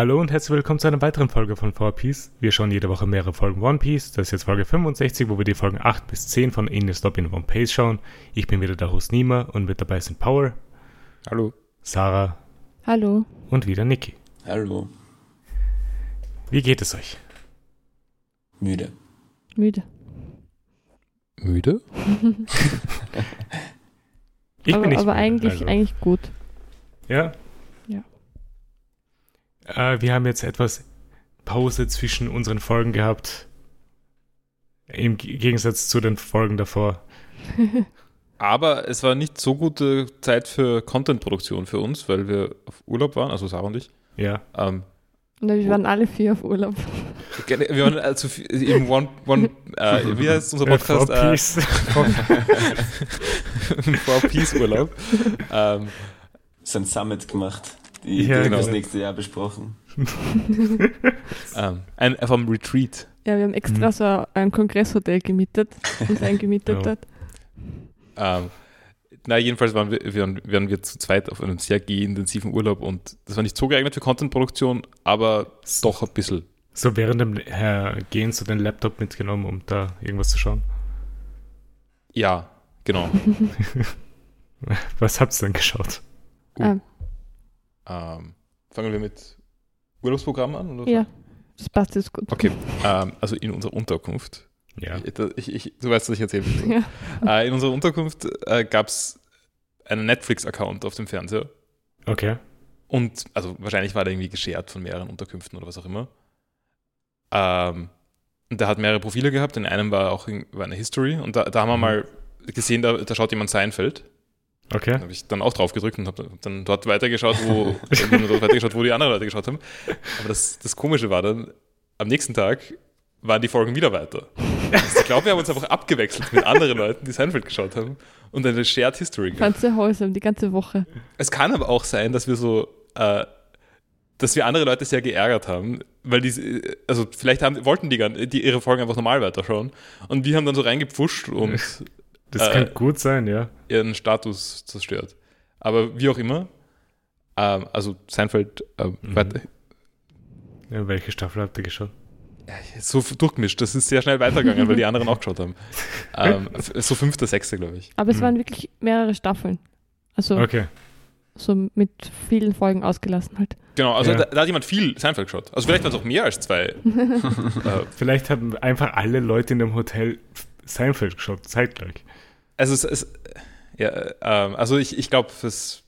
Hallo und herzlich willkommen zu einer weiteren Folge von 4Piece. Wir schauen jede Woche mehrere Folgen One Piece. Das ist jetzt Folge 65, wo wir die Folgen 8 bis 10 von In the Stop in One Piece schauen. Ich bin wieder der Host Nima und mit dabei sind Power. Hallo. Sarah. Hallo. Und wieder Niki. Hallo. Wie geht es euch? Müde. Müde. Müde? ich aber bin nicht aber müde, eigentlich, also. eigentlich gut. Ja? Ja. Äh, wir haben jetzt etwas Pause zwischen unseren Folgen gehabt. Im Gegensatz zu den Folgen davor. Aber es war nicht so gute Zeit für Content-Produktion für uns, weil wir auf Urlaub waren, also Sarah und ich. Ja. Ähm, Na, wir waren alle vier auf Urlaub. wir waren also im One, One äh, wie heißt unser Äh, Podcast? 4Piece. Äh, Four Peace Urlaub. ähm, So ein Summit gemacht. Die Ja, genau. das nächste Jahr besprochen. ähm, ein, vom Retreat. Ja, wir haben extra Mhm. so ein Kongresshotel gemietet, uns eingemietet Ja. dort. Ähm, na, jedenfalls waren wir, waren, waren wir zu zweit auf einem sehr geh-intensiven Urlaub und das war nicht so geeignet für Content-Produktion, aber doch ein bisschen. So während dem äh, Gehen so den Laptop mitgenommen, um da irgendwas zu schauen. Ja, genau. Was habt ihr denn geschaut? Uh. Ähm, fangen wir mit Urlaubsprogramm an? Oder? ja, das passt jetzt gut. Okay, ähm, also in unserer Unterkunft. Ja. Ich, ich, du weißt, was ich erzählen will. Ja. äh, in unserer Unterkunft äh, gab es einen Netflix-Account auf dem Fernseher. Okay. Und, also wahrscheinlich war der irgendwie geshared von mehreren Unterkünften oder was auch immer. Ähm, und der hat mehrere Profile gehabt. In einem war auch in- war eine History. Und da, da haben wir Mhm. mal gesehen, da, da schaut jemand Seinfeld. Okay. Da habe ich dann auch drauf gedrückt und habe dann dort weitergeschaut, wo, dort weitergeschaut, wo die anderen Leute geschaut haben. Aber das, das Komische war dann, am nächsten Tag waren die Folgen wieder weiter. Also ich glaube, wir haben uns einfach abgewechselt mit anderen Leuten, die Seinfeld geschaut haben und eine Shared History gehabt. Ganze Häuser, die ganze Woche. Es kann aber auch sein, dass wir so, äh, dass wir andere Leute sehr geärgert haben, weil die, also vielleicht haben, wollten die, die ihre Folgen einfach normal weiterschauen und wir haben dann so reingepfuscht und Das Äh, kann gut sein, ja. ihren Status zerstört. Aber wie auch immer, ähm, also Seinfeld ähm, Mhm. weiter, ja. Welche Staffel habt ihr geschaut? so durchgemischt, das ist sehr schnell weitergegangen, weil die anderen auch geschaut haben. Ähm, so fünfter, sechster, glaube ich. Aber es Mhm. waren wirklich mehrere Staffeln. Also Okay. so mit vielen Folgen ausgelassen halt. Genau, also Ja. da, da hat jemand viel Seinfeld geschaut. Also vielleicht waren es auch mehr als zwei. äh, Vielleicht haben einfach alle Leute in dem Hotel Seinfeld geschaut, zeitgleich. Also es, es ja, äh, ähm, also ich, ich glaube, es,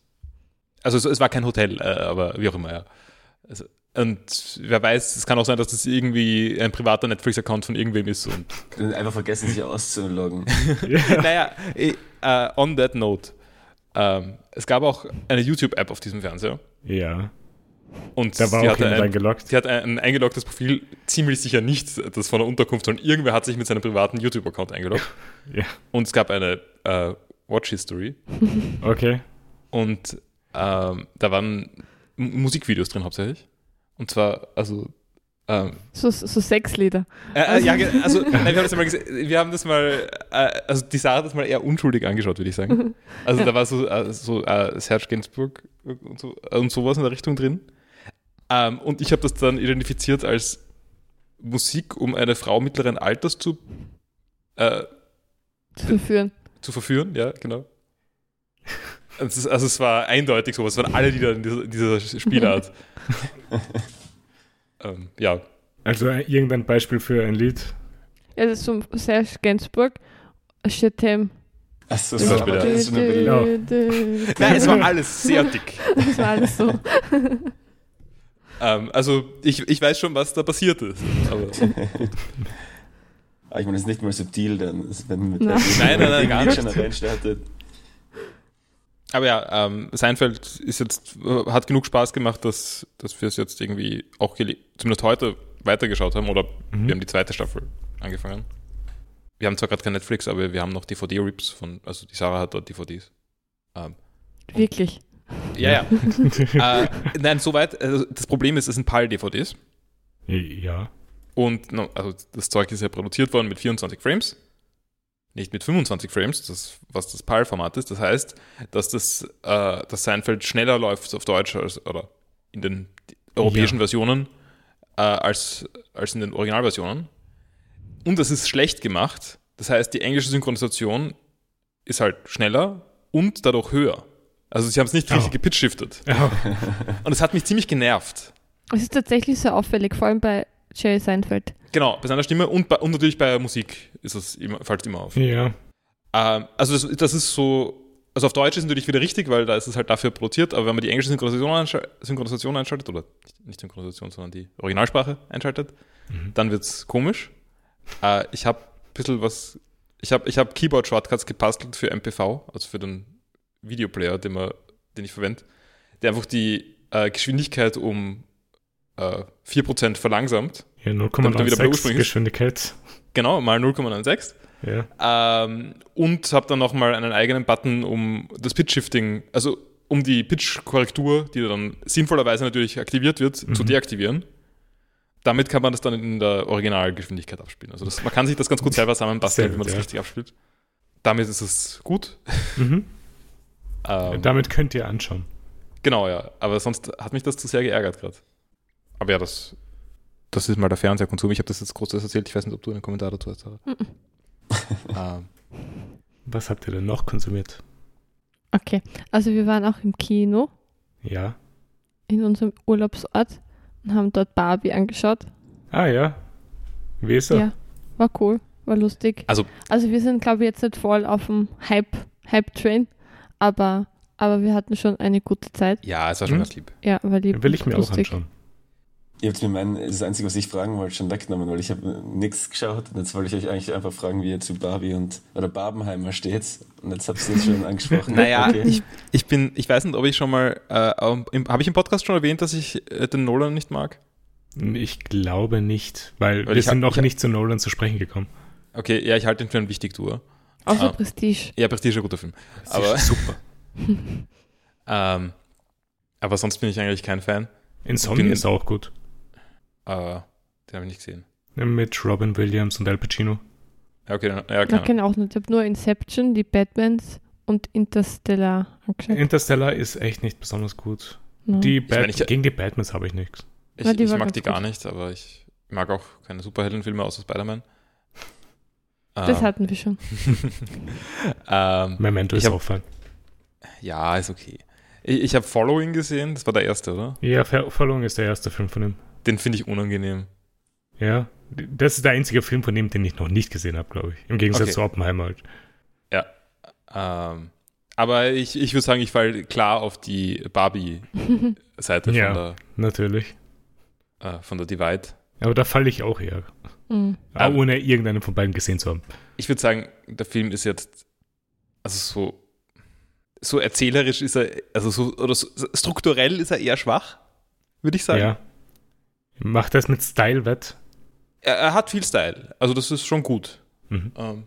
also es, es war kein Hotel, äh, aber wie auch immer, ja. Also, und wer weiß, es kann auch sein, dass das irgendwie ein privater Netflix-Account von irgendwem ist. Und Einfach vergessen, sich auszuloggen. naja, eh, äh, on that note, ähm, es gab auch eine YouTube-App auf diesem Fernseher. Ja. Und Da war die auch hatte jemand ein, eingeloggt. sie hat ein, ein eingeloggtes Profil, ziemlich sicher nicht das von der Unterkunft, sondern irgendwer hat sich mit seinem privaten YouTube-Account eingeloggt. Ja. Und es gab eine äh, Watch-History. Okay. Und ähm, da waren M Musikvideos drin hauptsächlich. Und zwar, also, ähm, So, so Sexlieder. äh, äh, ja, also, nein, wir haben das mal, wir haben das mal, äh, also die Sarah hat das mal eher unschuldig angeschaut, würde ich sagen. Also da war so, äh, so äh, Serge Gainsbourg und, so, und sowas in der Richtung drin. Ähm, und ich habe das dann identifiziert als Musik, um eine Frau mittleren Alters zu, äh, Zu verführen. zu verführen, ja, genau. Es ist, also es war eindeutig so, es waren alle Lieder in dieser, in dieser Spielart. ähm, ja, Also äh, irgendein Beispiel für ein Lied. Ja, das ist so Serge Gainsbourg. Chetem. Achso, Zum so, ja. Ja. Nein, es war alles sehr dick. Das war alles so. Ähm, also ich, ich weiß schon, was da passiert ist. Aber, Aber ich meine, das ist nicht mal subtil dann. Wenn man mit Nein. Nein, nein, nein, gar nicht. schon reinstartet. aber ja, ähm, Seinfeld ist jetzt, äh, hat genug Spaß gemacht, dass, dass wir es jetzt irgendwie auch zumindest heute weitergeschaut haben oder Mhm. wir haben die zweite Staffel angefangen. Wir haben zwar gerade kein Netflix, aber wir haben noch DVD-Rips von, also die Sarah hat dort DVDs. Ähm, Wirklich. Ja, ja. äh, nein, soweit. Also das Problem ist, es sind PAL-DVDs. Ja. Und also das Zeug ist ja produziert worden mit 24 Frames, nicht mit 25 Frames, das, was das PAL-Format ist. Das heißt, dass das, äh, das Seinfeld schneller läuft auf Deutsch als, oder in den europäischen Ja. Versionen äh, als, als in den Originalversionen. Und es ist schlecht gemacht. Das heißt, die englische Synchronisation ist halt schneller und dadurch höher. Also sie haben es nicht richtig Oh. gepitchshiftet. Ja, Und es hat mich ziemlich genervt. Es ist tatsächlich sehr auffällig, vor allem bei Jerry Seinfeld. Genau, bei seiner Stimme und, bei, und natürlich bei Musik ist es immer, fällt es immer auf. ja. Ähm, also das, das ist so, also auf Deutsch ist natürlich wieder richtig, weil da ist es halt dafür produziert, aber wenn man die englische Synchronisation, einschal Synchronisation einschaltet, oder nicht Synchronisation, sondern die Originalsprache einschaltet, Mhm. dann wird es komisch. Äh, ich habe ein bisschen was, ich habe ich hab Keyboard-Shortcuts gepastelt für MPV, also für den Videoplayer, den, man, den ich verwende, der einfach die äh, Geschwindigkeit um äh, 4% verlangsamt. Ja, Damit er wieder bei 0,96 ursprünglich ist. Geschwindigkeit. Genau, mal 0,96. Ja. Ähm, und habe dann nochmal einen eigenen Button, um das Pitch-Shifting, also um die Pitch-Korrektur, die dann sinnvollerweise natürlich aktiviert wird, zu Mhm. deaktivieren. Damit kann man das dann in der Originalgeschwindigkeit abspielen. Also das, man kann sich das ganz gut selber zusammenbasteln, wie man das ja. richtig abspielt. Damit ist es gut. Mhm. Ähm, Damit könnt ihr anschauen. genau, ja. Aber sonst hat mich das zu sehr geärgert gerade. Aber ja, das, das ist mal der Fernsehkonsum. Ich habe das jetzt groß erzählt. Ich weiß nicht, ob du einen Kommentar dazu hast. Ähm, Was habt ihr denn noch konsumiert? Okay, also wir waren auch im Kino Ja. in unserem Urlaubsort und haben dort Barbie angeschaut. Ah ja. Wie ist er? Ja, war cool, war lustig. Also- also wir sind, glaube ich, jetzt nicht voll auf dem Hype, Hype-Train, aber, aber wir hatten schon eine gute Zeit. ja, es war schon Hm? ganz lieb. Ja, war lieb. Will ich mir auch lustig. anschauen. Ihr habt mir mein, das Einzige, was ich fragen wollte, schon weggenommen, weil ich habe nichts geschaut. Und jetzt wollte ich euch eigentlich einfach fragen, wie ihr zu Barbie und oder Barbenheimer steht. Und jetzt habt ihr es schon angesprochen. Naja, Okay. ich, ich bin, ich weiß nicht, ob ich schon mal, äh, habe ich im Podcast schon erwähnt, dass ich äh, den Nolan nicht mag? Ich glaube nicht, weil, Weil wir ich hab- sind noch ich hab- nicht zu Nolan zu sprechen gekommen. Okay, ja, ich halte ihn für ein Wichtigtour. Außer Ah. Prestige. Ja, Prestige ist ein guter Film. Das Aber- ist super. Ähm, aber sonst bin ich eigentlich kein Fan. Insomnia bin- ist auch gut. Äh, den habe ich nicht gesehen. Mit Robin Williams und Al Pacino. Ja, okay, dann, ja, Ich keine kenne auch nicht. Ich habe nur Inception, die Batmans und Interstellar angeschaut. Interstellar ist echt nicht besonders gut. Ja. Die Ich meine, Bat ich- gegen die Batmans habe ich nichts. Ich, Ja, die ich mag die gar gut. nicht, aber ich mag auch keine Superheldenfilme außer Spider-Man. Das Ähm, hatten wir schon. ähm, Memento ist hab- auch fein. ja, ist okay. Ich, ich habe Following gesehen, das war der erste, oder? Ja, Verlorung ist der erste Film von ihm. Den finde ich unangenehm. Ja, das ist der einzige Film von ihm, den ich noch nicht gesehen habe, glaube ich. Im Gegensatz Okay. zu Oppenheimer. Halt. Ähm, aber ich, ich würde sagen, ich falle klar auf die Barbie-Seite Ja. von, der, Natürlich. äh, von der Divide. Aber da falle ich auch eher. Mhm. Ähm. ohne irgendeinen von beiden gesehen zu haben. Ich würde sagen, der Film ist jetzt, also so, so erzählerisch ist er, also so, oder so, strukturell ist er eher schwach, würde ich sagen. Ja. Macht das mit Style wett. Er, er hat viel Style, also das ist schon gut. Mhm. Ähm,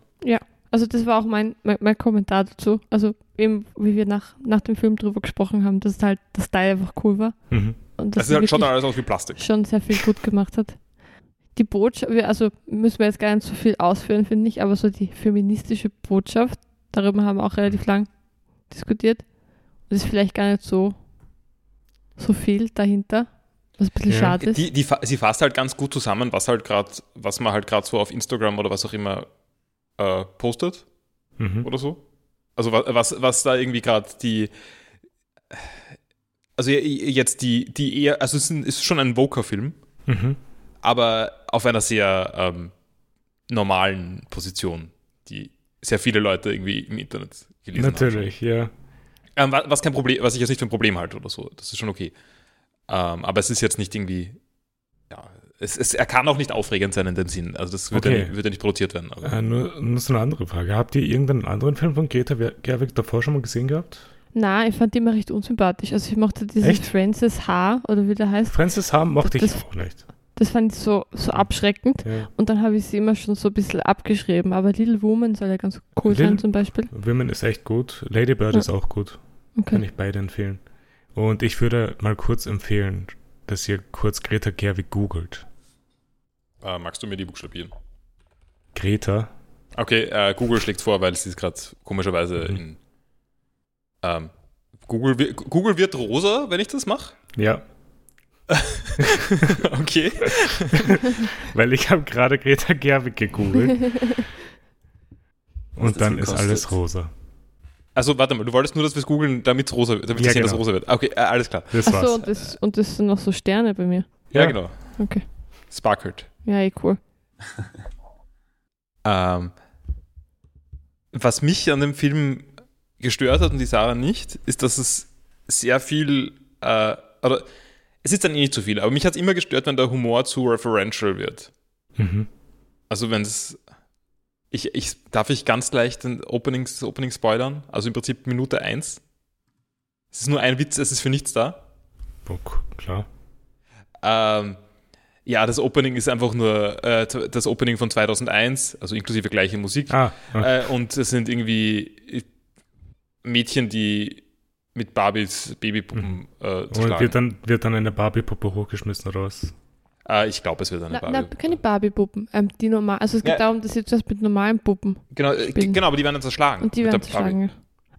Also das war auch mein, mein, mein Kommentar dazu. Also eben, wie wir nach, nach dem Film drüber gesprochen haben, dass halt das Style einfach cool war. Mhm. Und das dass ist halt, wirklich alles aus wie Plastik. schon sehr viel gut gemacht hat. Die Botschaft, also müssen wir jetzt gar nicht so viel ausführen, finde ich, aber so die feministische Botschaft, darüber haben wir auch relativ lang diskutiert. Und ist vielleicht gar nicht so, so viel dahinter, was ein bisschen Ja. schade ist. Die, die, sie fasst halt ganz gut zusammen, was halt gerade, was man halt gerade so auf Instagram oder was auch immer äh, postet. Mhm. oder so. Also wa- was, was da irgendwie gerade die also je- jetzt die, die eher, also es ist, ein, ist schon ein Voker-Film, Mhm. Aber auf einer sehr ähm, normalen Position, die sehr viele Leute irgendwie im Internet gelesen Natürlich, ja. haben. Ähm, wa- was kein Problem, was ich jetzt nicht für ein Problem halte oder so, das ist schon okay. Ähm, aber es ist jetzt nicht irgendwie, ja, es, es, er kann auch nicht aufregend sein in dem Sinn. Also das wird, Okay. ja, nicht- wird ja nicht produziert werden. Aber. Äh, nur, nur so eine andere Frage. Habt ihr irgendeinen anderen Film von Greta Gerwig davor schon mal gesehen gehabt? Na, ich fand die immer recht unsympathisch. Also ich mochte diesen Echt? Francis H. oder wie der heißt. Francis Ham mochte ich Das- auch nicht. Das fand ich so, so abschreckend. Ja. Und dann habe ich sie immer schon so ein bisschen abgeschrieben. Aber Little Woman soll ja ganz cool Little- sein zum Beispiel. Women ist echt gut. Lady Bird Ja. ist auch gut. Kann Okay. ich beide empfehlen. Und ich würde mal kurz empfehlen, dass ihr kurz Greta Gerwig googelt. Äh, magst du mir die buchstabieren? Greta, Okay, äh, Google schlägt vor, weil sie ist gerade komischerweise Mhm. in. Ähm, Google, Google wird rosa, wenn ich das mache. ja. okay. Weil ich habe gerade Greta Gerwig gegoogelt und dann wohl ist kostet. alles rosa. Also warte mal, du wolltest nur, dass wir es googeln, damit es rosa, damit Ja, das genau. das rosa wird. Okay, äh, alles klar. Das Achso, war's. und das, und das sind noch so Sterne bei mir. Ja, Ja. genau. Okay. Sparkled. Ja, eh cool. Ähm, was mich an dem Film gestört hat und die Sarah nicht, ist, dass es sehr viel, äh, oder es ist dann eh nicht zu viel, aber mich hat es immer gestört, wenn der Humor zu referential wird. Mhm. Also wenn es, ich, ich, darf ich ganz leicht den Opening, das Opening spoilern? Also im Prinzip Minute 1. Es ist nur ein Witz, es ist für nichts da. Oh, klar. Ähm, ja, das Opening ist einfach nur äh, das Opening von 2001, also inklusive gleiche Musik. Ah, okay. Äh, und es sind irgendwie Mädchen, die mit Barbies Babypuppen äh, und zerschlagen. wird dann, wird dann eine Barbie-Puppe hochgeschmissen oder was? Äh, ich glaube, es wird eine Na, Barbie. na, keine Barbie-Puppen. Ähm, die normal, also es geht Ja. darum, dass sie zuerst mit normalen Puppen genau, äh, spielen. genau, aber die werden dann zerschlagen. und die werden zerschlagen.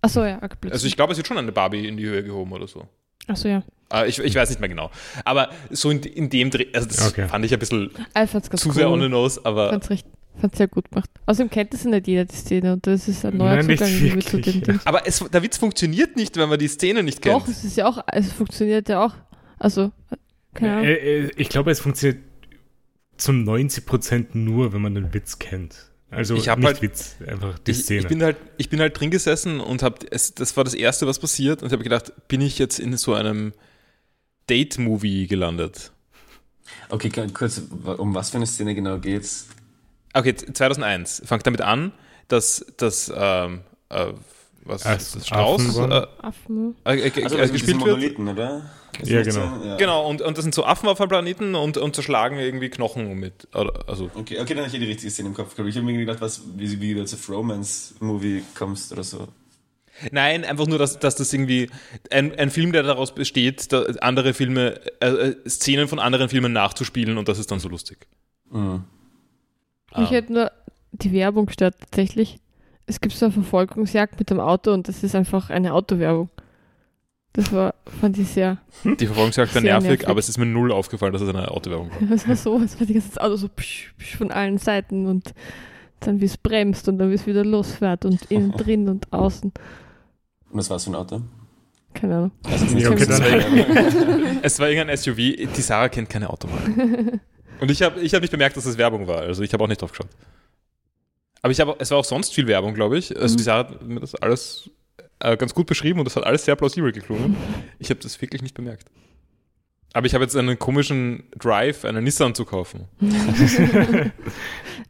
Achso, ja, plötzlich. Also ich glaube, es wird schon eine Barbie in die Höhe gehoben oder so. Achso, ja. Äh, ich, ich weiß nicht mehr genau. Aber so in, in dem Dreh, also das Okay. fand ich ein bisschen ganz zu cool. sehr on the nose, aber Fand's recht, fand's sehr gut gemacht. Außerdem kennt das ja nicht jeder, die Szene, und das ist ein neuer Nein, Zugang zu wirklich, den ja. Dings. aber es, der Witz funktioniert nicht, wenn man die Szene nicht kennt. Doch, es ist ja auch, es funktioniert ja auch. Also, keine Ahnung. Äh, äh, ich glaube, es funktioniert zu 90% nur, wenn man den Witz kennt. Also Ich nicht halt- Witz, einfach die ich, Szene. ich bin halt, ich bin halt drin gesessen und hab, es, das war das erste, was passiert und ich habe gedacht, bin ich jetzt in so einem Date-Movie gelandet? Okay, ganz kurz, um was für eine Szene genau geht's? Okay, 2001 fängt damit an, dass das ähm, äh, was ist das Strauß Affenwurm? äh, Affen. äh, äh, Also, äh, also gespielt wird. Monolithen, oder? Ist Ja, das genau. so? Ja. Genau, und, und das sind so Affen auf einem Planeten und, und zerschlagen irgendwie Knochen mit. Also, Okay, okay, dann habe ich die richtige Szene im Kopf gehabt. Ich habe mir gedacht, was, wie, wie du jetzt auf Romance-Movie kommst oder so. nein, einfach nur, dass, dass das irgendwie ein, ein Film, der daraus besteht, da andere Filme, äh, äh, Szenen von anderen Filmen nachzuspielen und das ist dann so lustig. Mhm. Mich Ah. hat nur die Werbung gestört tatsächlich. Es gibt so eine Verfolgungsjagd mit dem Auto und das ist einfach eine Autowerbung. Das war, fand ich sehr. Die Verfolgungsjagd war nervig, nervig. aber es ist mir null aufgefallen, dass es eine Autowerbung war. Das war so, es war die ganze Auto so psch, psch von allen Seiten und dann wie es bremst und dann wie es wieder losfährt und innen drin und außen. Und was war es für ein Auto? Keine Ahnung. Das ist Ja, okay. Es war irgendein SUV, die Sarah kennt keine Automarken. Und ich habe ich hab nicht bemerkt, dass es Werbung war, also ich habe auch nicht drauf geschaut. Aber ich habe, es war auch sonst viel Werbung, glaube ich. Also Mhm. die Sarah hat mir das alles äh, ganz gut beschrieben und das hat alles sehr plausibel geklungen. Ich habe das wirklich nicht bemerkt. Aber ich habe jetzt einen komischen Drive, einen Nissan zu kaufen.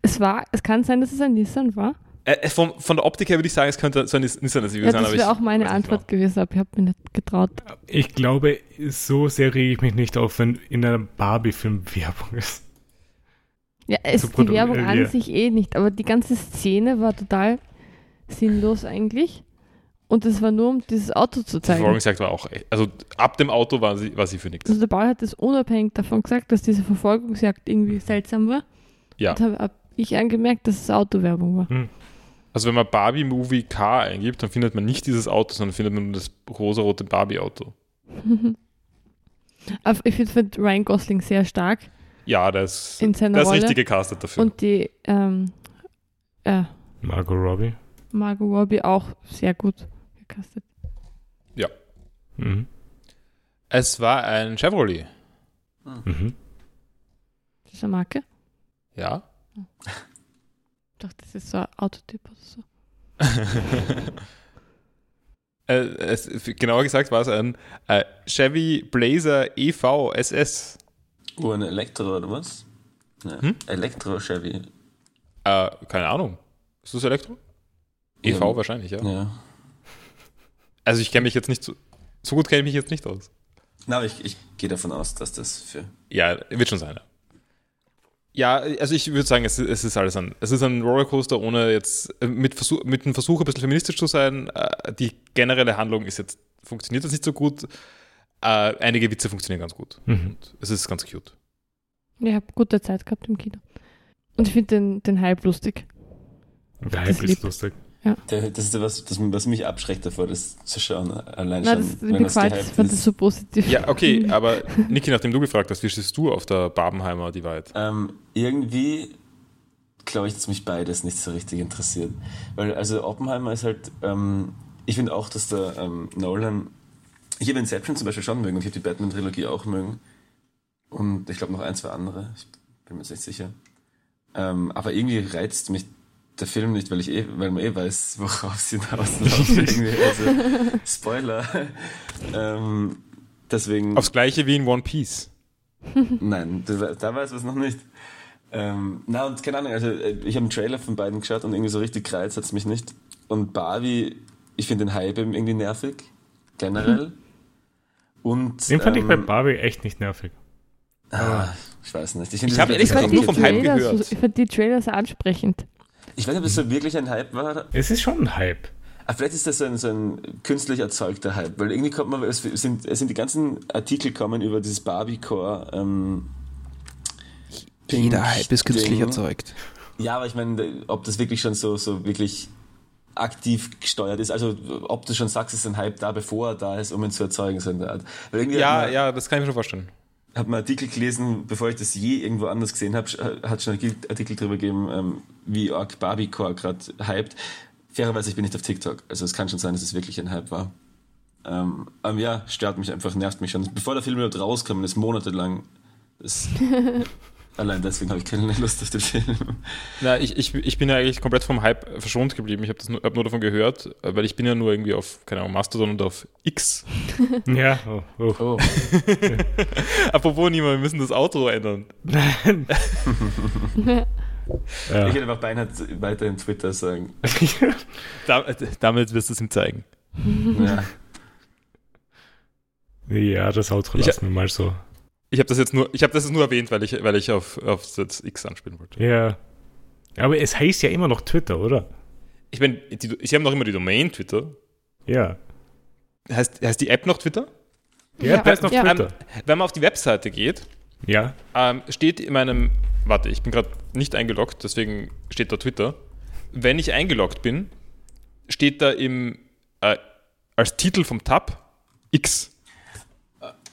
es war, es kann sein, dass es ein Nissan war. Äh, äh, von, von der Optik her würde ich sagen, es könnte so ein Nis- Nissan SUV Ja, sein, das aber ich wäre auch meine nicht genau. Antwort gewesen, aber ich habe mir nicht getraut. Ich glaube, so sehr rege ich mich nicht auf, wenn in einem Barbie-Film Werbung ist. Ja, es, Zu die Werbung äh, an ja. sich eh nicht, aber die ganze Szene war total sinnlos eigentlich. Und es war nur, um dieses Auto zu Die zeigen. Verfolgungsjagd war auch. Also ab dem Auto war sie, war sie für nichts. Also der Ball hat es unabhängig davon gesagt, dass diese Verfolgungsjagd irgendwie seltsam war. Ja. Und habe hab ich angemerkt, dass es Autowerbung war. Also wenn man Barbie Movie Car eingibt, dann findet man nicht dieses Auto, sondern findet man nur das rosarote Barbie-Auto. Aber ich finde find Ryan Gosling sehr stark Ja, das, in seiner das ist Rolle. richtig gecastet dafür. Und die ähm, äh, Margot Robbie. Margot Robbie auch sehr gut gecastet. Mhm. es war ein Chevrolet. Mhm. Diese Marke. Ja. Ich dachte, das ist so ein Autotyp oder so. äh, es, genauer gesagt war es ein äh, Chevy Blazer E EV SS. Oh, ein Elektro oder was? Ja. Hm? Elektro-Chevy. Äh, keine Ahnung. Ist das Elektro? EV Ja. wahrscheinlich, ja. Ja. Also ich kenne mich jetzt nicht so, so gut kenne ich mich jetzt nicht aus. Na, aber ich, ich gehe davon aus, dass das für. Ja, wird schon sein. Ja, also ich würde sagen, es, es ist alles ein, es ist ein Rollercoaster, ohne jetzt äh, mit, Versuch, mit einem Versuch, ein bisschen feministisch zu sein. Äh, Die generelle Handlung ist jetzt, funktioniert jetzt nicht so gut. Äh, einige Witze funktionieren ganz gut. Mhm. Und es ist ganz cute. Ich habe gute Zeit gehabt im Kino. Und ich finde den, den Hype lustig. Der Das Hype lieb. ist lustig. Der, das ist was, das, was mich abschreckt davor, das zu schauen. Allein Na, schon, das, wenn das gehypt fand das ist. so positiv. Ja, okay, aber Niki, nachdem du gefragt hast, wie stehst du auf der Barbenheimer Divide? Ähm, irgendwie glaube ich, dass mich beides nicht so richtig interessiert. Weil, also Oppenheimer ist halt, ähm, ich finde auch, dass der ähm, Nolan, ich habe Inception zum Beispiel schon mögen und ich habe die Batman-Trilogie auch mögen. Und ich glaube noch ein, zwei andere, ich bin mir jetzt nicht sicher. Ähm, aber irgendwie reizt mich der Film nicht, weil ich eh, weil man eh weiß, worauf sie hinauslaufen. irgendwie. also, Spoiler. ähm, deswegen. Aufs gleiche wie in One Piece. Nein, da, da weiß man es noch nicht. Ähm, na, und keine Ahnung, also äh, ich habe einen Trailer von beiden geschaut und irgendwie so richtig gereizt hat es mich nicht. Und Barbie, ich finde den Hype irgendwie nervig, generell. Und. Den fand ich bei ähm, Barbie echt nicht nervig. ah, ich weiß nicht. Ich, Ich hab das- ehrlich gesagt nur vom Hype gehört. Ich fand die Trailer sehr ansprechend. Ich weiß nicht, ob es so wirklich ein Hype war. Es ist schon ein Hype. Ah, vielleicht ist das so ein, so ein künstlich erzeugter Hype, weil irgendwie kommt man, es sind, es sind die ganzen Artikel kommen über dieses Barbie-Core. Ähm, Pink Ding. erzeugt. Ja, aber ich meine, ob das wirklich schon so, so wirklich aktiv gesteuert ist, also ob du schon sagst, es ist ein Hype da, bevor er da ist, um ihn zu erzeugen, so in der Art. Ja, ja, das kann ich mir schon vorstellen. Hat man Artikel gelesen, bevor ich das je irgendwo anders gesehen habe, hat schon einen Artikel darüber gegeben, ähm, wie arg Barbie-Core gerade hypt. Fairerweise, ich bin nicht auf TikTok, also es kann schon sein, dass es wirklich ein Hype war. Ähm, aber ja, stört mich einfach, nervt mich schon. Bevor der Film überhaupt rauskam, ist monatelang. Das, allein deswegen habe ich keine Lust auf den Film. Na, ich, ich, ich bin ja eigentlich komplett vom Hype verschont geblieben. Ich habe nur, hab nur davon gehört, äh, weil ich bin ja nur irgendwie auf, keine Ahnung, Mastodon und auf X. Ja, oh, oh. Oh. Apropos niemand, wir müssen das Outro ändern. Ja. Ich hätte einfach beinahe weiterhin Twitter sagen. Da, damit wirst du es ihm zeigen. Ja. ja, das Outro Ich- lassen wir mal so. Ich habe das jetzt nur, ich habe das jetzt nur erwähnt, weil ich, weil ich auf, auf das X anspielen wollte. Ja. Aber es heißt ja immer noch Twitter, oder? Ich meine, sie haben noch immer die Domain Twitter. Ja. Heißt, heißt die App noch Twitter? Die App Ja, heißt noch ja. Twitter. Wenn man auf die Webseite geht, Ja. ähm, steht in meinem, warte, ich bin gerade nicht eingeloggt, deswegen steht da Twitter. Wenn ich eingeloggt bin, steht da im, äh, als Titel vom Tab X.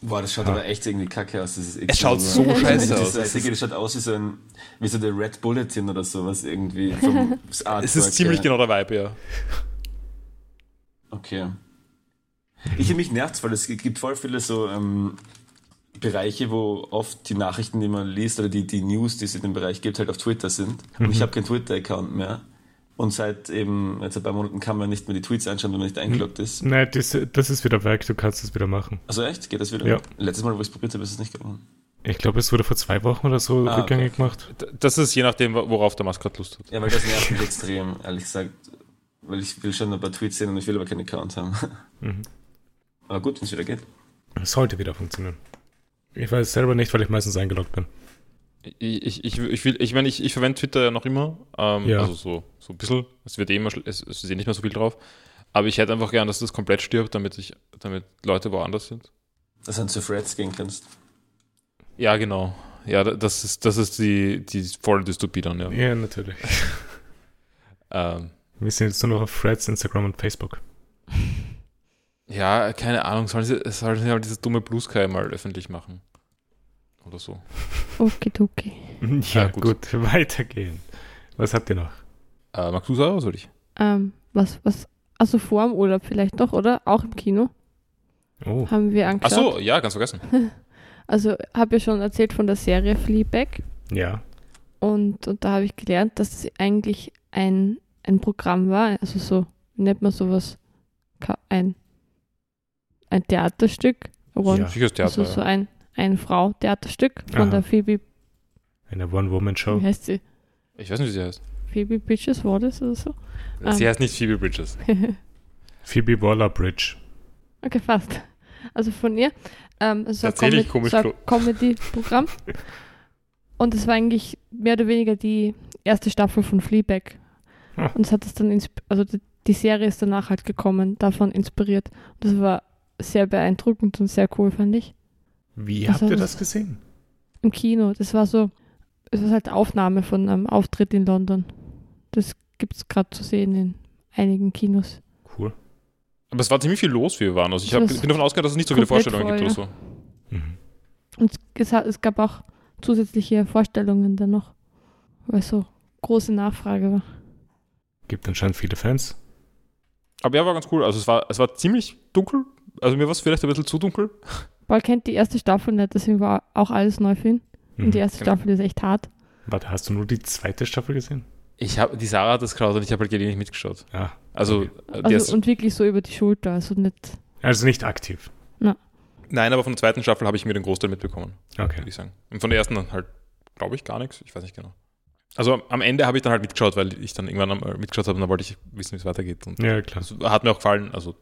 Boah, das schaut aber echt irgendwie kacke aus. Das ist Es schaut so Das scheiße aus. Das, das schaut aus wie so ein, wie so der Red Bulletin oder sowas irgendwie. Vom Artwork Es ist ziemlich her. genau der Vibe, ja. Okay. Ich mich nervt's, weil es gibt voll viele so ähm, Bereiche, wo oft die Nachrichten, die man liest oder die, die News, die es in dem Bereich gibt, halt auf Twitter sind. Und ich habe keinen Twitter-Account mehr. Und seit eben, jetzt ein paar Monaten kann man nicht mehr die Tweets anschauen, wenn man nicht eingeloggt ist. Nein, das, das ist wieder weg, du kannst es wieder machen. Also echt? Geht das wieder? Ja. Letztes Mal, wo ich es probiert habe, ist es nicht geworden. Ich glaube, es wurde vor zwei Wochen oder so Ah, rückgängig gemacht. D- Das ist je nachdem, worauf der Maskat Lust hat. Ja, weil das nervt mich extrem, ehrlich gesagt. Weil ich will schon ein paar Tweets sehen und ich will aber keinen Account haben. Mhm. Aber gut, wenn es wieder geht. Es sollte wieder funktionieren. Ich weiß selber nicht, weil ich meistens eingeloggt bin. Ich, ich, ich, will, ich meine, ich, ich verwende Twitter ja noch immer. Ähm, Ja. Also so, so ein bisschen. Es wird eh immer, es, es ist eh nicht mehr so viel drauf. Aber ich hätte einfach gern, dass das komplett stirbt, damit ich, damit Leute woanders sind. Dass du dann zu Threads gehen kannst. Ja, genau. Ja, da- das ist, das ist die, die volle Dystopie dann, ja. Ja, natürlich. Ähm, Wir sind jetzt nur noch auf Threads, Instagram und Facebook. ja, keine Ahnung, sollen sie, sollen sie halt dieses dumme Blue Sky mal öffentlich machen? Oder so. Okidoki. Ja, Ja, gut. gut. weitergehen. Was habt ihr noch? Äh, magst du sagen oder soll ich? Ähm, was, was, also vor dem Urlaub vielleicht noch, oder? Auch im Kino Oh, haben wir Ach angeschaut. so, ja, ganz vergessen. Also habe ja schon erzählt von der Serie Fleabag ja. und, und da habe ich gelernt, dass es eigentlich ein, ein Programm war, also so, wie nennt man sowas? Ein, ein Theaterstück. One, Ja. Das Theater. also so ein, ein Frau-Theaterstück von Aha. der Phoebe, Eine One-Woman-Show. wie heißt sie? Ich weiß nicht, wie sie heißt. Phoebe Bridges war das oder so? Sie Ähm. heißt nicht Phoebe Bridges. Phoebe Waller-Bridge. Okay, fast. Also von ihr. Ähm, es ist ein komisch so ein Comedy-Programm. Und es war eigentlich mehr oder weniger die erste Staffel von Fleabag. Hm. Und es hat es dann, also die, die Serie ist danach halt gekommen, davon inspiriert. Das war sehr beeindruckend und sehr cool, fand ich. Wie Was habt ihr das? gesehen? Im Kino, das war so, es war halt Aufnahme von einem Auftritt in London. Das gibt es gerade zu sehen in einigen Kinos. Cool. Aber es war ziemlich viel los, wie wir waren. Also ich hab, bin davon ausgegangen, dass es nicht so viele Vorstellungen gibt voll, oder so. Mhm. Und es, es gab auch zusätzliche Vorstellungen dann noch, weil so große Nachfrage war. Gibt anscheinend viele Fans. Aber ja, war ganz cool. Also es war, es war ziemlich dunkel. Also mir war es vielleicht ein bisschen zu dunkel. Paul kennt die erste Staffel nicht, deswegen war auch alles neu für ihn. Mhm. Und die erste genau. Staffel ist echt hart. Warte, hast du nur die zweite Staffel gesehen? Ich habe die Sarah hat das geschaut und ich habe halt gelegentlich mitgeschaut. Ah, Also, Okay. äh, die Also, erste- und wirklich so über die Schulter, also nicht. also nicht aktiv. nein, aber von der zweiten Staffel habe ich mir den Großteil mitbekommen, Okay. würde ich sagen. Und von der ersten dann halt, glaube ich, gar nichts. Ich weiß nicht genau. Also am Ende habe ich dann halt mitgeschaut, weil ich dann irgendwann einmal mitgeschaut habe und dann wollte ich wissen, wie es weitergeht. Und Ja, klar. das hat mir auch gefallen. Also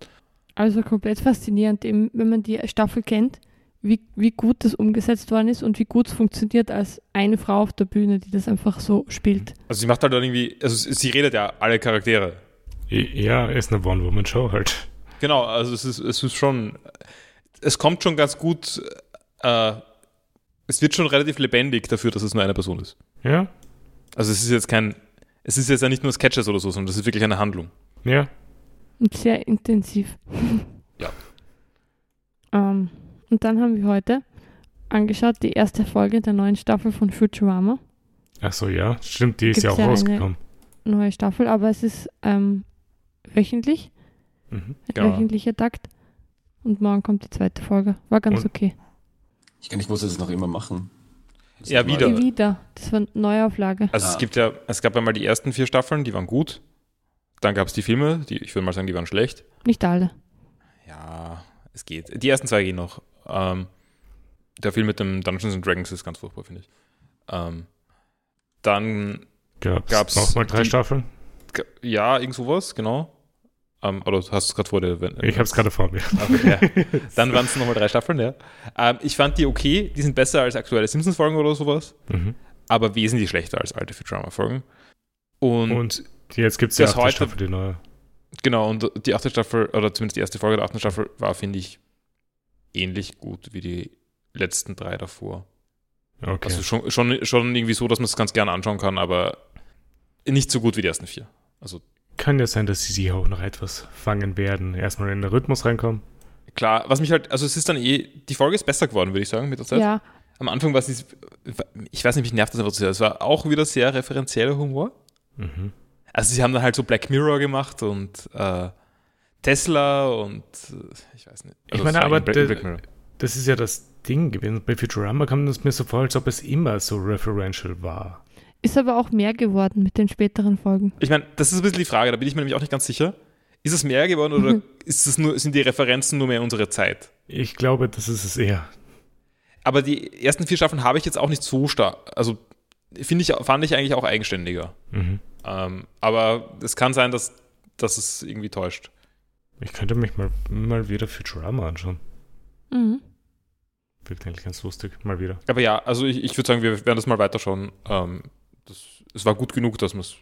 Also komplett faszinierend, eben, wenn man die Staffel kennt, wie, wie gut das umgesetzt worden ist und wie gut es funktioniert als eine Frau auf der Bühne, die das einfach so spielt. Also sie macht halt irgendwie, also sie redet ja alle Charaktere. Ja, ist eine One-Woman-Show halt. Genau, also es ist, es ist schon, es kommt schon ganz gut, äh, es wird schon relativ lebendig dafür, dass es nur eine Person ist. Ja, Also es ist jetzt kein, es ist jetzt ja nicht nur Sketches oder so, sondern das ist wirklich eine Handlung. ja. Und sehr intensiv. Ja. Ähm, und dann haben wir heute angeschaut die erste Folge der neuen Staffel von Futurama. Ach so, ja. Stimmt, die ist Gibt's ja auch ja eine- rausgekommen. Neue Staffel, aber es ist ähm, wöchentlich, Mhm. ein Genau. wöchentlicher Takt. Und morgen kommt die zweite Folge. War ganz Und- okay. Ich kann nicht wusste, dass sie das noch immer machen. Das Ja, ist mal- wieder. Wieder. Das war eine Neuauflage. Also Ah. es gibt ja, es gab einmal die ersten vier Staffeln, die waren gut. Dann gab es die Filme, die, ich würde mal sagen, die waren schlecht. Nicht alle. Ja, es geht. Die ersten zwei gehen noch. Ähm, der Film mit dem Dungeons and Dragons ist ganz furchtbar, finde ich. Ähm, dann, Gab's, Gab's nochmal drei die- Staffeln? ja, irgend sowas, genau. Ähm, oder du hast es gerade vor dir. Wenn, Ich hab's gerade vor mir. Okay, ja. Dann waren es nochmal drei Staffeln, ja. Ähm, ich fand die okay, die sind besser als aktuelle Simpsons-Folgen oder sowas, Mhm. aber wesentlich schlechter als alte Futurama-Folgen. Und, Und jetzt gibt's die Das achte heute- Staffel, die neue. genau, und die achte Staffel, oder zumindest die erste Folge der achten Staffel, war, finde ich, ähnlich gut wie die letzten drei davor. Okay. Also schon, schon, schon irgendwie so, dass man es ganz gerne anschauen kann, aber nicht so gut wie die ersten vier. Also Kann ja sein, dass sie sich auch noch etwas fangen werden. Erstmal in den Rhythmus reinkommen. klar, was mich halt, also es ist dann eh, die Folge ist besser geworden, würde ich sagen, mit der Zeit. Ja, Am Anfang war es, ich weiß nicht, mich nervt das einfach zu sehr. Es war auch wieder sehr referenzieller Humor. Mhm. Also sie haben dann halt so Black Mirror gemacht und äh, Tesla und äh, ich weiß nicht. Ich Also meine, es war aber Mirror. Das ist ja das Ding gewesen. Bei Futurama kam es mir so vor, als ob es immer so referential war. ist aber auch mehr geworden mit den späteren Folgen. Ich meine, das ist ein bisschen die Frage, da bin ich mir nämlich auch nicht ganz sicher. Ist es mehr geworden oder Mhm. ist es nur, sind die Referenzen nur mehr unsere Zeit? Ich glaube, das ist es eher. Aber die ersten vier Staffeln habe ich jetzt auch nicht so stark. Also finde ich, fand ich eigentlich auch eigenständiger. Mhm. Ähm, aber es kann sein, dass, dass es irgendwie täuscht. Ich könnte mich mal, mal wieder Futurama anschauen. Mhm. Wirkt eigentlich ganz lustig. Mal wieder. Aber ja, also ich, ich würde sagen, wir werden das mal weiterschauen. Ähm, das, es war gut genug, dass, dass,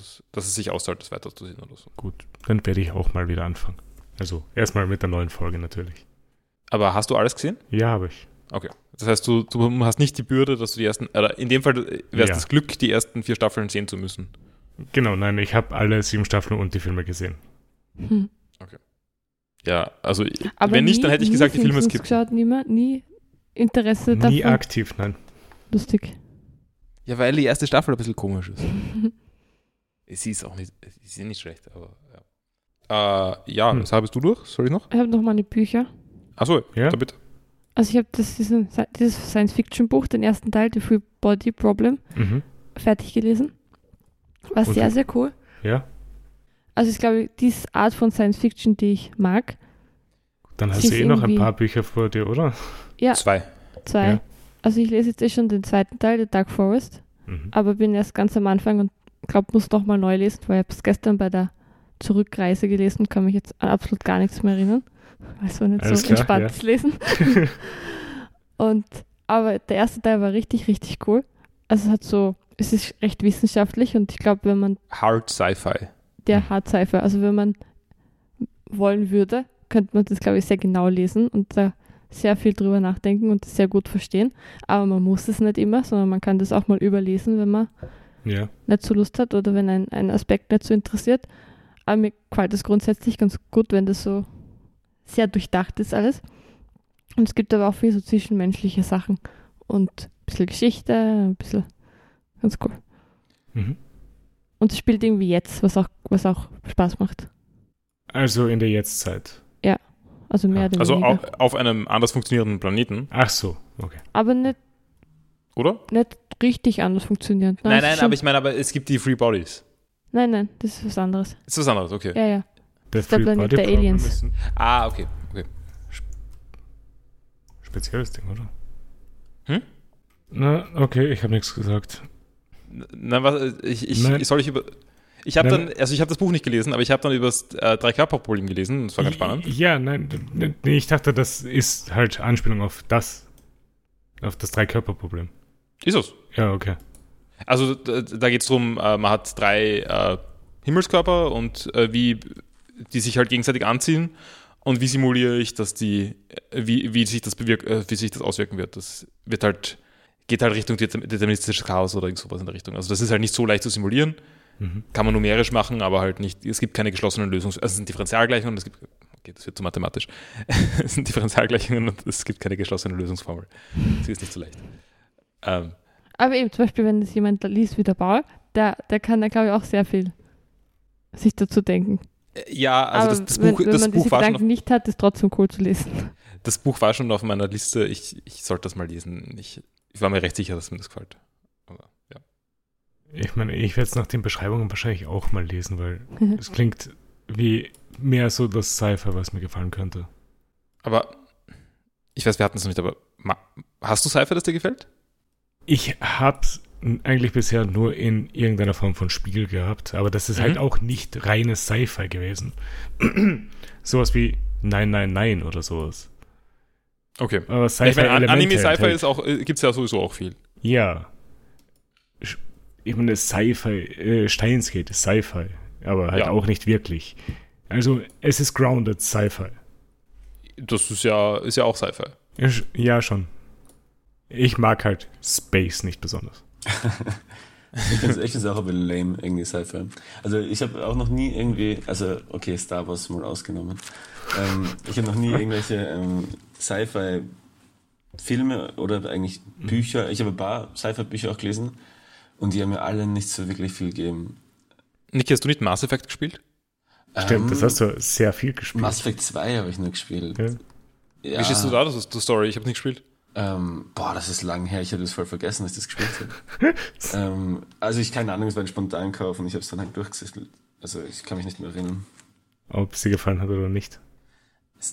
es, dass es sich auszahlt, das weiterzusehen oder so. Gut, dann werde ich auch mal wieder anfangen. Also erstmal mit der neuen Folge natürlich. Aber hast du alles gesehen? Ja, habe ich. Okay. Das heißt, du, du hast nicht die Bürde, dass du die ersten, oder in dem Fall wäre es Ja. das Glück, die ersten vier Staffeln sehen zu müssen. Genau, nein, ich habe alle sieben Staffeln und die Filme gesehen. Hm. Ja, also Aber wenn nicht, nie- dann hätte ich nie gesagt, die Filme skippen. geschaut, nie, mehr, nie Interesse Nie davon. aktiv, nein. Lustig. Ja, weil die erste Staffel ein bisschen komisch ist. Sie ist auch nicht, sie ist nicht schlecht, aber ja. Äh, ja, Hm. was bist du durch? Soll ich noch? Ich habe noch meine Bücher. Achso, Ja? da bitte. Also ich habe das, diesen, dieses Science-Fiction-Buch, den ersten Teil, The Free Body Problem, Mhm. fertig gelesen. War Und sehr, sehr cool. Ja, Also ich glaube, diese Art von Science-Fiction, die ich mag, dann hast du eh noch ein paar Bücher vor dir, oder? Ja. Zwei. zwei. Ja. Also ich lese jetzt eh schon den zweiten Teil, The Dark Forest, Mhm. aber bin erst ganz am Anfang und glaube, muss noch mal neu lesen, weil ich habe es gestern bei der Zurückreise gelesen und kann mich jetzt an absolut gar nichts mehr erinnern. Also nicht Alles so klar, entspanntes Lesen. und aber der erste Teil war richtig, richtig cool. Also es hat so, es ist recht wissenschaftlich und ich glaube, wenn man Hard Sci-Fi. der Hard Sci-Fi, also wenn man wollen würde, könnte man das, glaube ich, sehr genau lesen und da sehr viel drüber nachdenken und das sehr gut verstehen. Aber man muss es nicht immer, sondern man kann das auch mal überlesen, wenn man Ja. nicht so Lust hat oder wenn ein, ein Aspekt nicht so interessiert. Aber mir gefällt das grundsätzlich ganz gut, wenn das so sehr durchdacht ist alles. Und es gibt aber auch viel so zwischenmenschliche Sachen und ein bisschen Geschichte, ein bisschen ganz cool. Mhm. Und es spielt irgendwie jetzt, was auch, was auch Spaß macht. Also in der Jetztzeit. Also mehr Ja, oder Also weniger. auf, auf einem anders funktionierenden Planeten, Ach so, okay. aber nicht, oder? nicht richtig anders funktioniert. Nein, es nein, ist schon- aber ich meine, aber es gibt die Free Bodies. Nein, nein, das ist was anderes. Ist was anderes, okay. Ja, ja. Der, ist der Free Planet der Aliens. Ah, okay. okay. spezielles Ding, oder? Hm? Na, okay, ich habe nichts gesagt. Nein, was, ich, ich, Nein. soll ich über. Ich habe dann, also ich habe das Buch nicht gelesen, aber ich habe dann über das äh, Drei-Körper-Problem gelesen. Das war ganz spannend. Ja, nein, nee, ich dachte, das ist halt Anspielung auf das. Auf das Drei-Körper-Problem. Ist es. Ja, okay. Also da, da geht es darum, äh, man hat drei äh, Himmelskörper und äh, wie die sich halt gegenseitig anziehen und wie simuliere ich, dass die, äh, wie, wie sich das bewirk äh, wie sich das auswirken wird. Das wird halt, geht halt Richtung determ- deterministisches Chaos oder irgend sowas in der Richtung. Also das ist halt nicht so leicht zu simulieren. Mhm. Kann man numerisch machen, aber halt nicht, es gibt keine geschlossenen Lösungs-, also es sind Differentialgleichungen, es gibt, okay, das wird zu mathematisch. es sind Differentialgleichungen und es gibt keine geschlossene Lösungsformel. Das ist nicht so leicht. Ähm, Aber eben, zum Beispiel, wenn das jemand liest wie der Bauer, der, der kann da, glaube ich, auch sehr viel sich dazu denken. Ja, also Aber das, das wenn, Buch, wenn das man diese Buch war schon Gedanken nicht hat, ist trotzdem cool zu lesen. Das Buch war schon auf meiner Liste. Ich, ich sollte das mal lesen. Ich, ich war mir recht sicher, dass mir das gefällt. Aber, ja. Ich meine, ich werde es nach den Beschreibungen wahrscheinlich auch mal lesen, weil es klingt wie mehr so das Cypher, was mir gefallen könnte. aber ich weiß, wir hatten es noch nicht, aber hast du Cypher, das dir gefällt? Ich hab's eigentlich bisher nur in irgendeiner Form von Spiel gehabt, aber das ist Mhm. halt auch nicht reines Sci-Fi gewesen. sowas wie Nein, Nein, Nein oder sowas. Okay. Aber Ich meine, An- Sci-Fi-Elemente Anime-Cypher enthält. ist auch, äh, gibt es ja sowieso auch viel. Ja. Ich meine, Sci-Fi, äh, Steins geht ist Sci-Fi, aber halt Ja. auch nicht wirklich. Also, es ist grounded Sci-Fi. Das ist ja, ist ja auch Sci-Fi. Ja, schon. Ich mag halt Space nicht besonders. Ich finde es echt eine Sache, aber lame, irgendwie Sci-Fi. Also ich habe auch noch nie irgendwie, also okay, Star Wars mal ausgenommen. Ähm, ich habe noch nie irgendwelche ähm, Sci-Fi-Filme oder eigentlich Bücher, ich habe ein paar Sci-Fi-Bücher auch gelesen und die haben mir alle nicht so wirklich viel gegeben. Niki, hast du nicht Mass Effect gespielt? Stimmt, das Ähm, hast du sehr viel gespielt. Mass Effect 2 habe ich nur gespielt. Ja. Ja, Wie stehst du da? Das ist die Story. Ich habe nicht gespielt. Ähm, boah, das ist lang her, ich habe das voll vergessen, dass ich das gespielt habe. ähm, also ich keine Ahnung, es war ein Spontankauf und ich habe es dann halt durchgesetzt. Also ich kann mich nicht mehr erinnern. Ob sie gefallen hat oder nicht.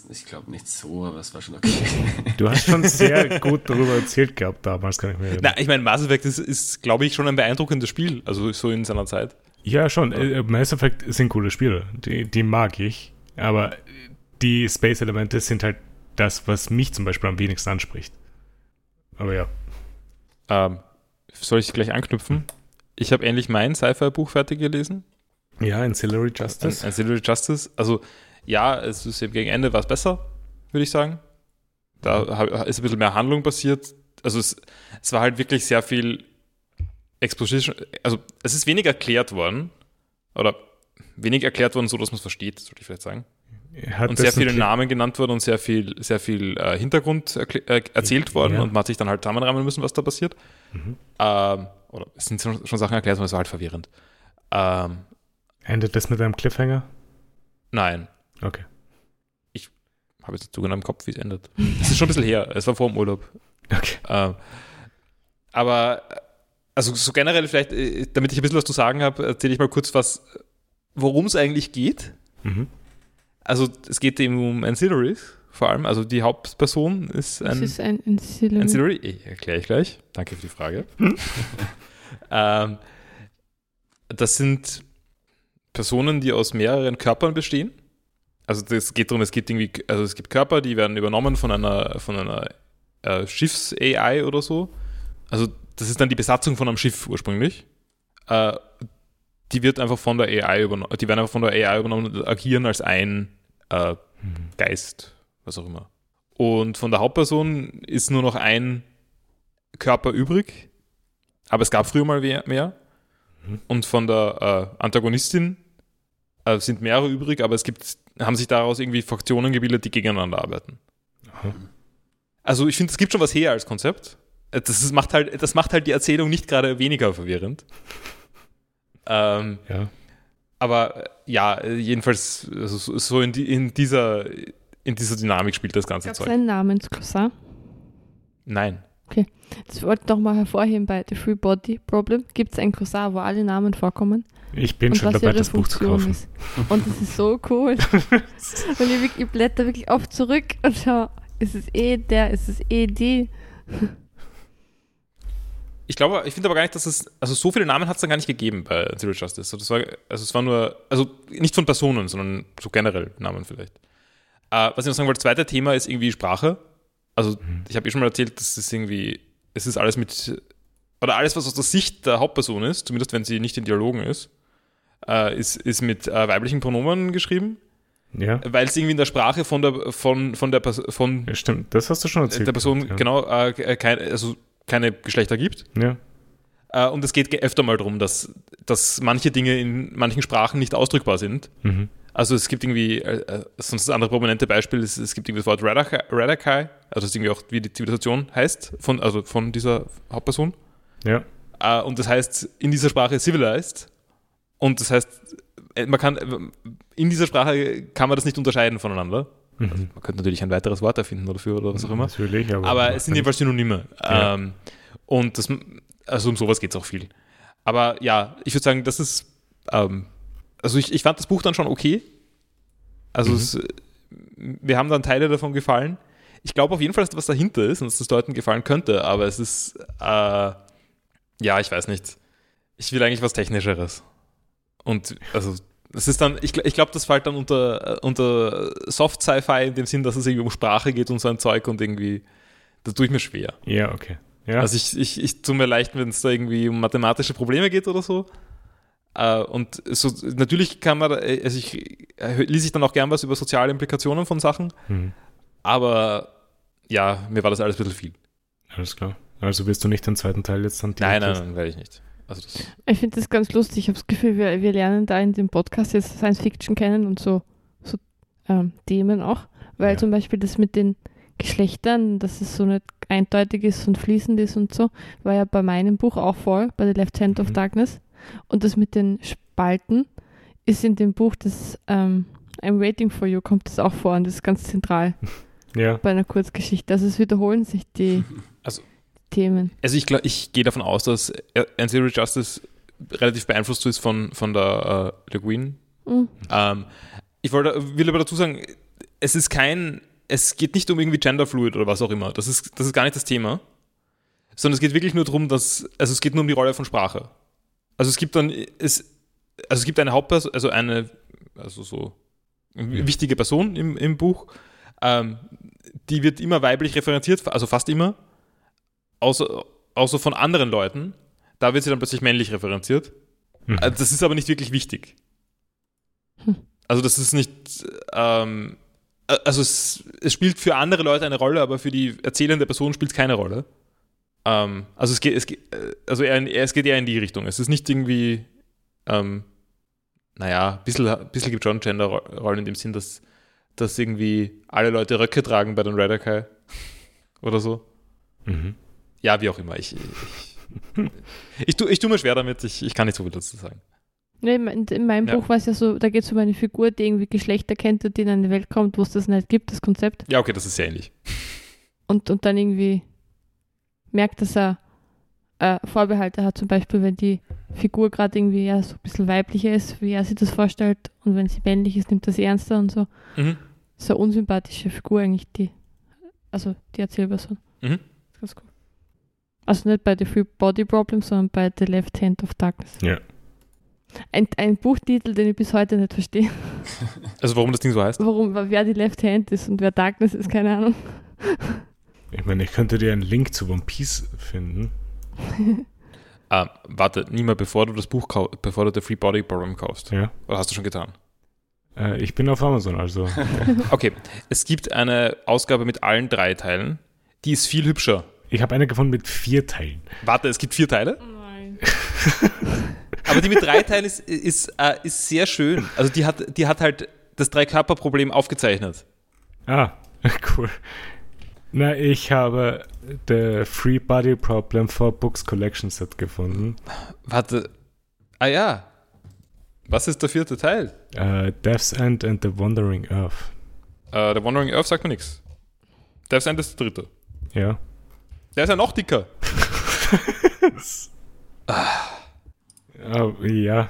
Ich glaube nicht so, aber es war schon okay. Du hast schon sehr gut darüber erzählt gehabt damals, kann ich mir erinnern. Na, ich meine, Mass Effect ist, ist glaube ich, schon ein beeindruckendes Spiel. Also so in seiner Zeit. Ja, schon. Äh, Mass Effect sind coole Spiele. Die, die mag ich. Aber die Space-Elemente sind halt das, was mich zum Beispiel am wenigsten anspricht. Aber ja. Ähm, soll ich gleich anknüpfen? Ich habe endlich mein Sci-Fi-Buch fertig gelesen. Ja, Ancillary Justice. Ancillary Justice. Also, ja, es ist eben gegen Ende war es besser, würde ich sagen. Da ist ein bisschen mehr Handlung passiert. Also, es, es war halt wirklich sehr viel Exposition. Also, es ist wenig erklärt worden. Oder wenig erklärt worden, so dass man es versteht, sollte ich vielleicht sagen. Hat Und sehr viele Namen genannt worden und sehr viel, sehr viel äh, Hintergrund äh, erzählt worden Ja. und man hat sich dann halt zusammenreimen müssen, was da passiert. Mhm. Ähm, oder es sind schon, schon Sachen erklärt worden, es war halt verwirrend. Ähm, Endet das mit einem Cliffhanger? nein, Okay. habe jetzt nicht so genau im Kopf, wie es endet. Es ist schon ein bisschen her, es war vor dem Urlaub. Okay. Ähm, aber, äh, also so generell vielleicht, äh, damit ich ein bisschen was zu sagen habe, erzähle ich mal kurz was, worum es eigentlich geht. Mhm. Also es geht eben um Ancillaries vor allem, also die Hauptperson ist Das ein ist ein Ancillary. Ancillary, erkläre ich gleich. Danke für die Frage. ähm, das sind Personen, die aus mehreren Körpern bestehen. Also das geht darum, es gibt irgendwie, also es gibt Körper, die werden übernommen von einer, von einer äh, Schiffs-AI oder so. Also das ist dann die Besatzung von einem Schiff ursprünglich. Äh, die wird einfach von der AI übernommen, die werden einfach von der AI übernommen und agieren als ein äh. Geist, was auch immer. Und von der Hauptperson ist nur noch ein Körper übrig, aber es gab früher mal mehr. Und von der äh, Antagonistin äh, sind mehrere übrig, aber es gibt, haben sich daraus irgendwie Fraktionen gebildet, die gegeneinander arbeiten. Aha. Also ich finde, es gibt schon was her als Konzept. Äh, Das macht halt, das macht halt die Erzählung nicht gerade weniger verwirrend. Ähm, Ja. aber äh, ja, jedenfalls also so- in, die, in, dieser, in dieser Dynamik spielt das ganze Gab es Zeug. einen Namenscousin? Nein. Das wollte ich noch mal hervorheben bei The Free Body Problem. Gibt es ein Cousin, wo alle Namen vorkommen? Ich bin und schon dabei, das Buch zu Funktion kaufen. ist. Und das ist so cool. und ich, ich blätter wirklich oft zurück und schau, ist es eh der, ist es eh die? Ich glaube, ich finde aber gar nicht, dass es, also so viele Namen hat es dann gar nicht gegeben bei Zero Justice. So, Das war, also es war nur, also nicht von Personen, sondern so generell Namen vielleicht. Äh, was ich noch sagen wollte, das zweite Thema ist irgendwie Sprache. Also ich habe eh schon mal erzählt, dass es irgendwie, es ist alles mit, oder alles, was aus der Sicht der Hauptperson ist, zumindest wenn sie nicht in Dialogen ist, äh, ist, ist mit äh, weiblichen Pronomen geschrieben, Ja, weil es irgendwie in der Sprache von der, von, von der, Pers- von ja, stimmt. Das hast du schon erzählt. der Person ja. genau äh, kein, also keine Geschlechter gibt. Ja. Äh, und es geht ge- öfter mal darum, dass, dass manche Dinge in manchen Sprachen nicht ausdrückbar sind. Mhm. Also es gibt irgendwie, äh, äh, sonst das andere prominente Beispiel ist, es gibt irgendwie das Wort Radakai, Radakai also das ist irgendwie auch, wie die Zivilisation heißt, von, also von dieser Hauptperson. Ja. Äh, und das heißt in dieser Sprache civilized. Und das heißt, äh, man kann, in dieser Sprache kann man das nicht unterscheiden voneinander. Mhm. Man könnte natürlich ein weiteres Wort erfinden dafür oder was auch immer. Natürlich, aber. Aber es sind jedenfalls Synonyme. Ja. Ähm, und das, also um sowas geht es auch viel. Aber ja, ich würde sagen, das ist, ähm, also ich, ich fand das Buch dann schon okay. Also Mhm. es, wir haben dann Teile davon gefallen. Ich glaube auf jeden Fall, dass da was dahinter ist und dass das Leuten gefallen könnte, aber es ist, äh, ja, ich weiß nicht. Ich will eigentlich was Technischeres. Und also, es ist dann, ich, ich glaube, das fällt dann unter, äh, unter Soft-Sci-Fi in dem Sinn, dass es irgendwie um Sprache geht und so ein Zeug und irgendwie, das tue ich mir schwer. Ja, okay. Ja. Also ich, ich, ich tue mir leicht, wenn es da irgendwie um mathematische Probleme geht oder so. Äh, und so, natürlich kann man, da- also ich äh, lese ich dann auch gern was über soziale Implikationen von Sachen, mhm. aber ja, mir war das alles ein bisschen viel. Alles klar. Also wirst du nicht den zweiten Teil jetzt dann Nein, nein, nein, werde ich nicht. Also Ich finde das ganz lustig. Ich habe das Gefühl, wir, wir lernen da in dem Podcast jetzt Science Fiction kennen und so, so ähm, Themen auch. Weil Ja. zum Beispiel das mit den Geschlechtern, dass es so nicht eindeutig ist und fließend ist und so, war ja bei meinem Buch auch voll, bei The Left Hand of Mhm. Darkness. Und das mit den Spalten ist in dem Buch, das ähm, I'm Waiting for You, kommt das auch vor und das ist ganz zentral Ja. bei einer Kurzgeschichte. Also es wiederholen sich die Also- Themen. also ich, glaub, ich gehe davon aus, dass Zero Justice relativ beeinflusst ist von, von der äh, Le Guin Mhm. Ähm, ich wollte, will aber dazu sagen, es ist kein, es geht nicht um irgendwie Genderfluid oder was auch immer. Das ist, das ist gar nicht das Thema. Sondern es geht wirklich nur darum, dass, also es geht nur um die Rolle von Sprache. Also es gibt dann, es, also es gibt eine Hauptperson, also eine, also so Mhm. wichtige Person im, im Buch, ähm, die wird immer weiblich referenziert, also fast immer, außer, außer von anderen Leuten. Da wird sie dann plötzlich männlich referenziert. Mhm. Das ist aber nicht wirklich wichtig. Hm. Also das ist nicht, ähm, äh, also es, es spielt für andere Leute eine Rolle, aber für die erzählende Person spielt es keine Rolle. Ähm, also es geht, es geht, äh, also eher, in- es geht eher in die Richtung. Es ist nicht irgendwie, ähm, naja, ein bisschen, ein bisschen gibt schon Gender-Rollen in dem Sinn, dass, dass irgendwie alle Leute Röcke tragen bei den Radakai oder so. Mhm. Ja, wie auch immer. Ich, ich, ich, tu, ich tue mir schwer damit, ich, ich kann nicht so viel dazu sagen. Nee, in, in in meinem Ja. Buch war es ja so, da geht es um eine Figur, die irgendwie Geschlechter kennt und die in eine Welt kommt, wo es das nicht gibt, das Konzept. Ja, okay, das ist sehr ähnlich. Und, und dann irgendwie merkt, dass er äh, Vorbehalte hat, zum Beispiel, wenn die Figur gerade irgendwie ja, so ein bisschen weiblicher ist, wie er sich das vorstellt, und wenn sie männlich ist, nimmt sie ernster und so. Mhm. So eine unsympathische Figur eigentlich, die, also die Erzählperson. Mhm. Also nicht bei The Free Body Problem, sondern bei The Left Hand of Darkness. Ja. Ein, ein Buchtitel, den ich bis heute nicht verstehe. Also warum das Ding so heißt? Warum, wer die Left Hand ist und wer Darkness ist, keine Ahnung. Ich meine, ich könnte dir einen Link zu One Piece finden. Ah, warte, niemand, bevor du das Buch kaufst, bevor du The Free Body Problem kaufst. Ja. Oder hast du schon getan? Äh, ich bin auf Amazon, also. Okay, es gibt eine Ausgabe mit allen drei Teilen. Die ist viel hübscher. Ich habe eine gefunden mit vier Teilen. Warte, es gibt vier Teile? Nein. Aber die mit drei Teilen ist, ist, äh, ist sehr schön. Also die hat, die hat halt das Drei-Körper-Problem aufgezeichnet. Ah, cool. Na, ich habe The Free Body Problem for Books Collection Set gefunden. Warte. Ah ja. Was ist der vierte Teil? Uh, Death's End and the Wandering Earth. Äh, der Wandering Earth sagt mir nichts. Death's End ist der dritte. Ja. Der ist ja noch dicker. Oh, ja.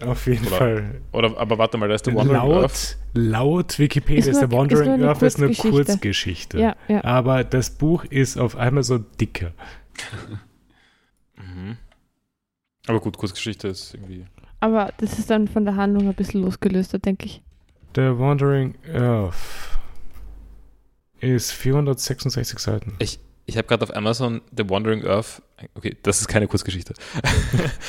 Auf jeden Oder- Fall. Oder, aber warte mal, da ist der Wandering Earth. Laut, laut Wikipedia Ist der Wandering ist Earth ist eine Kurzgeschichte. Ja, ja. Aber das Buch ist auf einmal so dicker. Aber gut, Kurzgeschichte ist irgendwie. Aber das ist dann von der Handlung ein bisschen losgelöster, denke ich. The Wandering Earth ist 466 Seiten. Ich, ich habe gerade auf Amazon The Wandering Earth. Okay, das ist keine Kurzgeschichte.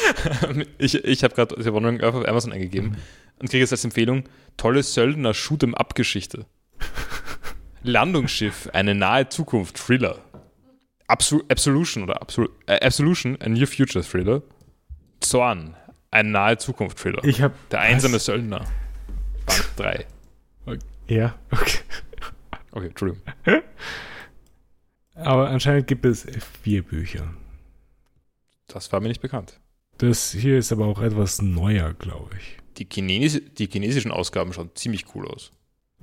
ich ich habe gerade The Wandering Earth auf Amazon eingegeben und kriege jetzt als Empfehlung tolle Söldner Shoot'em Up Geschichte. Landungsschiff, eine nahe Zukunft Thriller. Absol Absolution oder Absol äh, Absolution, ein Near Future Thriller. Zorn, ein nahe Zukunft Thriller. Ich habe Der einsame Söldner. Band 3. ja, okay. Okay, Entschuldigung. Aber anscheinend gibt es vier Bücher. Das war mir nicht bekannt. Das hier ist aber auch etwas neuer, glaube ich. Die, Chines die chinesischen Ausgaben schauen ziemlich cool aus.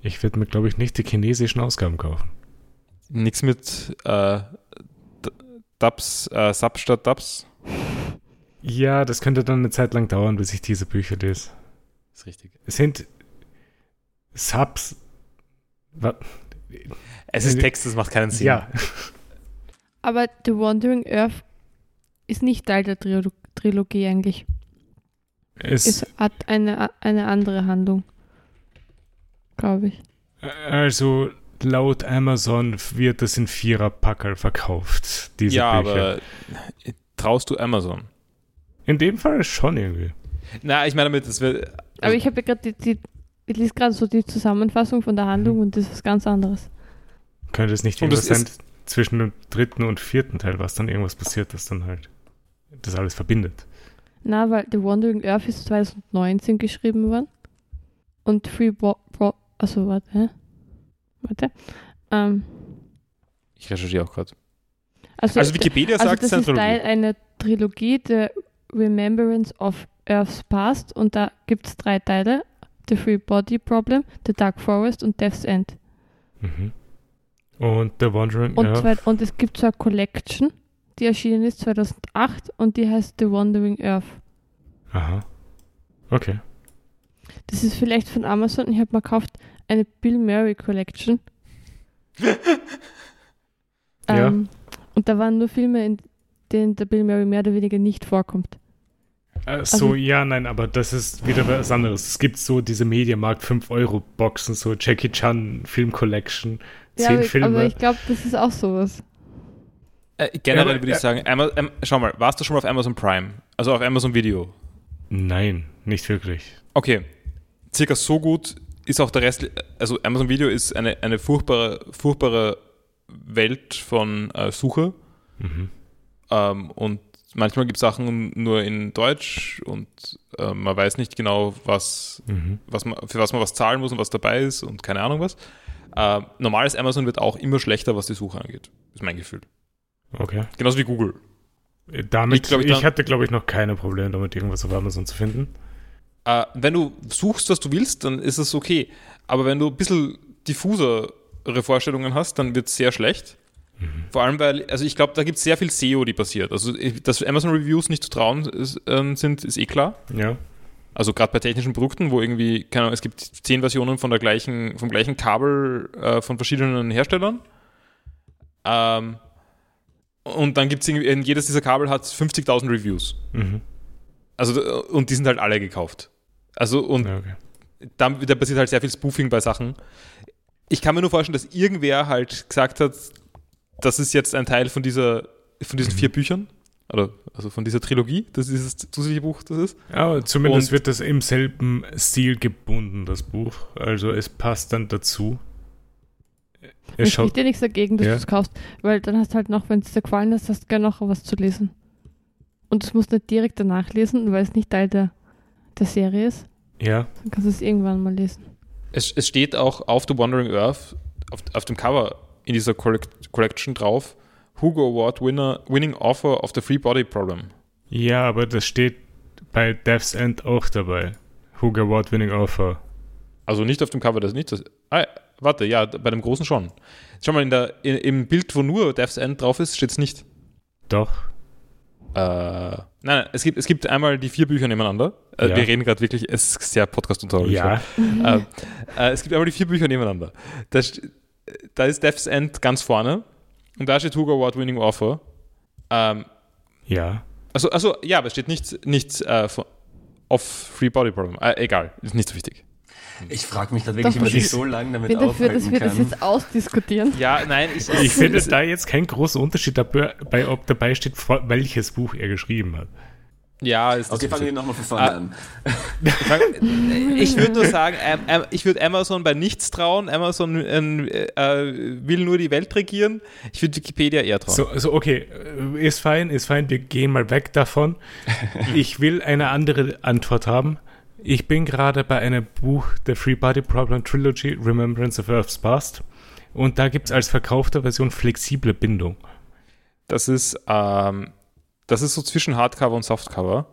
Ich werde mir, glaube ich, nicht die chinesischen Ausgaben kaufen. Nix mit äh, Dubs, äh, Sub statt Dubs. Ja, das könnte dann eine Zeit lang dauern, bis ich diese Bücher lese. Ist richtig. Es sind Subs. Wa- Es ist Text, das macht keinen Sinn. Ja, Aber The Wandering Earth ist nicht Teil der Trilo Trilogie eigentlich. es, Es hat eine, eine andere Handlung. Glaube ich. also laut Amazon wird das in Vierer-Packerl verkauft, diese ja Bücher. aber äh, traust du Amazon? In dem Fall schon irgendwie. Na, ich meine damit, das wird. Aber ich habe ja gerade die, die, ich lese gerade so die Zusammenfassung von der Handlung und das ist was ganz anderes. Könnte es nicht irgendwas sein zwischen dem dritten und vierten Teil, was dann irgendwas passiert, das dann halt das alles verbindet. Na, weil The Wandering Earth ist 2019 geschrieben worden. Und Free Bo Bo also warte, hä? Warte. Ähm, Ich recherchiere auch gerade. also, Also Wikipedia also sagt, es das ist eine ist Teil Trilogie. einer Trilogie, The Remembrance of Earth's Past. Und da gibt es drei Teile. The Free Body Problem, The Dark Forest und Death's End. Mhm. Und The Wandering Und, Earth. zwei, und es gibt so eine Collection, die erschienen ist 2008 und die heißt The Wandering Earth. Aha. Okay. Das ist vielleicht von Amazon. Ich habe mal gekauft eine Bill Murray Collection. Ja. ähm, und da waren nur Filme, in denen der Bill Murray mehr oder weniger nicht vorkommt. Äh, Also so, ja, nein, aber das ist wieder was anderes. Es gibt so diese Mediamarkt 5-Euro-Boxen, so Jackie Chan Film Collection, Ja, 10 aber, Filme. aber ich glaube, das ist auch sowas. Äh, generell Ja, würde ich sagen, Ama ähm, schau mal, warst du schon mal auf Amazon Prime? Also auf Amazon Video? Nein, nicht wirklich. Okay. Circa so gut ist auch der Rest. Also Amazon Video ist eine, eine furchtbare, furchtbare Welt von äh, Suche. Mhm. Ähm, und manchmal gibt es Sachen nur in Deutsch und äh, man weiß nicht genau, was, Mhm. was man, für was man was zahlen muss und was dabei ist und keine Ahnung was. Äh, normales Amazon wird auch immer schlechter, was die Suche angeht. Ist mein Gefühl. Okay. Genauso wie Google. Äh, Damit, Ich glaub, ich ich, hatte, glaube ich, noch keine Probleme damit, irgendwas auf Amazon zu finden. Äh, wenn du suchst, was du willst, dann ist es okay. Aber wenn du ein bisschen diffusere Vorstellungen hast, dann wird es sehr schlecht. Vor allem, weil, also ich glaube, da gibt es sehr viel SEO, die passiert. Also, ich- dass Amazon Reviews nicht zu trauen ist, ähm, sind, ist eh klar. Ja. Also gerade bei technischen Produkten, wo irgendwie, keine Ahnung, es gibt zehn Versionen von der gleichen, vom gleichen Kabel äh, von verschiedenen Herstellern. Ähm, und dann gibt es irgendwie, jedes dieser Kabel hat 50.000 Reviews. Mhm. Also, äh, und die sind halt alle gekauft. Also, und ja okay. da, da passiert halt sehr viel Spoofing bei Sachen. Ich kann mir nur vorstellen, dass irgendwer halt gesagt hat, das ist jetzt ein Teil von dieser, von diesen Mhm. vier Büchern. Oder also von dieser Trilogie, das dieses zusätzliche Buch das ist. Aber zumindest Und- wird das im selben Stil gebunden, das Buch. Also es passt dann dazu. Es spricht dir nichts dagegen, dass Ja. du es kaufst, weil dann hast du halt noch, wenn es dir gefallen ist, hast du gerne noch was zu lesen. und das musst du nicht direkt danach lesen, weil es nicht Teil der, der Serie ist. Ja. Dann kannst du es irgendwann mal lesen. Es, es steht auch auf The Wandering Earth, auf, auf dem Cover in dieser Collect Collection drauf, Hugo Award Winner, Winning Author of the Free Body Problem. Ja, aber das steht bei Death's End auch dabei. Hugo Award Winning Author. Also nicht auf dem Cover, das nicht. Das, ah, warte, ja, bei dem großen schon. Schau mal, in der, in, im Bild, wo nur Death's End drauf ist, steht es nicht. Doch. Äh, nein, nein, es gibt, es gibt einmal die vier Bücher nebeneinander. Äh, Ja. Wir reden gerade wirklich, es ist sehr podcast-unterhaltend. Ja. äh, äh, es gibt einmal die vier Bücher nebeneinander. Da, da ist Death's End ganz vorne und da steht Hugo Award Winning Author. Ähm, Ja. also, also, ja, aber es steht nichts nicht, äh, von- of Free Body Problem. Äh, egal, ist nicht so wichtig. Ich frage mich gerade wirklich, wie man das sich so lange damit bin dafür, dass aufhalten wir das kann. jetzt ausdiskutieren. Ja, nein, ich, Ich finde da jetzt kein großer Unterschied dabei, ob dabei steht, welches Buch er geschrieben hat. Ja, ist Okay, fangen wir nochmal von vorne Ah. an. Ich würde nur sagen, ich würde Amazon bei nichts trauen. Amazon ähm, äh, will nur die Welt regieren. Ich würde Wikipedia eher trauen. So, so, okay, äh, ist fein, ist fein, wir gehen mal weg davon. Ich will eine andere Antwort haben. Ich bin gerade bei einem Buch der Free Body Problem Trilogy, Remembrance of Earth's Past. Und da gibt es als verkaufte Version flexible Bindung. Das ist, ähm, das ist so zwischen Hardcover und Softcover.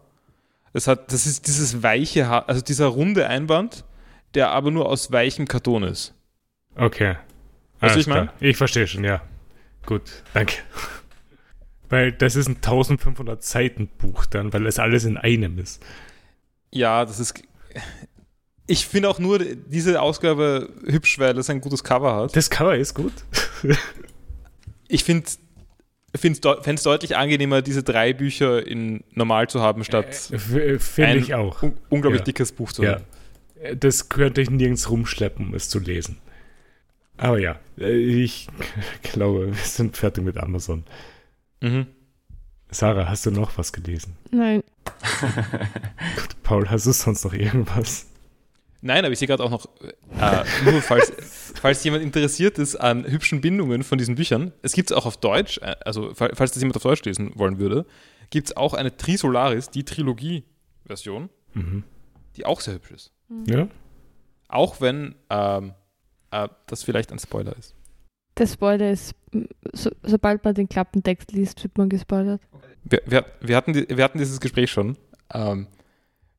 Das, hat, das ist dieses weiche, also dieser runde Einband, der aber nur aus weichem Karton ist. Okay. Weißt du, Alles ich mein? klar. Ich verstehe schon, ja. Gut, danke. Weil das ist ein 1500 Seiten Buch dann, weil das alles in einem ist. Ja, das ist. Ich finde auch nur diese Ausgabe hübsch, weil es ein gutes Cover hat. Das Cover ist gut. Ich finde es deut deutlich angenehmer, diese drei Bücher in normal zu haben, statt F- Finde ein ich auch. un unglaublich Ja. dickes Buch zu Ja. haben. Das könnte ich nirgends rumschleppen, um es zu lesen. Aber ja, äh, ich glaube, wir sind fertig mit Amazon. Mhm. Sarah, hast du noch was gelesen? Nein, Gut, Paul, hast du sonst noch irgendwas? Nein, aber ich sehe gerade auch noch, äh, nur falls, falls jemand interessiert ist an hübschen Bindungen von diesen Büchern, es gibt es auch auf Deutsch, äh, also fa- falls das jemand auf Deutsch lesen wollen würde, gibt es auch eine Trisolaris, die Trilogie-Version, Mhm. die auch sehr hübsch ist. Ja? Auch wenn ähm, äh, das vielleicht ein Spoiler ist. der Spoiler ist, so, sobald man den Klappentext liest, wird man gespoilert. Wir, wir, wir, hatten, wir hatten dieses Gespräch schon. Ähm,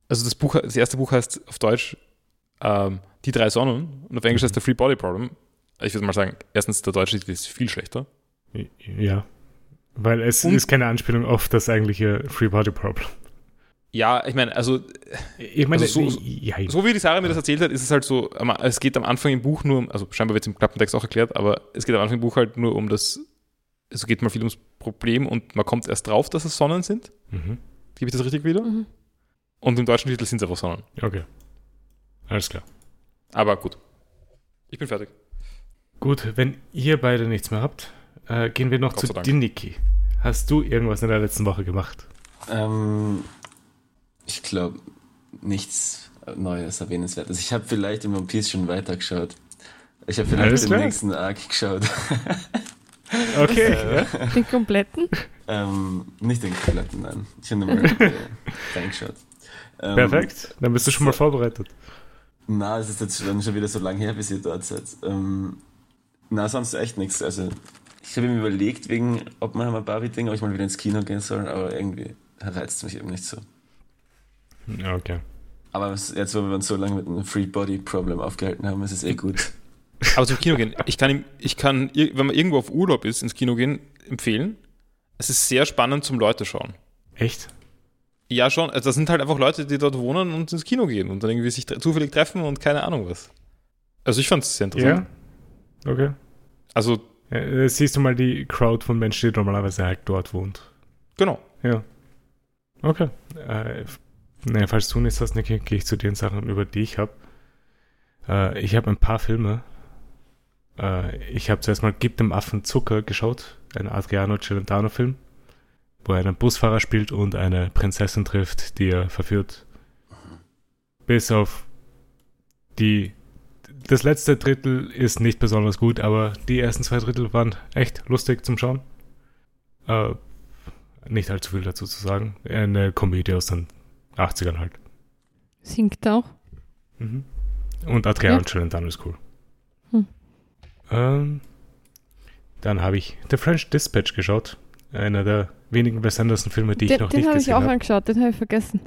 also das Buch, das erste Buch heißt auf Deutsch ähm, Die drei Sonnen und auf Englisch heißt The Free Body Problem. Ich würde mal sagen, erstens, der deutsche Titel ist viel schlechter. Ja. Weil es Und- ist keine Anspielung auf das eigentliche Free Body Problem. Ja, ich meine, also Ich meine, Also so- ja, so wie die Sarah mir das erzählt hat, ist es halt so, es geht am Anfang im Buch nur um, also scheinbar wird es im Klappentext auch erklärt, aber es geht am Anfang im Buch halt nur um das, es geht mal viel ums Problem und man kommt erst drauf, dass es Sonnen sind. Mhm. Gebe ich das richtig wieder? Mhm. Und im deutschen Titel sind es einfach Sonnen. Okay. Alles klar. Aber gut. Ich bin fertig. Gut, wenn ihr beide nichts mehr habt, äh, gehen wir noch Gott zu. Diniki. Hast du irgendwas in der letzten Woche gemacht? Ähm, ich glaube, nichts Neues, Erwähnenswertes. Ich habe vielleicht im One Piece schon weitergeschaut. Ich habe vielleicht Alles den nächsten Arc geschaut. Okay. Den kompletten? ähm, nicht den kompletten, nein. Ich habe nur mal äh, reingeschaut. Ähm, Perfekt. Dann bist du schon mal so. vorbereitet. Na, es ist jetzt schon, schon wieder so lange her, bis ihr dort seid. Ähm, na, sonst echt nichts. Also, ich habe mir überlegt, wegen Oppenheimer Barbie-Ding, ob ich mal wieder ins Kino gehen soll, aber irgendwie reizt es mich eben nicht so. Ja, Okay. Aber jetzt, wo wir uns so lange mit einem Free Body Problem aufgehalten haben, ist es eh gut. Aber zum Kino gehen. Ich kann, ihm- ich kann, wenn man irgendwo auf Urlaub ist, ins Kino gehen, empfehlen. Es ist sehr spannend zum Leute schauen. Echt? Ja, schon. Also das sind halt einfach Leute, die dort wohnen und ins Kino gehen und dann irgendwie sich zufällig treffen und keine Ahnung was. Also ich fand es sehr interessant. Ja. Okay. Also, Ja, äh, siehst du mal die Crowd von Menschen, die normalerweise halt dort wohnt. genau. Ja. Okay. Äh, f- nee, falls du nichts hast, Niki, gehe ich zu den Sachen, über die ich habe. Äh, ich habe ein paar Filme. Äh, ich habe zuerst mal Gib dem Affen Zucker geschaut, ein Adriano Celentano-Film, wo er einen Busfahrer spielt und eine Prinzessin trifft, die er verführt. Bis auf die. Das letzte Drittel ist nicht besonders gut, aber die ersten zwei Drittel waren echt lustig zum Schauen. Äh, nicht allzu viel dazu zu sagen. Eine Komödie aus den 80ern halt. Singt auch. Mhm. Und Adriano Ja. Celentano ist cool. Hm. Ähm, dann habe ich The French Dispatch geschaut. Einer der wenigen Wes Anderson-Filme, die ich Den, noch den nicht habe ich gesehen auch habe. angeschaut, den habe ich vergessen.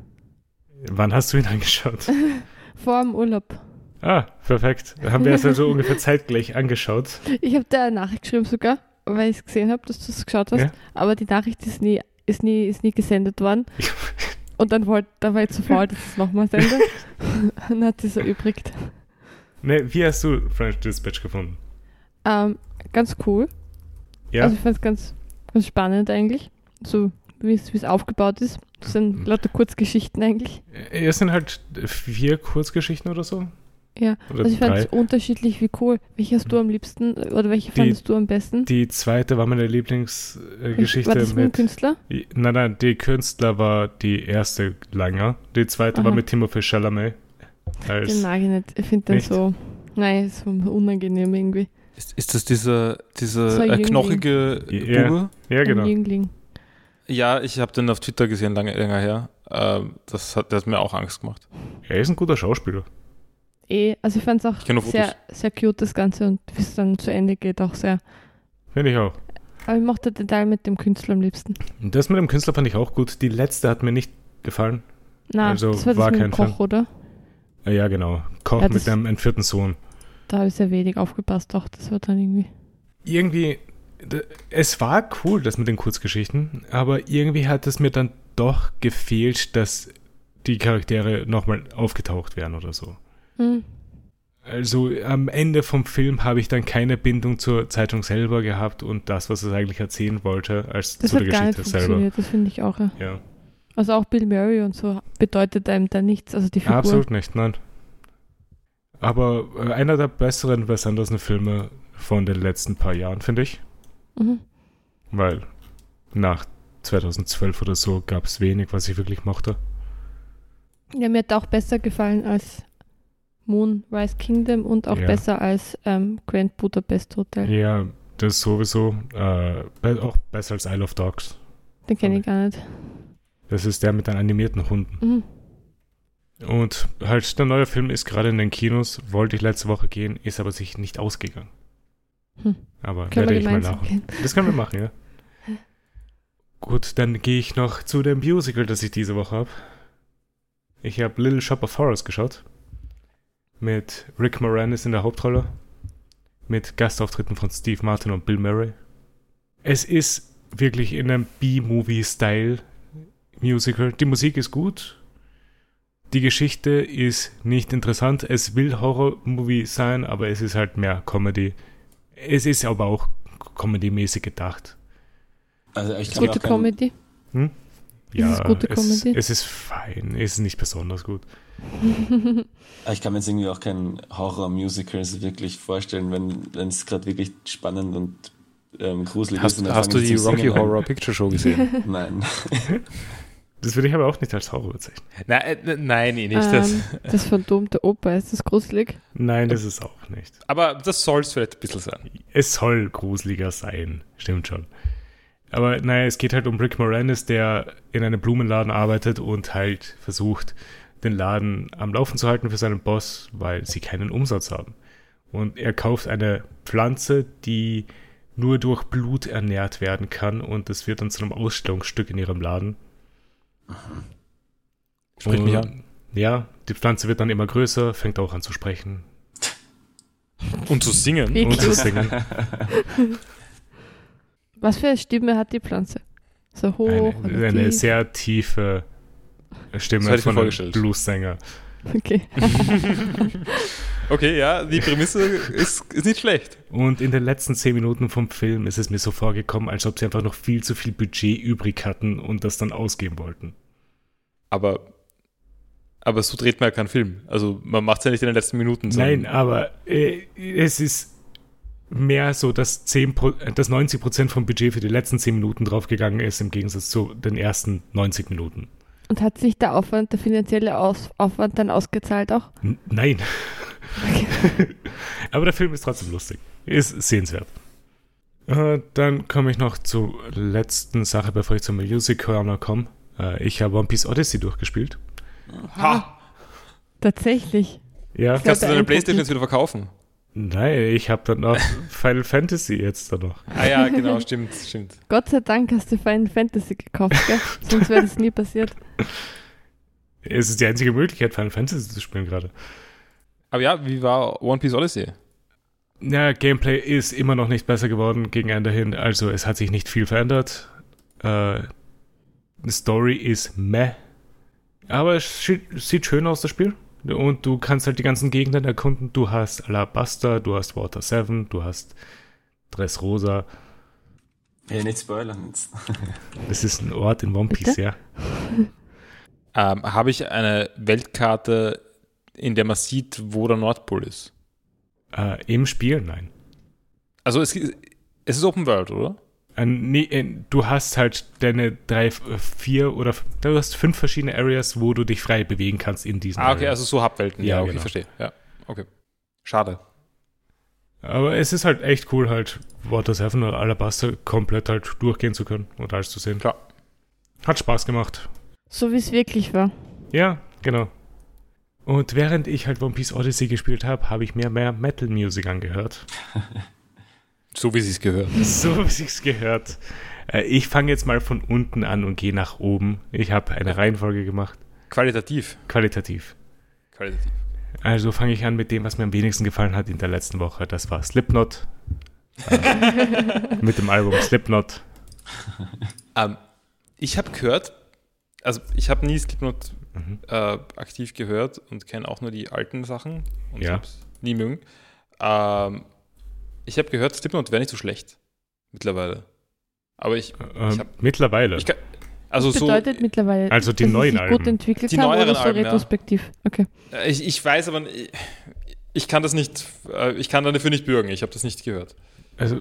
Wann hast du ihn angeschaut? Vor dem Urlaub. ah, perfekt. Haben wir es also ungefähr zeitgleich angeschaut. Ich habe da eine Nachricht geschrieben sogar, weil ich es gesehen habe, dass du es geschaut hast. Ja. Aber die Nachricht ist nie, ist nie, ist nie gesendet worden. Und dann wollte, da war ich zu faul, dass ich es nochmal sende. Und hat sie so erübrigt. Ne, wie hast du French Dispatch gefunden? Ähm, ganz cool. Ja, Also ich fand es ganz, ganz spannend eigentlich. So wie es wie es aufgebaut ist. Das sind lauter Kurzgeschichten eigentlich. es sind halt vier Kurzgeschichten oder so. Ja, Oder also ich fand es unterschiedlich wie cool. Welche hast du am liebsten oder welche Die- fandest du am besten? Die zweite war meine Lieblingsgeschichte war das mit dem mit. Künstler? Nein, nein, die Künstler war die erste länger. Die zweite war Aha. mit Timothée Chalamet. Den Als, mag ich nicht. Ich finde den Nicht? so, nein, so unangenehm irgendwie. Ist, ist das dieser, dieser So äh, Jüngling. knochige Ja. Bube? ja, genau. Ein Jüngling. Ja, ich habe den auf Twitter gesehen, lange länger her. Ähm, das hat, der hat mir auch Angst gemacht. Er ist ein guter Schauspieler. Eh, also ich fand es auch sehr, sehr cute, das Ganze, und wie es dann zu Ende geht, auch sehr. Finde ich auch. Aber ich mochte den Teil mit dem Künstler am liebsten. Das mit dem Künstler fand ich auch gut. Die letzte hat mir nicht gefallen. Na, Also das war das war mit dem kein Koch, Fan. oder? Äh, Ja, genau. Koch Ja, mit einem entführten Sohn. Da habe ich sehr wenig aufgepasst, auch das war dann irgendwie. Irgendwie, es war cool, das mit den Kurzgeschichten, aber irgendwie hat es mir dann doch gefehlt, dass die Charaktere nochmal aufgetaucht wären oder so. Hm. Also am Ende vom Film habe ich dann keine Bindung zur Zeitung selber gehabt und das, was es eigentlich erzählen wollte, als Das zu der Geschichte selber. funktioniert, das finde ich auch. Ja. Ja, Also auch Bill Murray und so bedeutet einem da nichts, also die Figur. absolut nicht, nein. Aber äh, einer der besseren Wes Anderson-Filme von den letzten paar Jahren, finde ich. Mhm. Weil nach 2012 oder so gab es wenig, was ich wirklich mochte. Ja, mir hat auch besser gefallen als Moonrise Kingdom und auch Ja. besser als ähm, Grand Budapest Hotel. Ja, das sowieso. Äh, auch besser als Isle of Dogs. Den kenne ich gar nicht. Das ist der mit den animierten Hunden. Mhm. Und halt, der neue Film ist gerade in den Kinos. Wollte ich letzte Woche gehen, ist aber sich nicht ausgegangen. Hm. Aber Können werde ich mal nach. gehen. Das können wir machen, ja. Gut, dann gehe ich noch zu dem Musical, das ich diese Woche habe. Ich habe Little Shop of Horrors geschaut. Mit Rick Moranis in der Hauptrolle. Mit Gastauftritten von Steve Martin und Bill Murray. Es ist wirklich in einem B-Movie-Style Musical. Die Musik ist gut. Die Geschichte ist nicht interessant. Es will Horror-Movie sein, aber es ist halt mehr Comedy. Es ist aber auch Comedy-mäßig gedacht. Also ich kann Gute Comedy. Ja, es gute es, Comedy? es ist fein. Es ist nicht besonders gut. ich kann mir jetzt irgendwie auch kein Horror-Musical wirklich vorstellen, wenn es gerade wirklich spannend und ähm, gruselig ist. Hast, und dann hast du die Rocky. Horror Picture Show gesehen? Nein. Das würde ich aber auch nicht als Horror bezeichnen. nein, äh, nein, eh nicht. Das. Ähm, das Phantom der Oper, ist das gruselig? Nein, das ist auch nicht. Aber das soll es vielleicht ein bisschen sein. Es soll gruseliger sein. Stimmt schon. Aber naja, es geht halt um Rick Moranis, der in einem Blumenladen arbeitet und halt versucht, den Laden am Laufen zu halten für seinen Boss, weil sie keinen Umsatz haben. Und er kauft eine Pflanze, die nur durch Blut ernährt werden kann und das wird dann zu einem Ausstellungsstück in ihrem Laden. Spricht mich Und- an. Ja, die Pflanze wird dann immer größer, fängt auch an zu sprechen Und zu singen. Wie und zu singen. Was für eine Stimme hat die Pflanze? So hoch Eine, oder eine tief? sehr tiefe Stimme von einem. Blues-Sänger. Okay. Okay, ja, die Prämisse ist, ist nicht schlecht. Und in den letzten zehn Minuten vom Film ist es mir so vorgekommen, als ob sie einfach noch viel zu viel Budget übrig hatten und das dann ausgeben wollten. Aber, aber so dreht man ja keinen Film. Also man macht es ja nicht in den letzten Minuten. Nein, aber äh, es ist mehr so, dass, 10 Pro, äh, dass 90 Prozent vom Budget für die letzten 10 Minuten draufgegangen ist, im Gegensatz zu den ersten 90 Minuten. Und hat sich der Aufwand, der finanzielle Aus Aufwand dann ausgezahlt auch? N nein. aber der Film ist trotzdem lustig. Ist sehenswert. Äh, dann komme ich noch zur letzten Sache, bevor ich zum Music Corner komme. Äh, ich habe One Piece Odyssey durchgespielt. Ha! Tatsächlich. Ja. Kannst du deine. Playstation jetzt wieder verkaufen? Nein, ich habe dann noch Final Fantasy jetzt da noch. Ah ja, genau, stimmt, stimmt. Gott sei Dank hast du Final Fantasy gekauft, gell? Sonst wäre das nie passiert. Es ist die einzige Möglichkeit, Final Fantasy zu spielen gerade. Aber ja, wie war One Piece Odyssey? Ja, Gameplay ist immer noch nicht besser geworden gegen Ende hin. Also es hat sich nicht viel verändert. Äh, die Story ist meh. Aber es sieht schön aus, das Spiel. Und du kannst halt die ganzen Gegenden erkunden. Du hast Alabaster, du hast Water 7, du hast Dressrosa. Hey, nicht spoilern jetzt. Das ist ein Ort in One Piece, Bitte? ja. Ähm, Habe ich eine Weltkarte, in der man sieht, wo der Nordpol ist? Äh, Im Spiel, nein. Also es, es ist Open World, oder? Äh, nee, äh, du hast halt deine drei, äh, vier oder du hast fünf verschiedene Areas, wo du dich frei bewegen kannst in diesen Ah, okay, Areas. also so Hubwelten. Ja, Ja, okay, genau. verstehe. Ja, okay. Schade. Aber es ist halt echt cool, halt Water 7 oder Alabaster komplett halt durchgehen zu können und alles zu sehen. Klar. Hat Spaß gemacht. So wie es wirklich war. Ja, genau. Und während ich halt One Piece Odyssey gespielt habe, habe ich mir mehr Metal Music angehört. So wie sie es gehört. so wie sich's gehört. Äh, ich fange jetzt mal von unten an und gehe nach oben. Ich habe eine Reihenfolge gemacht. Qualitativ. Qualitativ. Qualitativ. Also fange ich an mit dem, was mir am wenigsten gefallen hat in der letzten Woche. Das war Slipknot. Äh, mit dem Album Slipknot. Ähm, ich habe gehört, also ich habe nie Slipknot Mhm. äh, aktiv gehört und kenne auch nur die alten Sachen und Ja. hab's nie mögen. Ähm, ich habe gehört, Slipknot wäre nicht so schlecht mittlerweile. Aber ich, Ähm, Ich hab- mittlerweile. ich kann, also das so, bedeutet mittlerweile, Also die dass neuen sich Alben. gut entwickelt Die haben neueren oder so Alben, ja. retrospektiv. Okay. äh, ich, ich weiß aber, ich, ich kann das nicht, äh, ich kann dafür nicht bürgen. Ich habe das nicht gehört. Also,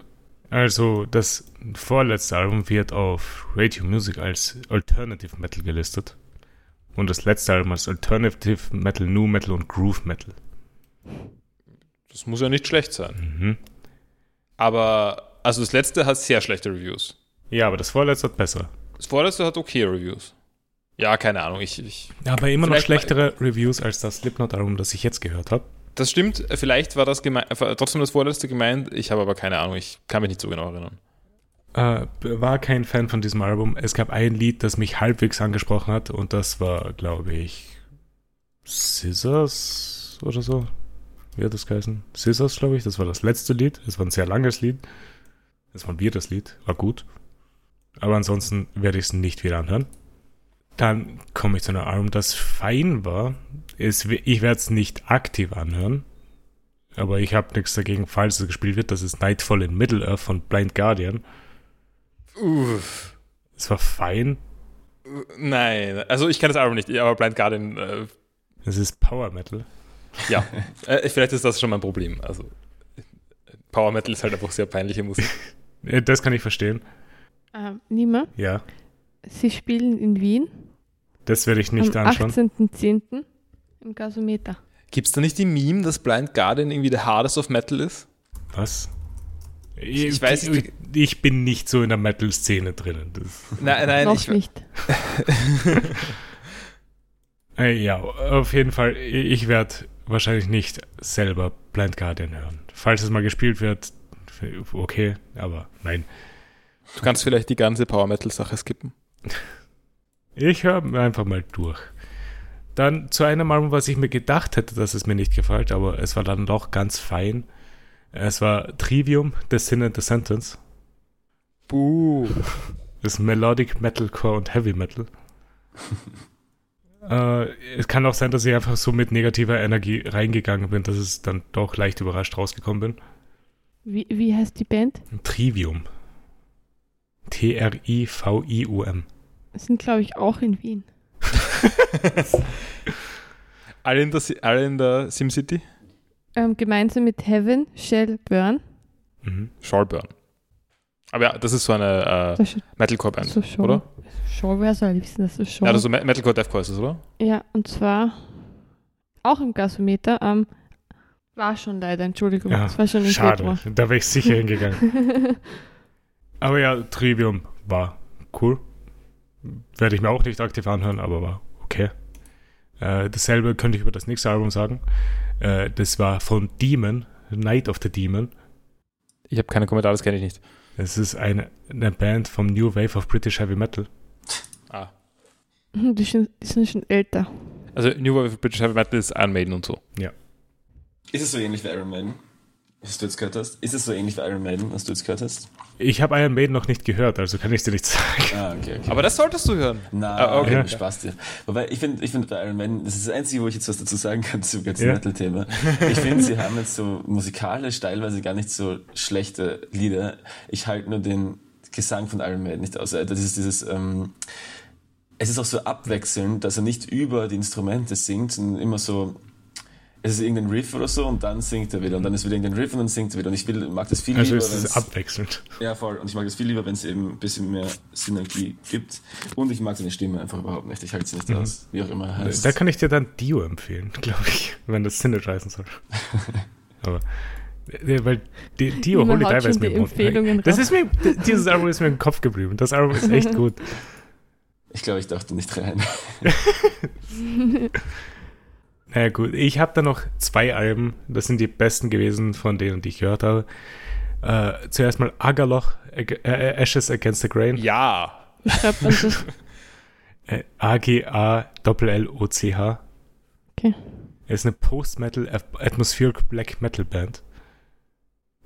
also das vorletzte Album wird auf Radio Music als Alternative Metal gelistet. Und das letzte Album als Alternative Metal, New Metal und Groove Metal. Das muss ja nicht schlecht sein. Mhm. Aber, also das letzte hat sehr schlechte Reviews. Ja, aber das vorletzte hat besser. Das vorletzte hat okay Reviews. Ja, keine Ahnung. Ich, ich, Aber immer noch schlechtere Reviews als das Slipknot-Album, das ich jetzt gehört habe. das stimmt. Vielleicht war das gemeint, äh, trotzdem das vorletzte gemeint. Ich habe aber keine Ahnung. Ich kann mich nicht so genau erinnern. Äh, war kein Fan von diesem Album. Es gab ein Lied, das mich halbwegs angesprochen hat und das war, glaube ich, Scissors oder so. Wie hat das geheißen? Scissors, glaube ich. Das war das letzte Lied. Es war ein sehr langes Lied. Es war ein weirdes Lied. War gut. Aber ansonsten werde ich es nicht wieder anhören. Dann komme ich zu einem Album, das fein war. Es, ich werde es nicht aktiv anhören. Aber ich habe nichts dagegen, falls es gespielt wird. Das ist Nightfall in Middle-earth von Blind Guardian. Uff. Es war fein. Nein, also ich kenne das Album nicht, aber Blind Guardian, äh, Es ist Power Metal. ja. äh, vielleicht ist das schon mein Problem. Also Power Metal ist halt einfach sehr peinliche Musik. Das kann ich verstehen. Ähm, Nima, Ja. sie spielen in Wien Das werde ich nicht am anschauen. 18.10. im Gasometer. Gibt es da nicht die Meme, dass Blind Guardian irgendwie der Hardest of Metal ist? Was? Ich weiß ich, nicht- ich bin nicht so in der Metal-Szene drinnen. Das, Nein, nein, Noch ich, nicht. äh, ja, auf jeden Fall. Ich werde wahrscheinlich nicht selber Blind Guardian hören. Falls es mal gespielt wird, okay, aber nein. du kannst vielleicht die ganze Power Metal Sache skippen. Ich höre einfach mal durch. Dann zu einem Album, was ich mir gedacht hätte, dass es mir nicht gefällt, aber es war dann doch ganz fein. Es war Trivium, The Sin and the Sentence. Buh. Das ist Melodic Metalcore und Heavy Metal. äh, es kann auch sein, dass ich einfach so mit negativer Energie reingegangen bin, dass es dann doch leicht überrascht rausgekommen bin. Wie, wie heißt die Band? Trivium. T-R-I-V-I-U-M. Sind, glaube ich, auch in Wien. Alle in der, alle in der SimCity? Ähm, gemeinsam mit Heaven, Shell, Burn. Mhm. Shawburn. Aber ja, das ist so eine äh, ist Metalcore-Band, so Show. oder? Show, wer soll wissen, dass das Show Ja, das ist so Me- Metalcore Deathcore ist es, oder? Ja, und zwar auch im Gasometer. Ähm, war schon leider, Entschuldigung. Ja, das war schon im Schade, Februar. da wäre ich sicher hingegangen. Aber ja, Trivium war cool. Werde ich mir auch nicht aktiv anhören, aber war okay. Äh, dasselbe könnte ich über das nächste Album sagen. Äh, das war von Demon, Night of the Demon. Ich habe keine Kommentare, das kenne ich nicht. Es ist eine, eine Band vom New Wave of British Heavy Metal. Ah. Die sind, die sind schon älter. Also New Wave of British Heavy Metal ist Iron Maiden und so. Ist es so ähnlich wie Iron Maiden? Was du jetzt gehört hast? Ist es so ähnlich wie Iron Maiden, was du jetzt gehört hast? Ich habe Iron Maiden noch nicht gehört, also kann ich dir nicht sagen. Ah, okay, okay. Aber das solltest du hören. Na, Ah, okay. okay. Spaß dir. Wobei, ich finde, ich finde bei Iron Man, das ist das Einzige, wo ich jetzt was dazu sagen kann zum ganzen Ja. Metal-Thema. Ich finde, sie haben jetzt so musikalisch teilweise gar nicht so schlechte Lieder. Ich halte nur den Gesang von Iron Man nicht aus. Also Das ist dieses, ähm, es ist auch so abwechselnd, dass er nicht über die Instrumente singt, sondern immer so, es ist irgendein Riff oder so und dann singt er wieder und dann ist wieder irgendein Riff und dann singt er wieder und ich will, mag das viel Also lieber, es ist wenn's- abwechselnd. ja, voll. Und ich mag das viel lieber, wenn es eben ein bisschen mehr Synergie gibt. Und ich mag seine Stimme einfach überhaupt nicht. Ich halte sie nicht aus, wie auch immer er heißt. Da kann ich dir dann Dio empfehlen, glaube ich, wenn das Synergizen soll. Aber äh, weil die, Dio Holy Diver ist mir im- Empfehlungen Das ist mir dieses Album ist mir im Kopf geblieben. Das Album ist echt gut. ich glaube, ich dachte nicht rein. Naja gut, ich habe da noch zwei Alben. Das sind die besten gewesen von denen, die ich gehört habe. Äh, zuerst mal Agaloch, Ag- äh, Ashes Against the Grain. Ja. Wie schreibt man das? Äh, A-G-A-L-L-O-C-H. Okay. ist eine Post-Metal At- Atmospheric Black Metal Band.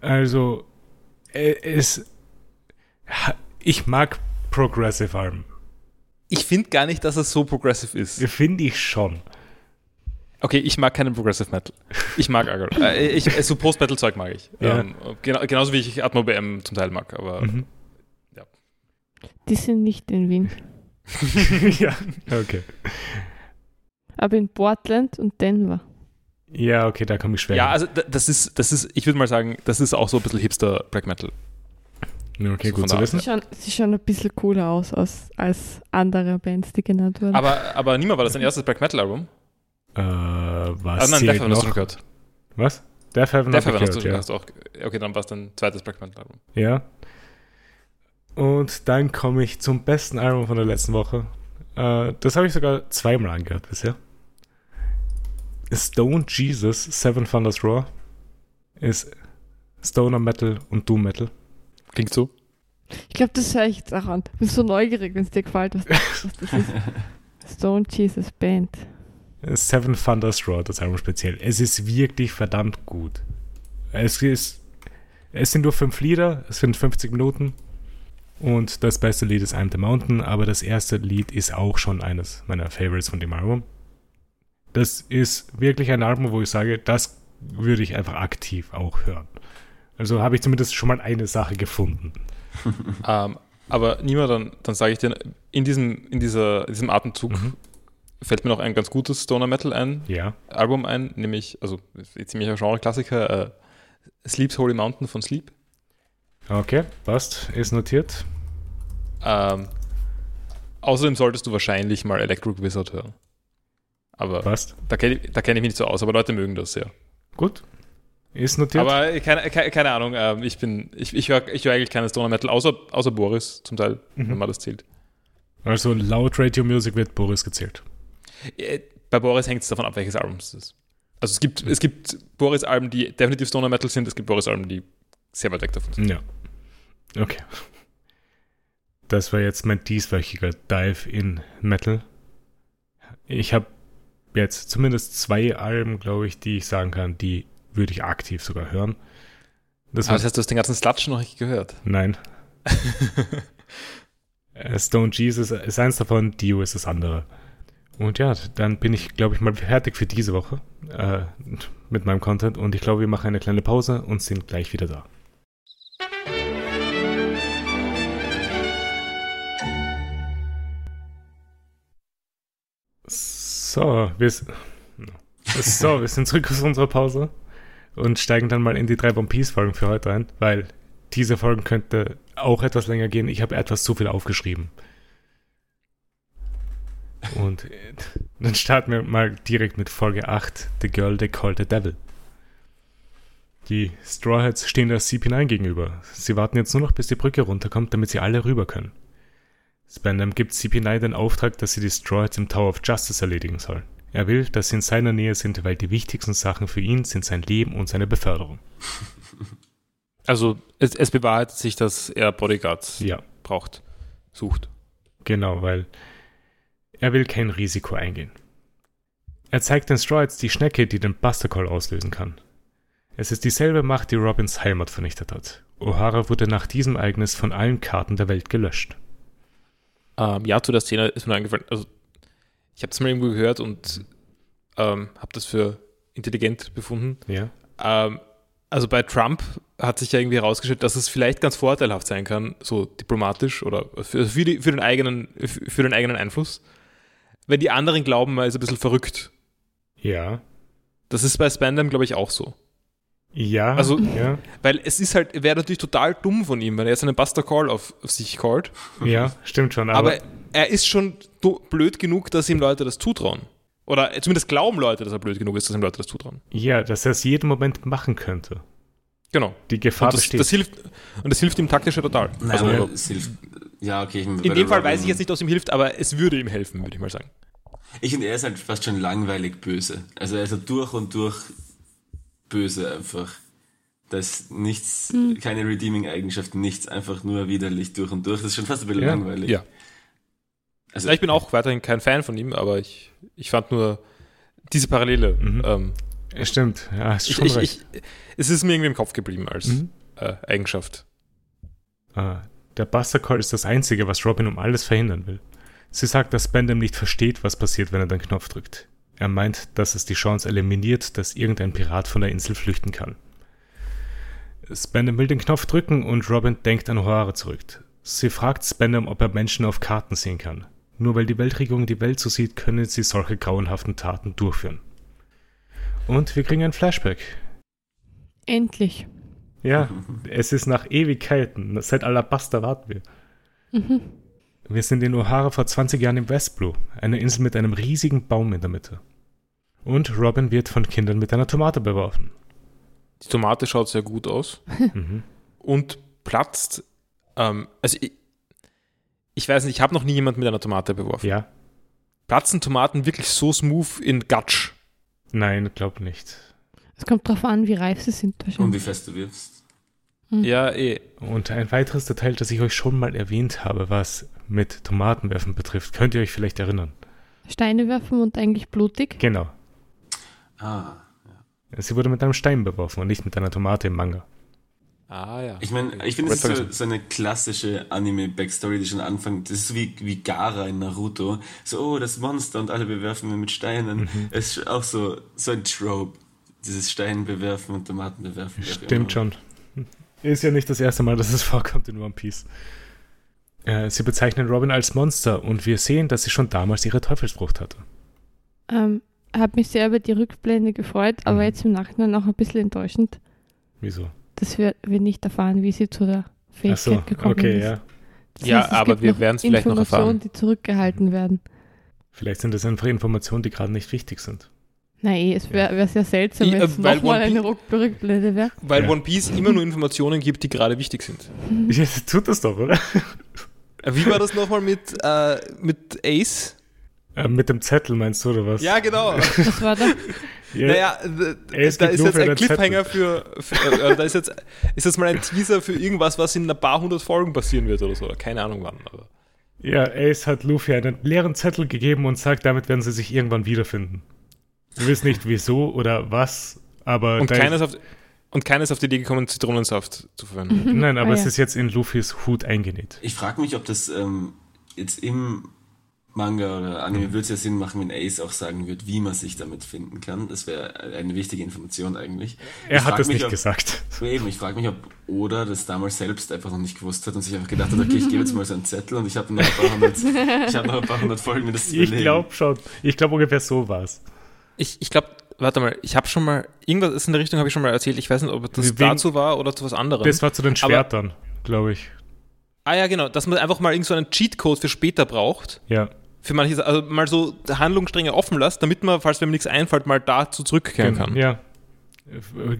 Also, äh, es. Ich mag Progressive Alben. Ich finde gar nicht, dass es so progressive ist. Finde ich schon. Okay, ich mag keinen Progressive Metal. Ich mag Agro. äh, ich, äh, so Post-Metal-Zeug mag ich. Ja. Ähm, genau, genauso wie ich Atmo BM zum Teil mag. Aber Mhm. Die sind nicht in Wien. ja, okay. Aber in Portland und Denver. Ja, okay, da komme ich schwer. ja, hin. also das ist, das ist, ich würde mal sagen, das ist auch so ein bisschen Hipster Black Metal. okay, so gut zu wissen. Sie schauen, sie schauen ein bisschen cooler aus, aus als andere Bands, die genannt wurden. Aber, aber niemand war das dein erstes Black Metal-Album? Äh, was Ah, nein, zählt Death Heaven hast du noch? gehört. Was? Death Heaven Death Heaven ich hast du, gehört, hast du auch. Okay, dann war es dein zweites Black Metal-Album. ja. ja. Und dann komme ich zum besten Album von der letzten Woche. Äh, das habe ich sogar zweimal angehört bisher. Stone Jesus, Seven Thunders Raw, ist Stoner Metal und Doom Metal. Klingt so. ich glaube, das höre ich jetzt auch an. Bin so neugierig, wenn es dir gefällt, was, was das ist. Stone Jesus Band. Seven Thunders Raw, das Album speziell. Es ist wirklich verdammt gut. Es ist, es sind nur fünf Lieder, es sind 50 Minuten und das beste Lied ist I'm the Mountain, aber das erste Lied ist auch schon eines meiner Favorites von dem Album. Das ist wirklich ein Album, wo ich sage, das würde ich einfach aktiv auch hören. Also habe ich zumindest schon mal eine Sache gefunden. Ähm, aber niemand, dann, dann sage ich dir, in diesem, in dieser, in diesem Atemzug Mhm. Fällt mir noch ein ganz gutes Stoner Metal ein, Ja. Album ein, nämlich, also ziemlicher Genre-Klassiker, äh, Sleep's Holy Mountain von Sleep. Okay, passt. Ist notiert. Ähm, außerdem solltest du wahrscheinlich mal Electric Wizard hören. Aber Passt. da kenne ich, kenn ich mich nicht so aus, aber Leute mögen das sehr. Gut. Ist notiert. Aber keine, keine, keine Ahnung, ähm, ich bin, ich, ich höre ich hör eigentlich keine Stoner Metal, außer, außer Boris zum Teil, Mhm. wenn man das zählt. also laut Radio Music wird Boris gezählt. Äh, Bei Boris hängt es davon ab, welches Album es ist. Also es gibt, es gibt Boris-Alben, die definitiv Stoner Metal sind, es gibt Boris-Alben, die sehr weit weg davon sind. Ja. Okay. Das war jetzt mein dieswöchiger Dive in Metal. Ich habe jetzt zumindest zwei Alben, glaube ich, die ich sagen kann, die würde ich aktiv sogar hören. Das war das heißt, du hast den ganzen Sludge noch nicht gehört. Nein. Äh, Stone Jesus ist eins davon, Dio ist das andere. Und ja, dann bin ich, glaube ich, mal fertig für diese Woche äh, mit meinem Content. Und ich glaube, wir machen eine kleine Pause und sind gleich wieder da. So, wir, so, wir sind zurück aus unserer Pause und steigen dann mal in die drei One Piece Folgen für heute ein, weil diese Folgen könnte auch etwas länger gehen. Ich habe etwas zu viel aufgeschrieben. Und dann starten wir mal direkt mit Folge 8, The Girl They Call the Devil. Die Straw Hats stehen der CP9 gegenüber. Sie warten jetzt nur noch, bis die Brücke runterkommt, damit sie alle rüber können. Spandam gibt CP9 den Auftrag, dass sie die Straw Hats im Tower of Justice erledigen soll. Er will, dass sie in seiner Nähe sind, weil die wichtigsten Sachen für ihn sind sein Leben und seine Beförderung. Also es, es bewahrheitet sich, dass er Bodyguards Ja, braucht, sucht. genau, weil er will kein Risiko eingehen. Er zeigt den Hats die Schnecke, die den Buster Call auslösen kann. Es ist dieselbe Macht, die Robins Heimat vernichtet hat. O'Hara wurde nach diesem Ereignis von allen Karten der Welt gelöscht. Ähm, ja, zu der Szene ist mir eingefallen, also ich habe es mal irgendwo gehört und ähm, habe das für intelligent befunden. Ja. Ähm, also bei Trump hat sich ja irgendwie herausgestellt, dass es vielleicht ganz vorteilhaft sein kann, so diplomatisch oder für, für, die, für, den, eigenen, für den eigenen Einfluss, wenn die anderen glauben, er ist ein bisschen verrückt. Ja. Das ist bei Spandam, glaube ich, auch so. Ja. Also- ja. Weil es ist halt, wäre natürlich total dumm von ihm, wenn er jetzt einen Buster Call auf, auf sich callt. Ja, stimmt schon. Aber, Aber, er ist schon blöd genug, dass ihm Leute das zutrauen. Oder zumindest glauben Leute, dass er blöd genug ist, dass ihm Leute das zutrauen. ja, dass er es jeden Moment machen könnte. Genau. Die Gefahr Und das, besteht. das hilft, und das hilft ihm taktisch ja total. Nein, also, aber es hilft. Ja, okay. Ich, in dem Fall weiß ich jetzt nicht, ob es ihm hilft, aber es würde ihm helfen, würde ich mal sagen. Ich finde, er ist halt fast schon langweilig böse. Also er ist halt durch und durch böse einfach. Da ist nichts, keine Redeeming-Eigenschaft, nichts, einfach nur widerlich durch und durch. Das ist schon fast ein bisschen Ja. langweilig. Ja. Also, Ja, ich bin auch weiterhin kein Fan von ihm, aber ich, ich fand nur diese Parallele. Mhm. Ähm, Ja, Stimmt, ja, hast ich, schon ich, recht. ich, es ist mir irgendwie im Kopf geblieben als Mhm. äh, Eigenschaft. Ah, der Buster Call ist das Einzige, was Robin um alles verhindern will. Sie sagt, dass Bandam nicht versteht, was passiert, wenn er den Knopf drückt. Er meint, dass es die Chance eliminiert, dass irgendein Pirat von der Insel flüchten kann. Spandam will den Knopf drücken und Robin denkt an O'Hara zurück. Sie fragt Spandam, ob er Menschen auf Karten sehen kann. Nur weil die Weltregierung die Welt so sieht, können sie solche grauenhaften Taten durchführen. Und wir kriegen ein Flashback. Endlich. Ja, es ist nach Ewigkeiten. Seit Alabaster warten wir. Mhm. Wir sind in O'Hara vor 20 Jahren im Westblue, einer Insel mit einem riesigen Baum in der Mitte. Und Robin wird von Kindern mit einer Tomate beworfen. Die Tomate schaut sehr gut aus Mhm. und platzt. Ähm, also ich, ich weiß nicht, ich habe noch nie jemand mit einer Tomate beworfen. Ja? Platzen Tomaten wirklich so smooth in Gatsch? Nein, glaub nicht. Es kommt drauf an, wie reif sie sind und wie fest du wirfst. Ja, eh. Und ein weiteres Detail, das ich euch schon mal erwähnt habe, was mit Tomatenwerfen betrifft, könnt ihr euch vielleicht erinnern. Steine werfen und eigentlich blutig. Genau. Ah. Sie wurde mit einem Stein beworfen und nicht mit einer Tomate im Manga. Ah ja. Ich meine, ich finde, es ist so, so eine klassische Anime-Backstory, die schon anfängt. Das ist so wie, wie Gara in Naruto. So, oh, das Monster und alle bewerfen wir mit Steinen. Es ist auch so, so ein Trope. Dieses Stein bewerfen und Tomaten bewerfen. Stimmt schon. Ist ja nicht das erste Mal, dass es vorkommt in One Piece. Äh, sie bezeichnen Robin als Monster und wir sehen, dass sie schon damals ihre Teufelsfrucht hatte. Ähm, habe mich sehr über die Rückblende gefreut, aber Mhm. jetzt im Nachhinein auch ein bisschen enttäuschend, Wieso? dass wir, wir nicht erfahren, wie sie zu der Fähigkeit Achso, gekommen okay, ist. ja. Das Ja, es aber gibt wir noch werden's vielleicht noch Informationen, erfahren. die zurückgehalten werden. Vielleicht sind das einfach Informationen, die gerade nicht wichtig sind. Na eh, es wäre wär sehr seltsam, wenn es weil nochmal One eine Rückblende wäre. Weil Ja. One Piece immer nur Informationen gibt, die gerade wichtig sind. Ja, tut das doch, oder? Äh, Wie war das nochmal mit, äh, mit Ace? Äh, mit dem Zettel meinst du, oder was? Ja, genau. Das war da. Ja, Naja, d- Ace da ist jetzt ein Cliffhanger für, für äh, da ist jetzt, ist jetzt mal ein Teaser für irgendwas, was in ein paar hundert Folgen passieren wird oder so. Keine Ahnung wann. Aber. ja, Ace hat Luffy einen leeren Zettel gegeben und sagt, damit werden sie sich irgendwann wiederfinden. Wir wissen nicht wieso oder was, aber Und ist auf, und keiner ist auf die Idee gekommen, Zitronensaft zu verwenden. nein, aber Ah, es ja. ist jetzt in Luffys Hut eingenäht. Ich frage mich, ob das ähm, jetzt im Manga oder Anime würde es ja Sinn machen, wenn Ace auch sagen wird, wie man sich damit finden kann. Das wäre eine wichtige Information eigentlich. Er Ich hat es mich, nicht ob, gesagt. Eben, ich frage mich, ob Oda das damals selbst einfach noch nicht gewusst hat und sich einfach gedacht hat, okay, ich gebe jetzt mal so einen Zettel und ich habe noch ein paar hundert, ich habe noch ein paar hundert Folgen, mir das zu Ich glaube schon. Ich glaube ungefähr so war's. Ich, ich glaube, warte mal, ich habe schon mal, irgendwas ist in der Richtung, habe ich schon mal erzählt. Ich weiß nicht, ob das Wegen- dazu war oder zu was anderem. Das war zu den Schwertern, glaube ich. ah ja, genau, dass man einfach mal irgend so einen Cheatcode für später braucht. Ja. Für manche, also mal so Handlungsstränge offen lässt, damit man, falls mir nichts einfällt, mal dazu zurückkehren kann. Ja.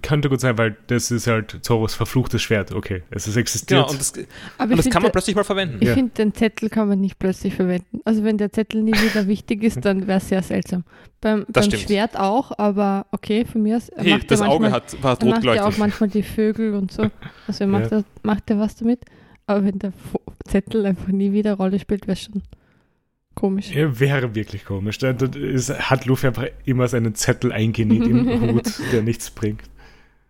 Könnte gut sein, weil das ist halt Zoros verfluchtes Schwert. Okay, es ist existiert. Genau, und das, Aber und das kann man finde, plötzlich mal verwenden. ich Ja. finde, den Zettel kann man nicht plötzlich verwenden. Also wenn der Zettel nie wieder wichtig ist, dann wäre es sehr seltsam. Beim, beim. Schwert auch, aber okay, von mir aus. Er Hey, macht ja das Auge manchmal- hat, war Er macht ja auch rot manchmal die Vögel und so. Also er macht, er, macht er was damit. Aber wenn der Zettel einfach nie wieder Rolle spielt, wäre schon komisch. Ja, wäre wirklich komisch. Da, da ist, hat Luffy einfach immer seinen Zettel eingenäht im Hut, der nichts bringt.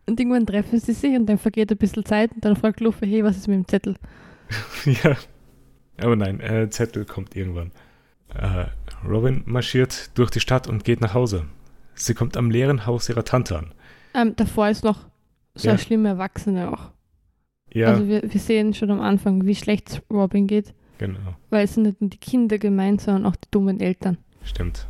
Und irgendwann treffen sie sich und dann vergeht ein bisschen Zeit und dann fragt Luffy, hey, was ist mit dem Zettel? ja. Aber nein, äh, Zettel kommt irgendwann. Äh, Robin marschiert durch die Stadt und geht nach Hause. Sie kommt am leeren Haus ihrer Tante an. Ähm, davor ist noch so Ja. eine schlimme Erwachsene auch. Ja, Also wir, wir sehen schon am Anfang, wie schlecht Robin geht, genau. weil es sind nicht nur die Kinder gemeint, sondern auch die dummen Eltern. Stimmt.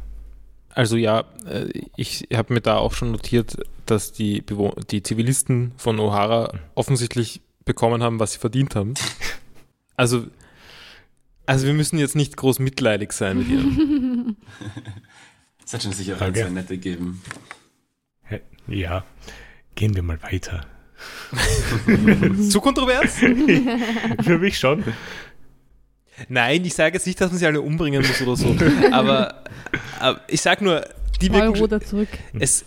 Also ja, äh, ich habe mir da auch schon notiert, dass die, Bewohn die Zivilisten von O'Hara offensichtlich bekommen haben, was sie verdient haben. Also, also wir müssen jetzt nicht groß mitleidig sein mit ihr. Es hat schon sicher auch ein, Okay. zwei nette gegeben. Hä? Ja. Gehen wir mal weiter. Zu kontrovers? Für mich schon. Nein, ich sage jetzt nicht, dass man sie alle umbringen muss oder so. Aber, aber ich sage nur, die wirken, Euro zurück. es,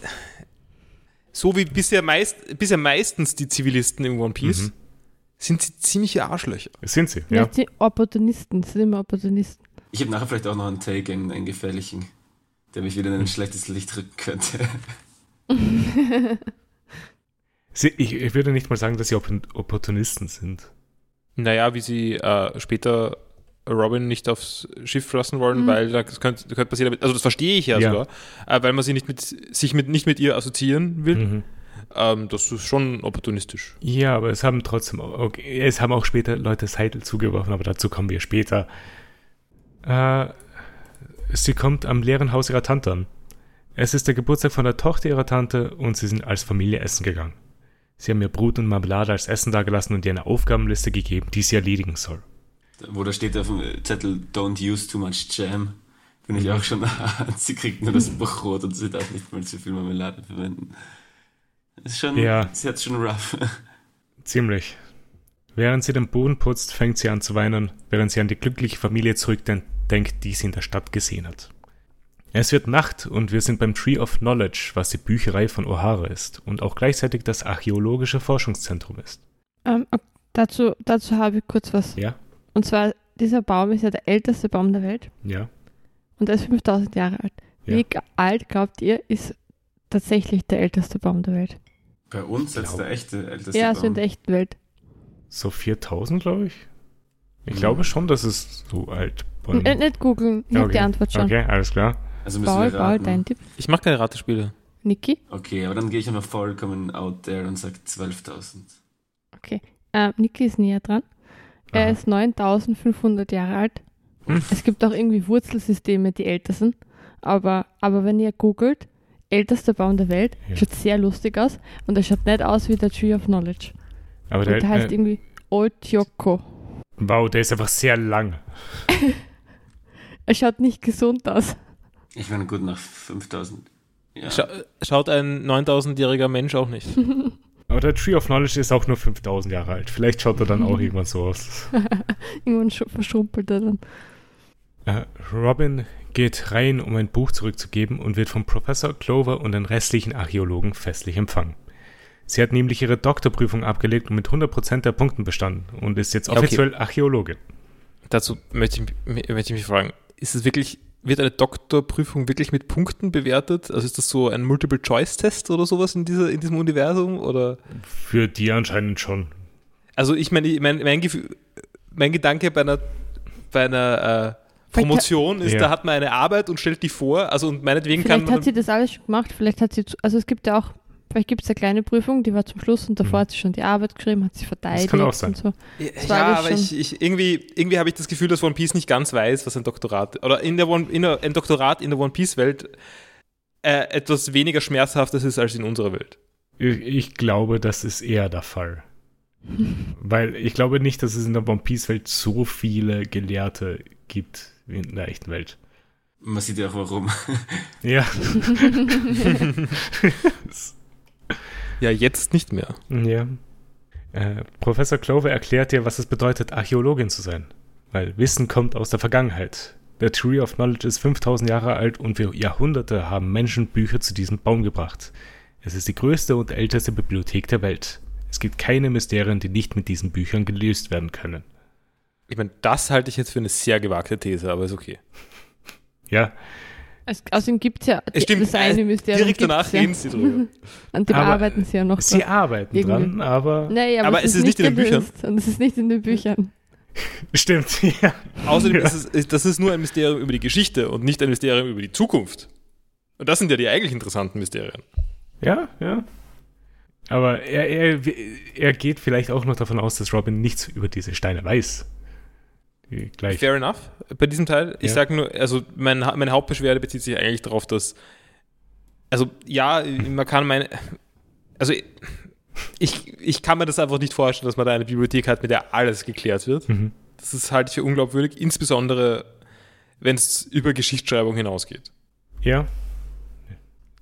so wie bisher, meist, bisher meistens die Zivilisten im One Piece, Mhm. sind sie ziemliche Arschlöcher. Sind sie, Ja. ja. Die Opportunisten, sind immer Opportunisten. Ich habe nachher vielleicht auch noch einen Take, einen, einen gefährlichen, der mich wieder in ein schlechtes Licht rücken könnte. Sie, ich, ich würde nicht mal sagen, dass sie Opp Opportunisten sind. Naja, wie sie äh, später Robin nicht aufs Schiff lassen wollen, Mhm. weil das könnte, könnte passieren. Also das verstehe ich ja, Ja. sogar, äh, weil man sie nicht mit, sich mit, nicht mit ihr assoziieren will. Mhm. Ähm, das ist schon opportunistisch. Ja, aber es haben trotzdem, okay, es haben auch später Leute Seidel zugeworfen, aber dazu kommen wir später. Äh, sie kommt am leeren Haus ihrer Tante an. Es ist der Geburtstag von der Tochter ihrer Tante und sie sind als Familie essen gegangen. Sie haben ihr Brot und Marmelade als Essen dagelassen und ihr eine Aufgabenliste gegeben, die sie erledigen soll. Wo da steht auf dem Zettel, don't use too much jam. Bin ich auch schon, sie kriegt nur das Brot und sie darf nicht mal zu viel Marmelade verwenden. Ist schon, Ja. sie hat schon rough. Ziemlich. Während sie den Boden putzt, fängt sie an zu weinen, während sie an die glückliche Familie zurückdenkt, die sie in der Stadt gesehen hat. Es wird Nacht und wir sind beim Tree of Knowledge, was die Bücherei von O'Hara ist und auch gleichzeitig das archäologische Forschungszentrum ist. Ähm, dazu, dazu habe ich kurz was. Ja? Und zwar, dieser Baum ist ja der älteste Baum der Welt Ja? und er ist 5000 Jahre alt. Ja. Wie alt, glaubt ihr, ist tatsächlich der älteste Baum der Welt? Bei uns Glaub- der echte älteste Ja, Baum. so in der echten Welt. So 4000, glaube ich? Ich Mhm. glaube schon, dass es so alt war. Äh, nicht googeln, ich habe die Antwort schon. Okay, alles klar. Also müssen Paul, wir Paul, raten. dein Tipp. Ich mache keine Ratespiele. Niki? Okay, aber dann gehe ich einmal vollkommen out there und sage 12.000. Okay. Ähm, Niki ist näher dran. Er ist 9500 Jahre alt. Hm. Es gibt auch irgendwie Wurzelsysteme, die älter sind. Aber, aber wenn ihr googelt, ältester Baum der Welt, Ja. schaut sehr lustig aus. Und er schaut nicht aus wie der Tree of Knowledge. Aber Und der der, heißt äh, irgendwie Old Yoko. wow, der ist einfach sehr lang. Er schaut nicht gesund aus. Ich meine, gut, nach 5.000. Ja. Scha schaut ein 9000-jähriger Mensch auch nicht. Aber der Tree of Knowledge ist auch nur 5000 Jahre alt. Vielleicht schaut er dann auch irgendwann so aus. Irgendwann sch- verschrumpelt er dann. Äh, Robin geht rein, um ein Buch zurückzugeben und wird vom Professor Clover und den restlichen Archäologen festlich empfangen. Sie hat nämlich ihre Doktorprüfung abgelegt und mit 100% der Punkten bestanden und ist jetzt Ja, okay. offiziell Archäologin. Dazu möchte ich, möchte ich mich fragen, ist es wirklich, wird eine Doktorprüfung wirklich mit Punkten bewertet? Also ist das so ein Multiple-Choice-Test oder sowas in, dieser, in diesem Universum? Oder? Für die anscheinend schon. Also ich meine, ich mein, mein, Gefühl, mein Gedanke bei einer, bei einer äh, Promotion ist, Ja. da hat man eine Arbeit und stellt die vor, also und meinetwegen kann Vielleicht man... hat sie das alles schon gemacht. Vielleicht hat sie, also es gibt ja auch, vielleicht gibt es eine kleine Prüfung, die war zum Schluss und davor Mhm. hat sie schon die Arbeit geschrieben, hat sie verteidigt kann auch sein. und so. Das Ja, aber ich, ich, irgendwie, irgendwie habe ich das Gefühl, dass One Piece nicht ganz weiß, was ein Doktorat oder in der One, in der, ein Doktorat in der One Piece Welt äh, etwas weniger schmerzhaftes ist als in unserer Welt. Ich, ich glaube, das ist eher der Fall. Weil ich glaube nicht, dass es in der One Piece-Welt so viele Gelehrte gibt wie in der echten Welt. Man sieht ja auch warum. Ja. Ja, jetzt nicht mehr. Ja. Äh, Professor Clover erklärt dir, was es bedeutet, Archäologin zu sein. Weil Wissen kommt aus der Vergangenheit. Der Tree of Knowledge ist 5000 Jahre alt und für Jahrhunderte haben Menschen Bücher zu diesem Baum gebracht. Es ist die größte und älteste Bibliothek der Welt. Es gibt keine Mysterien, die nicht mit diesen Büchern gelöst werden können. Ich meine, das halte ich jetzt für eine sehr gewagte These, aber ist okay. Ja, Es, außerdem gibt es ja Es stimmt, das eine äh, Mysterium. direkt danach ja. reden sie drüber. An dem Aber arbeiten sie ja noch. sie dran. arbeiten Irgendwie. dran, aber Nee, aber, Aber es ist nicht in den Büchern. Und es ist nicht in den Büchern. stimmt, ja. Außerdem Ja. ist es, ist, das ist nur ein Mysterium über die Geschichte und nicht ein Mysterium über die Zukunft. Und das sind ja die eigentlich interessanten Mysterien. Ja, ja. Aber er, er, er geht vielleicht auch noch davon aus, dass Robin nichts über diese Steine weiß. Gleich. Fair enough bei diesem Teil. Ich Ja. sage nur, also mein, meine Hauptbeschwerde bezieht sich eigentlich darauf, dass, also ja, man kann meine, also ich, ich kann mir das einfach nicht vorstellen, dass man da eine Bibliothek hat, mit der alles geklärt wird. Mhm. Das ist halt für unglaubwürdig, insbesondere wenn es über Geschichtsschreibung hinausgeht. Ja,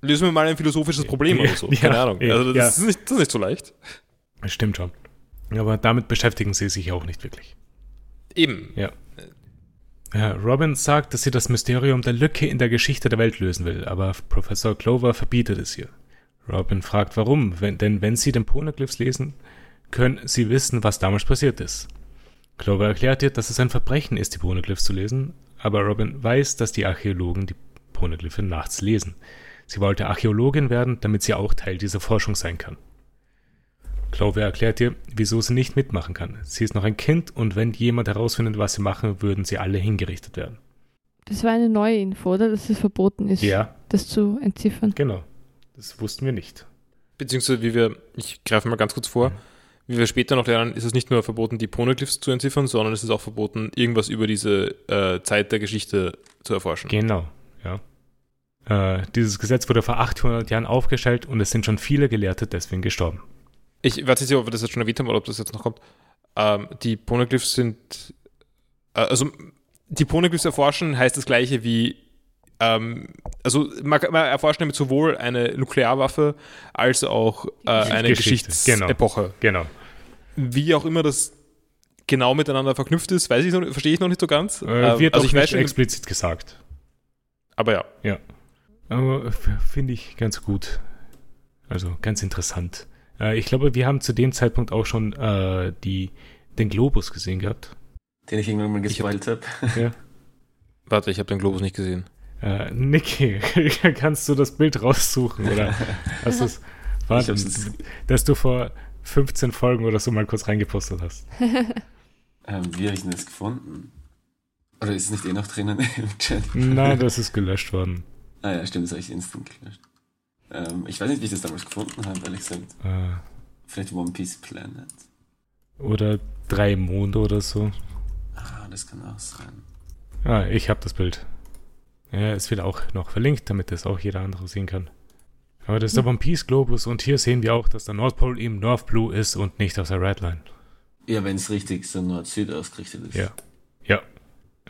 Lösen wir mal ein philosophisches Problem Ja, oder so. ja, Keine Ahnung. ja, Also das, ist nicht, das ist nicht so leicht. stimmt schon. Aber damit beschäftigen sie sich auch nicht wirklich. Eben. Ja. Ja, Robin sagt, dass sie das Mysterium der Lücke in der Geschichte der Welt lösen will, aber Professor Clover verbietet es ihr. Robin fragt, warum, wenn, denn wenn sie den Poneglyphs lesen, können sie wissen, was damals passiert ist. Clover erklärt ihr, dass es ein Verbrechen ist, die Poneglyphs zu lesen, aber Robin weiß, dass die Archäologen die Poneglyphe nachts lesen. Sie wollte Archäologin werden, damit sie auch Teil dieser Forschung sein kann. Clover erklärt ihr, wieso sie nicht mitmachen kann. Sie ist noch ein Kind und wenn jemand herausfindet, was sie machen, würden sie alle hingerichtet werden. Das war eine neue Info, oder? Dass es verboten ist, Ja, das zu entziffern. genau. Das wussten wir nicht. Beziehungsweise, wie wir, ich greife mal ganz kurz vor, wie wir später noch lernen, ist es nicht nur verboten, die Poneglyphs zu entziffern, sondern es ist auch verboten, irgendwas über diese äh, Zeit der Geschichte zu erforschen. Genau, ja. Äh, dieses Gesetz wurde vor 800 Jahren aufgestellt und es sind schon viele Gelehrte deswegen gestorben. Ich weiß nicht, ob wir das jetzt schon erwähnt haben oder ob das jetzt noch kommt. Ähm, die Poneglyphs sind, äh, also die Poneglyphs erforschen heißt das gleiche wie, ähm, also man, man erforscht damit sowohl eine Nuklearwaffe als auch äh, eine Geschichte, genau. Geschichtsepoche. Genau. Wie auch immer das genau miteinander verknüpft ist, weiß ich noch, verstehe ich noch nicht so ganz. Äh, Ähm, wird also auch ich nicht weiß schon, explizit gesagt. aber ja. Aber f- finde ich ganz gut. Also ganz interessant. Äh, ich glaube, wir haben zu dem Zeitpunkt auch schon äh, die, den Globus gesehen gehabt. Den ich irgendwann mal gespoilt habe. Ja. Warte, ich habe den Globus nicht gesehen. Äh, Niki, kannst du das Bild raussuchen? Oder hast du es, war, Ich hab's jetzt- dass du vor 15 Folgen oder so mal kurz reingepostet hast? Ähm, wie habe ich denn das gefunden? Oder ist es nicht eh noch drinnen im Chat? Nein, das ist gelöscht worden. Ah ja, stimmt, das habe ich instant gelöscht. Ähm, ich weiß nicht, wie ich das damals gefunden habe, ehrlich gesagt. Äh, Vielleicht One Piece Planet. oder drei Monde oder so. Ah, das kann auch sein. Ah, ich habe das Bild. Ja, es wird auch noch verlinkt, damit das auch jeder andere sehen kann. Aber das ist der One Piece Globus und hier sehen wir auch, dass der Nordpol im North Blue ist und nicht auf der Redline. Ja, wenn es richtig so Nord-Süd ausgerichtet ist. Ja. Ja.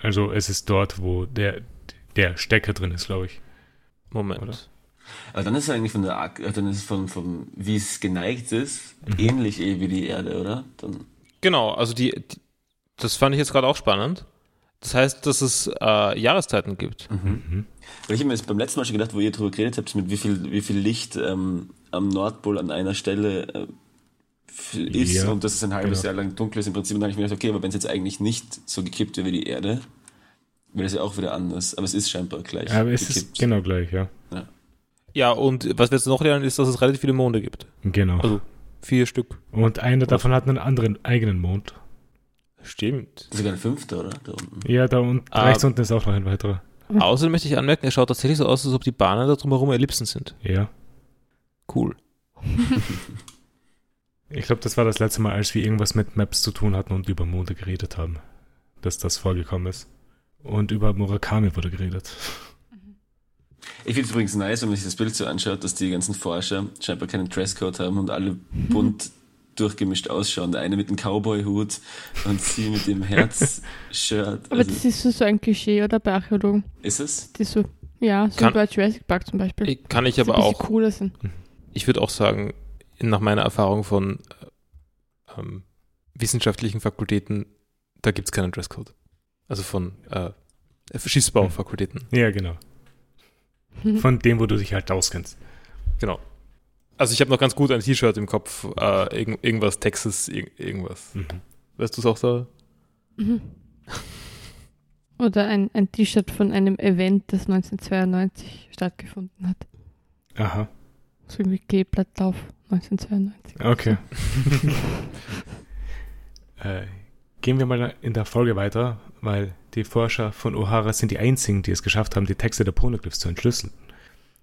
Also es ist dort, wo der, der Stecker drin ist, glaube ich. Moment. Oder? Aber dann ist es eigentlich von der, Ak- äh, dann ist es von, von wie es geneigt ist, Mhm. ähnlich eh wie die Erde, oder? Dann, Genau, also die, die das fand ich jetzt gerade auch spannend. Das heißt, dass es äh, Jahreszeiten gibt. Mhm. weil ich habe mir jetzt beim letzten Mal schon gedacht, wo ihr drüber geredet habt, mit wie viel, wie viel Licht ähm, am Nordpol an einer Stelle äh, ist Ja, und dass es ein halbes genau. Jahr lang dunkel ist im Prinzip. Und dann habe ich mir gedacht, okay, aber wenn es jetzt eigentlich nicht so gekippt wäre wie die Erde, wäre es ja auch wieder anders. Aber es ist scheinbar gleich. Aber es ist gekippt. genau gleich, ja. Ja, und was wir jetzt noch lernen, ist, dass es relativ viele Monde gibt. Genau. Also vier Stück. Und einer davon hat einen anderen eigenen Mond. Stimmt. Sogar ein fünfter, oder? Da unten. Ja, da und Ah. rechts unten ist auch noch ein weiterer. Außerdem möchte ich anmerken, er schaut tatsächlich so aus, als ob die Bahnen da drumherum Ellipsen sind. Ja. Cool. Ich glaube, das war das letzte Mal, als wir irgendwas mit Maps zu tun hatten und über Monde geredet haben, dass das vorgekommen ist. Und über Murakami wurde geredet. Ich finde es übrigens nice, wenn man sich das Bild so anschaut, dass die ganzen Forscher scheinbar keinen Dresscode haben und alle bunt durchgemischt ausschauen. Der eine mit dem Cowboy-Hut und sie mit dem Herz-Shirt. Aber Also, das ist so, so ein Klischee, oder? Bei Archäologen. ist es? Die so, ja, so Kann- bei Jurassic Park zum Beispiel. Kann ich aber auch cooler sind. ich würde auch sagen, nach meiner Erfahrung von äh, ähm, wissenschaftlichen Fakultäten, da gibt es keinen Dresscode. Also von äh, Schiffsbaufakultäten. Ja, genau. Von dem, wo du dich halt auskennst. Genau. Also ich habe noch ganz gut ein T-Shirt im Kopf, äh, irgend, irgendwas Texas, irg irgendwas. Mhm. Weißt du es auch da? Mhm. Oder ein, ein T-Shirt von einem Event, das 1992 stattgefunden hat. Aha, So irgendwie Kleeblattlauf 1992. okay. äh, gehen wir mal in der Folge weiter, weil die Forscher von O'Hara sind die einzigen, die es geschafft haben, die Texte der Poneglyphs zu entschlüsseln.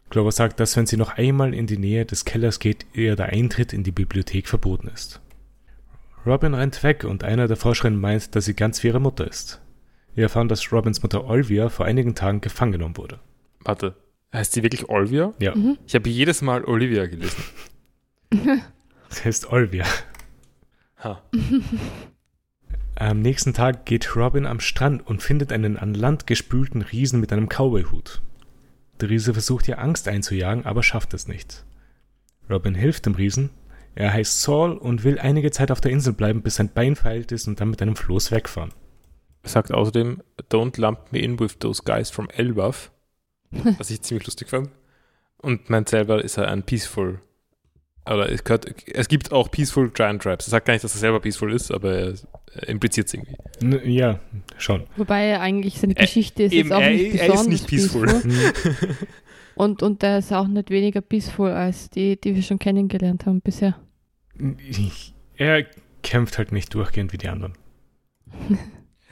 Glover sagt, dass wenn sie noch einmal in die Nähe des Kellers geht, ihr der Eintritt in die Bibliothek verboten ist. Robin rennt weg und einer der Forscherinnen meint, dass sie ganz wie ihre Mutter ist. Wir erfahren, dass Robins Mutter Olvia vor einigen Tagen gefangen genommen wurde. Warte, heißt sie wirklich Olivia? Ja, Mhm. Ich habe jedes Mal Olivia gelesen. das heißt Olvia. Ha. Am nächsten Tag geht Robin am Strand und findet einen an Land gespülten Riesen mit einem Cowboyhut. Der Riese versucht ihr Angst einzujagen, aber schafft es nicht. Robin hilft dem Riesen. Er heißt Saul und will einige Zeit auf der Insel bleiben, bis sein Bein verheilt ist und dann mit einem Floß wegfahren. Er sagt außerdem, don't lump me in with those guys from Elbaf, was ich ziemlich lustig fand. Und meint selber, ist er ein Peaceful. Oder es, gehört, es gibt auch Peaceful Giant Tribes. Er sagt gar nicht, dass er selber Peaceful ist, aber er, er impliziert es irgendwie. N ja, schon. Wobei eigentlich seine Äh, Geschichte ist eben, jetzt auch er- nicht er ist besonders nicht peaceful. peaceful. Und, und der ist auch nicht weniger peaceful als die, die wir schon kennengelernt haben bisher. Er kämpft halt nicht durchgehend wie die anderen.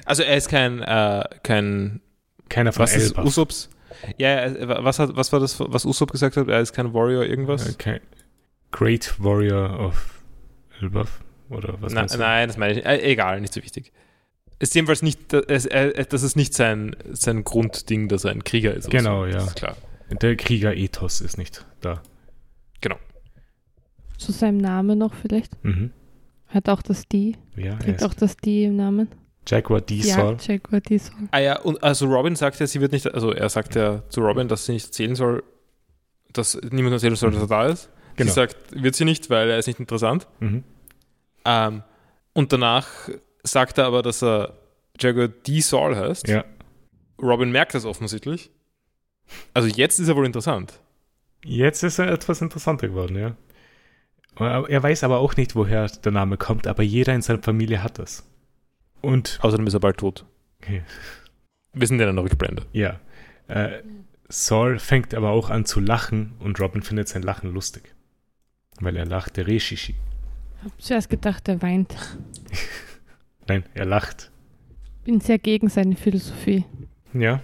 Also er ist kein, äh, kein Keiner von was ist Elbaf. Usops? Ja, er- was, hat, was war das, was Usopp gesagt hat? Er ist kein Warrior irgendwas? Äh, kein Great Warrior of Elbaf. Oder was Na, nein, das meine ich nicht. Äh, egal, nicht so wichtig. Ist jedenfalls nicht, das, äh, das ist nicht sein, sein Grundding, dass er ein Krieger ist. Genau, so. ja. Ist klar. Der Krieger-Ethos ist nicht da. Zu seinem Namen noch vielleicht. Mhm. Hat auch das Die. Ja, er ist auch das Die im Namen. Jaguar D-Sol. Ja, Jaguar Diesel. Ah ja, und also Robin sagt ja, sie wird nicht, also er sagt ja zu Robin, dass sie nicht erzählen soll, dass niemand erzählen soll, dass er da ist. Genau. Sie sagt, wird sie nicht, weil er ist nicht interessant. Mhm. Ähm, und danach sagt er aber, dass er Jaguar D. Saul heißt. Ja. Robin merkt das offensichtlich. Also jetzt ist er wohl interessant. Jetzt ist er etwas interessanter geworden, ja. Er weiß aber auch nicht, woher der Name kommt, aber jeder in seiner Familie hat das. Und, Außerdem ist er bald tot. okay, Wir sind ja noch gebrandet. ja. Äh, Saul fängt aber auch an zu lachen und Robin findet sein Lachen lustig. Weil er lacht, der Reshishi. Hab zuerst gedacht, er weint. Nein, er lacht. Bin sehr gegen seine Philosophie, Ja,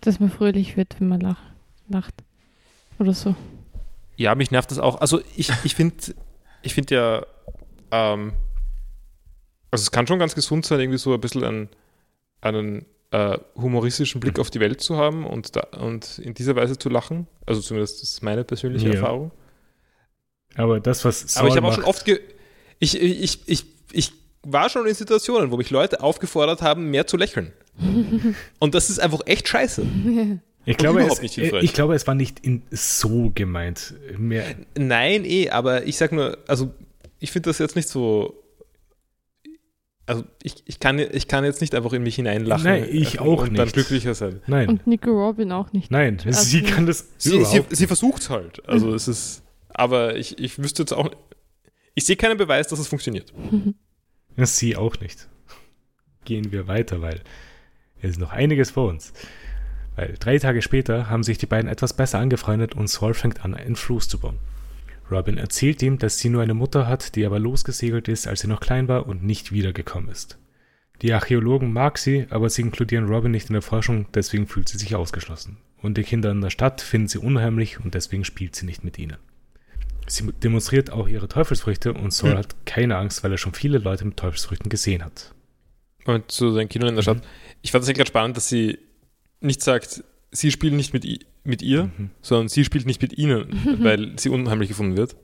dass man fröhlich wird, wenn man lach, lacht. Oder so. Ja, mich nervt das auch. Also ich, ich finde ich find ja, ähm, also es kann schon ganz gesund sein, irgendwie so ein bisschen einen, einen äh, humoristischen Blick auf die Welt zu haben und, da, und in dieser Weise zu lachen. Also zumindest das ist meine persönliche Ja. Erfahrung. Aber das, was Saul Aber ich habe auch schon oft, ge ich, ich, ich, ich war schon in Situationen, wo mich Leute aufgefordert haben, mehr zu lächeln. und das ist einfach echt scheiße. ich glaube, es, nicht ich glaube, es war nicht in, so gemeint. Mehr, Nein, eh, aber ich sag nur, also ich finde das jetzt nicht so. Also ich, ich, kann, ich kann jetzt nicht einfach in mich hineinlachen Nein, ich auch und dann nicht. glücklicher sein. nein, Und Nico Robin auch nicht. nein, Also- sie kann das Sie, sie, sie versucht es halt. Also es ist. Aber ich, ich wüsste jetzt auch. Ich sehe keinen Beweis, dass es funktioniert. Ja, Sie auch nicht. Gehen wir weiter, weil es ist noch einiges vor uns. Weil drei Tage später haben sich die beiden etwas besser angefreundet und Saul fängt an, einen Floß zu bauen. Robin erzählt ihm, dass sie nur eine Mutter hat, die aber losgesegelt ist, als sie noch klein war und nicht wiedergekommen ist. Die Archäologen mag sie, aber sie inkludieren Robin nicht in der Forschung, deswegen fühlt sie sich ausgeschlossen. Und die Kinder in der Stadt finden sie unheimlich und deswegen spielt sie nicht mit ihnen. Sie demonstriert auch ihre Teufelsfrüchte und Saul Hm. hat keine Angst, weil er schon viele Leute mit Teufelsfrüchten gesehen hat. Und zu den Kindern in der Stadt. Ich fand es gerade spannend, dass sie nicht sagt, sie spielen nicht mit, mit ihr, Mhm. sondern sie spielt nicht mit ihnen, weil sie unheimlich gefunden wird.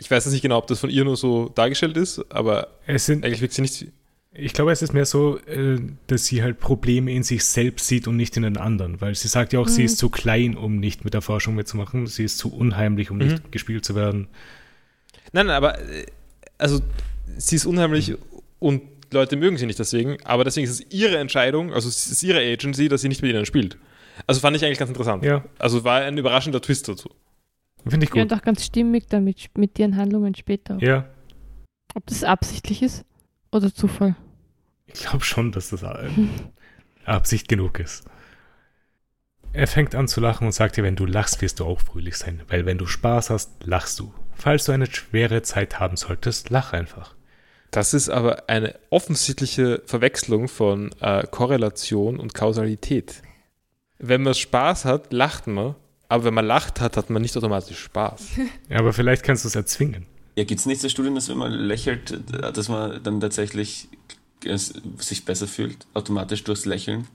Ich weiß jetzt nicht genau, ob das von ihr nur so dargestellt ist, aber Es sind, eigentlich wirkt sie nicht. Ich glaube, es ist mehr so, äh, dass sie halt Probleme in sich selbst sieht und nicht in den anderen, weil sie sagt ja auch, mhm. sie ist zu klein, um nicht mit der Forschung mitzumachen, sie ist zu unheimlich, um mhm. nicht gespielt zu werden. Nein, nein, aber äh, also sie ist unheimlich mhm. und Leute mögen sie nicht deswegen, aber deswegen ist es ihre Entscheidung, also es ist ihre Agency, dass sie nicht mit ihnen spielt. Also fand ich eigentlich ganz interessant. Ja. Also war ein überraschender Twist dazu. Finde ich gut. Ja, und auch ganz stimmig damit mit ihren Handlungen später. Ja. Ob das absichtlich ist oder Zufall? Ich glaube schon, dass das Absicht genug ist. Er fängt an zu lachen und sagt dir, wenn du lachst, wirst du auch fröhlich sein, weil wenn du Spaß hast, lachst du. Falls du eine schwere Zeit haben solltest, lach einfach. Das ist aber eine offensichtliche Verwechslung von äh, Korrelation und Kausalität. Wenn man Spaß hat, lacht man, aber wenn man lacht hat, hat man nicht automatisch Spaß. ja, aber vielleicht kannst du es erzwingen. Ja, gibt es nicht so Studien, dass wenn man lächelt, dass man dann tatsächlich sich besser fühlt, automatisch durchs Lächeln?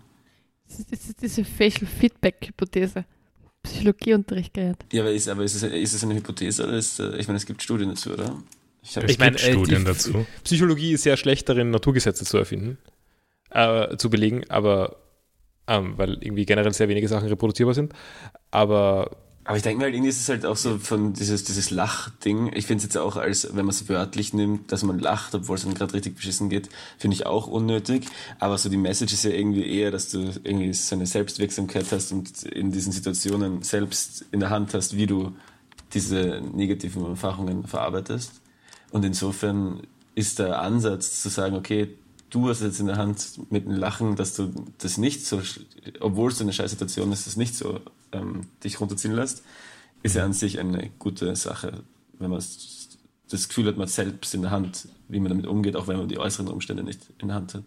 Das ist, diese Facial Feedback-Hypothese. Psychologieunterricht gelernt. Ja, aber ist, aber ist, es, ist es eine Hypothese oder ist, äh, ich meine, es gibt Studien dazu, oder? Ich, ich meine, äh, Studien dazu. Psychologie ist sehr schlecht darin, Naturgesetze zu erfinden, äh, zu belegen, aber ähm, weil irgendwie generell sehr wenige Sachen reproduzierbar sind. Aber aber ich denke mal, irgendwie ist es halt auch so von dieses, dieses Lachding. Ich finde es jetzt auch als, wenn man es wörtlich nimmt, dass man lacht, obwohl es dann gerade richtig beschissen geht, finde ich auch unnötig. Aber so die Message ist ja irgendwie eher, dass du irgendwie so eine Selbstwirksamkeit hast und in diesen Situationen selbst in der Hand hast, wie du diese negativen Erfahrungen verarbeitest. Und insofern ist der Ansatz zu sagen, okay, du hast jetzt in der Hand mit dem Lachen, dass du das nicht so, obwohl es eine scheiß Situation ist, das nicht so ähm, dich runterziehen lässt, ist ja an sich eine gute Sache, wenn man das Gefühl hat, man selbst in der Hand, wie man damit umgeht, auch wenn man die äußeren Umstände nicht in der Hand hat.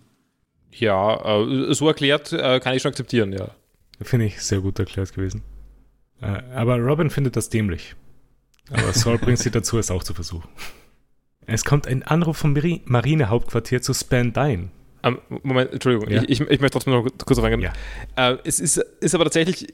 Ja, äh, so erklärt äh, kann ich schon akzeptieren, ja. Finde ich sehr gut erklärt gewesen. Äh, aber Robin findet das dämlich. Aber Saul bringt sie dazu, es auch zu versuchen. Es kommt ein Anruf vom Marinehauptquartier zu Spandine. Um, Moment, Entschuldigung, ja? ich, ich, ich, möchte trotzdem noch kurz reingehen. Ja. Uh, es ist, ist aber tatsächlich,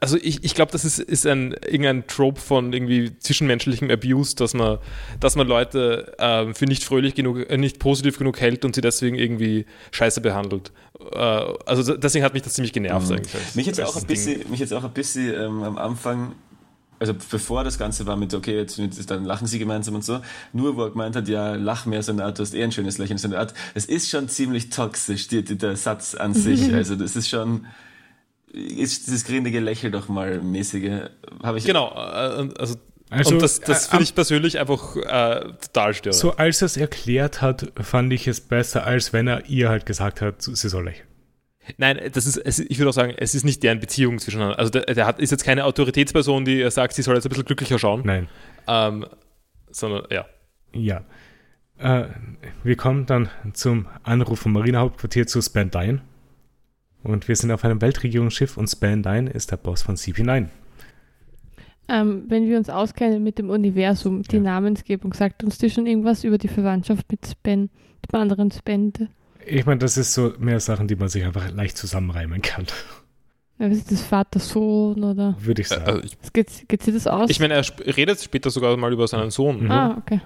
also ich, ich glaube, das ist, ist ein, irgendein Trope von irgendwie zwischenmenschlichem Abuse, dass man, dass man Leute äh, für nicht fröhlich genug, äh, nicht positiv genug hält und sie deswegen irgendwie scheiße behandelt. Äh, also deswegen hat mich das ziemlich genervt mhm. eigentlich. Mich jetzt auch ein bisschen, mich jetzt auch ein bisschen ähm, am Anfang also bevor das Ganze war mit, okay, jetzt, dann lachen sie gemeinsam und so, nur wo er gemeint hat, ja, lach mehr so eine Art, du hast eh ein schönes Lächeln, so eine Art, das ist schon ziemlich toxisch, die, die, der Satz an sich, also das ist schon, ist dieses grindige Lächeln doch mal mäßige, habe ich... Genau, äh, also also, und das, das finde äh, ich persönlich einfach äh, total störend. So als er es erklärt hat, fand ich es besser, als wenn er ihr halt gesagt hat, sie soll lächeln. Nein, das ist, es, ich würde auch sagen, es ist nicht deren Beziehung zwischen. Also der, der, hat, ist jetzt keine Autoritätsperson, die sagt, sie soll jetzt ein bisschen glücklicher schauen. Nein. Ähm, sondern, ja. Ja. Äh, wir kommen dann zum Anruf vom Marinehauptquartier zu Spandine. Und wir sind auf einem Weltregierungsschiff und Spandine ist der Boss von CP9. Ähm, wenn wir uns auskennen mit dem Universum, die ja. Namensgebung, sagt uns die schon irgendwas über die Verwandtschaft mit Span, dem anderen Spende? Ich meine, das ist so mehr Sachen, die man sich einfach leicht zusammenreimen kann. Ja, ist das Vater-Sohn oder? Würde ich sagen. Also ich, geht, geht sich das aus? Ich meine, er redet später sogar mal über seinen Sohn. Mhm. Ah, okay.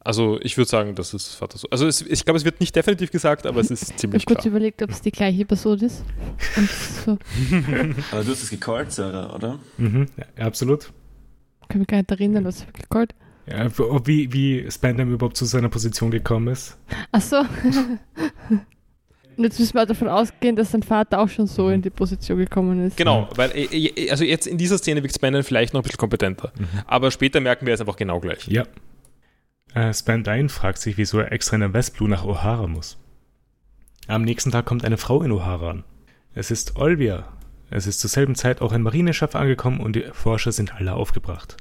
Also ich würde sagen, das ist Vater-Sohn. Also es, ich glaube, es wird nicht definitiv gesagt, aber es ist ziemlich ich habe kurz überlegt, ob es die gleiche Person ist. so. aber du hast es gecallt, Sarah, oder? Mhm, ja, absolut. Ich kann mich gar nicht erinnern, was ich gecallt ja, wie, wie Spandam überhaupt zu seiner Position gekommen ist. Ach so. Und jetzt müssen wir davon ausgehen, dass sein Vater auch schon so in die Position gekommen ist. Genau, weil äh, äh, also jetzt in dieser Szene wirkt Spandam vielleicht noch ein bisschen kompetenter. Mhm. Aber später merken wir es einfach genau gleich. Ja. Äh, Spandine fragt sich, wieso er extra in der Westblue nach O'Hara muss. Am nächsten Tag kommt eine Frau in O'Hara an. Es ist Olvia. Es ist zur selben Zeit auch ein Marineschiff angekommen und die Forscher sind alle aufgebracht.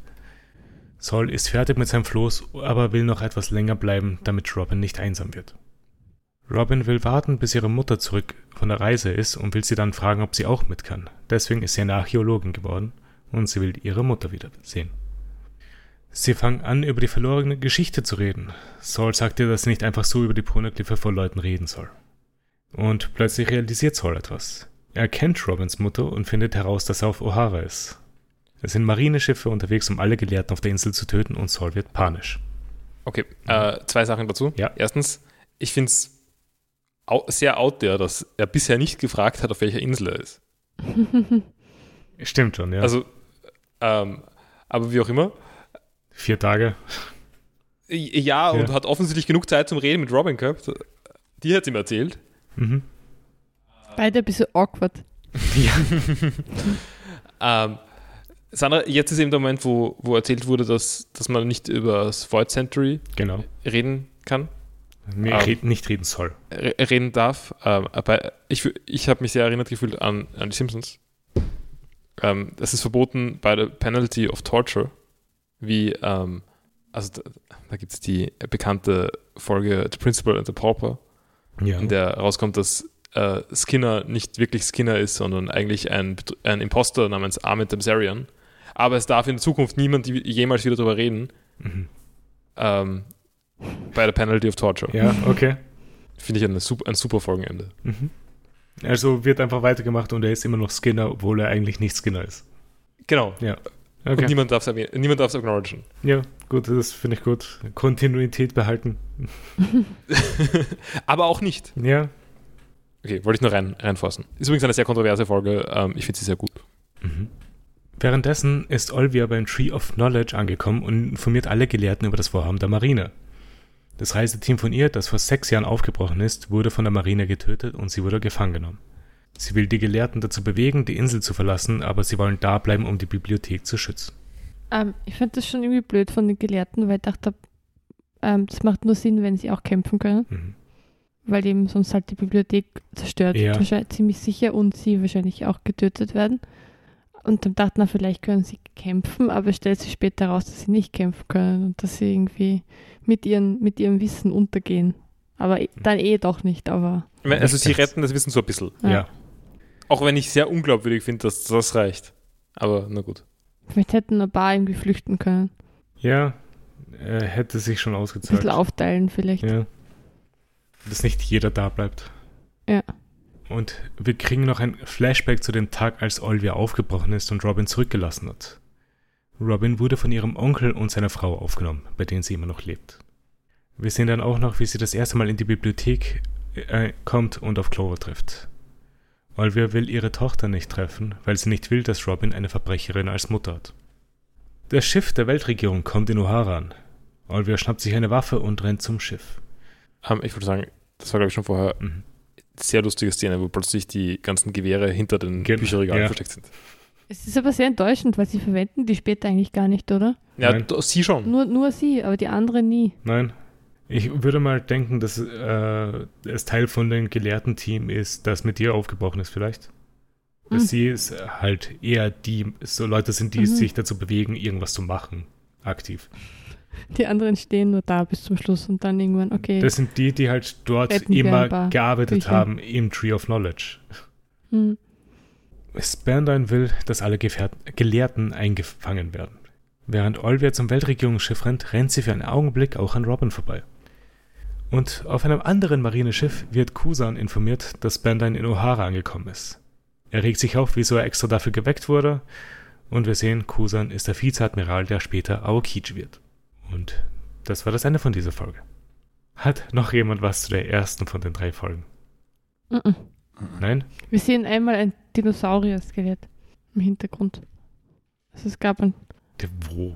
Saul ist fertig mit seinem Floß, aber will noch etwas länger bleiben, damit Robin nicht einsam wird. Robin will warten, bis ihre Mutter zurück von der Reise ist und will sie dann fragen, ob sie auch mit kann. Deswegen ist sie eine Archäologin geworden und sie will ihre Mutter wiedersehen. Sie fangen an, über die verlorene Geschichte zu reden. Saul sagt ihr, dass sie nicht einfach so über die Poneglyphe vor Leuten reden soll. Und plötzlich realisiert Saul etwas. Er kennt Robins Mutter und findet heraus, dass er auf O'Hara ist. Es sind Marineschiffe unterwegs, um alle Gelehrten auf der Insel zu töten und Saul wird panisch. Okay, äh, zwei Sachen dazu. Ja. Erstens, ich finde es au sehr out there, dass er bisher nicht gefragt hat, auf welcher Insel er ist. Stimmt schon, ja. Also, ähm, aber wie auch immer. Vier Tage. Ja, und Ja. hat offensichtlich genug Zeit zum Reden mit Robin gehabt. Die hat ihm erzählt. Mhm. Beide ein bisschen awkward. Ähm, das andere, jetzt ist eben der Moment, wo, wo erzählt wurde, dass, dass man nicht über das Void Century Genau. reden kann, Nee, red, nicht reden soll. re reden darf. Ähm, aber ich, ich habe mich sehr erinnert gefühlt an, an die Simpsons. Ähm, es ist verboten bei der Penalty of Torture, wie, ähm, also da, da gibt es die bekannte Folge The Principal and the Pauper, Ja. in der rauskommt, dass äh, Skinner nicht wirklich Skinner ist, sondern eigentlich ein, ein Imposter namens Ahmed Damsarian. Aber es darf in Zukunft niemand jemals wieder darüber reden. Mhm. Ähm, bei der Penalty of Torture. ja, okay. Finde ich super, ein super Folgenende. Mhm. Also wird einfach weitergemacht und er ist immer noch Skinner, obwohl er eigentlich nicht Skinner ist. Genau. Ja. Und Okay. niemand darf es niemand darf's acknowledgen. Ja, gut, das finde ich gut. Kontinuität behalten. Aber auch nicht. Ja. Okay, wollte ich nur rein, reinfassen. Ist übrigens eine sehr kontroverse Folge. Ähm, ich finde sie sehr gut. Mhm. Währenddessen ist Olvia beim Tree of Knowledge angekommen und informiert alle Gelehrten über das Vorhaben der Marine. Das Reiseteam von ihr, das vor sechs Jahren aufgebrochen ist, wurde von der Marine getötet und sie wurde gefangen genommen. Sie will die Gelehrten dazu bewegen, die Insel zu verlassen, aber sie wollen da bleiben, um die Bibliothek zu schützen. Ähm, ich finde das schon irgendwie blöd von den Gelehrten, weil ich dachte, ähm, das macht nur Sinn, wenn sie auch kämpfen können, Mhm. weil eben sonst halt die Bibliothek zerstört Ja. wird, wahrscheinlich ziemlich sicher und sie wahrscheinlich auch getötet werden. Und dann dachte man, vielleicht können sie kämpfen, aber es stellt sich später heraus, dass sie nicht kämpfen können und dass sie irgendwie mit, ihren, mit ihrem Wissen untergehen. Aber eh- dann eh doch nicht, aber Also sie retten das Wissen so ein bisschen. Ja. Ja. Auch wenn ich sehr unglaubwürdig finde, dass das reicht. Aber na gut. vielleicht hätten ein paar irgendwie flüchten können. Ja, äh, hätte sich schon Ein ausgezahlt. bisschen aufteilen vielleicht. Ja. Dass nicht jeder da bleibt. Ja. Und wir kriegen noch ein Flashback zu dem Tag, als Olvia aufgebrochen ist und Robin zurückgelassen hat. Robin wurde von ihrem Onkel und seiner Frau aufgenommen, bei denen sie immer noch lebt. Wir sehen dann auch noch, wie sie das erste Mal in die Bibliothek äh, kommt und auf Clover trifft. Olvia will ihre Tochter nicht treffen, weil sie nicht will, dass Robin eine Verbrecherin als Mutter hat. Das Schiff der Weltregierung kommt in O'Hara an. Olvia schnappt sich eine Waffe und rennt zum Schiff. Ähm, ich würde sagen, das war glaube ich schon vorher Mhm. Sehr lustige Szene, wo plötzlich die ganzen Gewehre hinter den Gen- Bücherregalen ja. versteckt sind. Es ist aber sehr enttäuschend, weil sie verwenden die später eigentlich gar nicht, oder? Ja, Nein. sie schon. Nur, nur sie, aber die anderen nie. Nein. Ich würde mal denken, dass äh, es Teil von dem gelehrten Team ist, das mit dir aufgebrochen ist, vielleicht. Dass Mhm. sie es halt eher die so Leute sind, die Mhm. sich dazu bewegen, irgendwas zu machen. Aktiv. Die anderen stehen nur da bis zum Schluss und dann irgendwann, okay. Das sind die, die halt dort immer gearbeitet Bücher. haben im Tree of Knowledge. hm. Spandine will, dass alle Gefähr- Gelehrten eingefangen werden. Während Olvia zum Weltregierungsschiff rennt, rennt sie für einen Augenblick auch an Robin vorbei. Und auf einem anderen Marineschiff wird Kusan informiert, dass Spandine in O'Hara angekommen ist. Er regt sich auf, wieso er extra dafür geweckt wurde, und wir sehen, Kusan ist der Vizeadmiral, der später Aokiji wird. Und das war das Ende von dieser Folge. Hat noch jemand was zu der ersten von den drei Folgen? Mhm. Nein? Wir sehen einmal ein Dinosaurier-Skelett im Hintergrund. Also es gab ein, Der wo?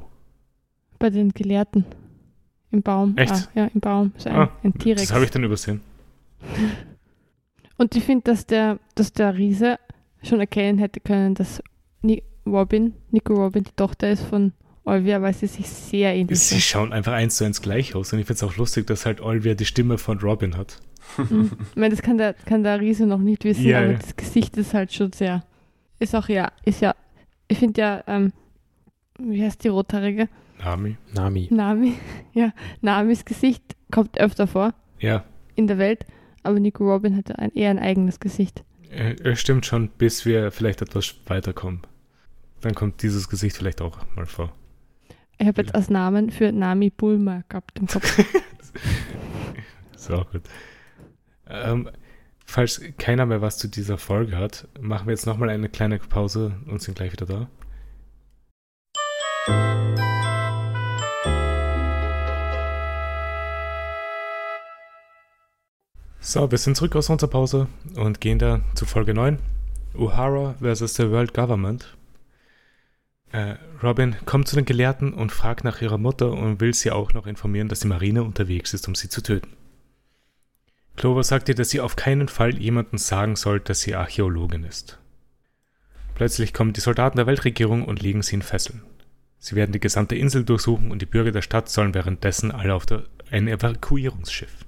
bei den Gelehrten im Baum. Echt? Ah, ja, im Baum. So ein, Ah, ein T-Rex. Das habe ich dann übersehen. Und ich finde, dass der, dass der Riese schon erkennen hätte können, dass Ni Robin, Nico Robin, die Tochter ist von Olvia, weil sie sich sehr ähnlich Sie schauen einfach eins zu eins gleich aus und ich finde es auch lustig, dass halt Olvia die Stimme von Robin hat. Mhm. Ich meine, das kann der, kann der Riese noch nicht wissen, Ja, aber ja. das Gesicht ist halt schon sehr. Ist auch ja, ist ja. Ich finde ja, ähm, wie heißt die rothaarige? Nami. Nami. Nami. Ja, Namis Gesicht kommt öfter vor Ja, in der Welt, aber Nico Robin hatte ein, eher ein eigenes Gesicht. äh, es stimmt schon, bis wir vielleicht etwas weiterkommen. Dann kommt dieses Gesicht vielleicht auch mal vor. Ich habe jetzt als Namen für Nami Bulma gehabt im Kopf. Ist auch gut. Ähm, falls keiner mehr was zu dieser Folge hat, machen wir jetzt nochmal eine kleine Pause und sind gleich wieder da. So, wir sind zurück aus unserer Pause und gehen da zu Folge 9. O'Hara versus the World Government. Äh, Robin kommt zu den Gelehrten und fragt nach ihrer Mutter und will sie auch noch informieren, dass die Marine unterwegs ist, um sie zu töten. Clover sagt ihr, dass sie auf keinen Fall jemandem sagen soll, dass sie Archäologin ist. Plötzlich kommen die Soldaten der Weltregierung und legen sie in Fesseln. Sie werden die gesamte Insel durchsuchen und die Bürger der Stadt sollen währenddessen alle auf der, ein Evakuierungsschiff.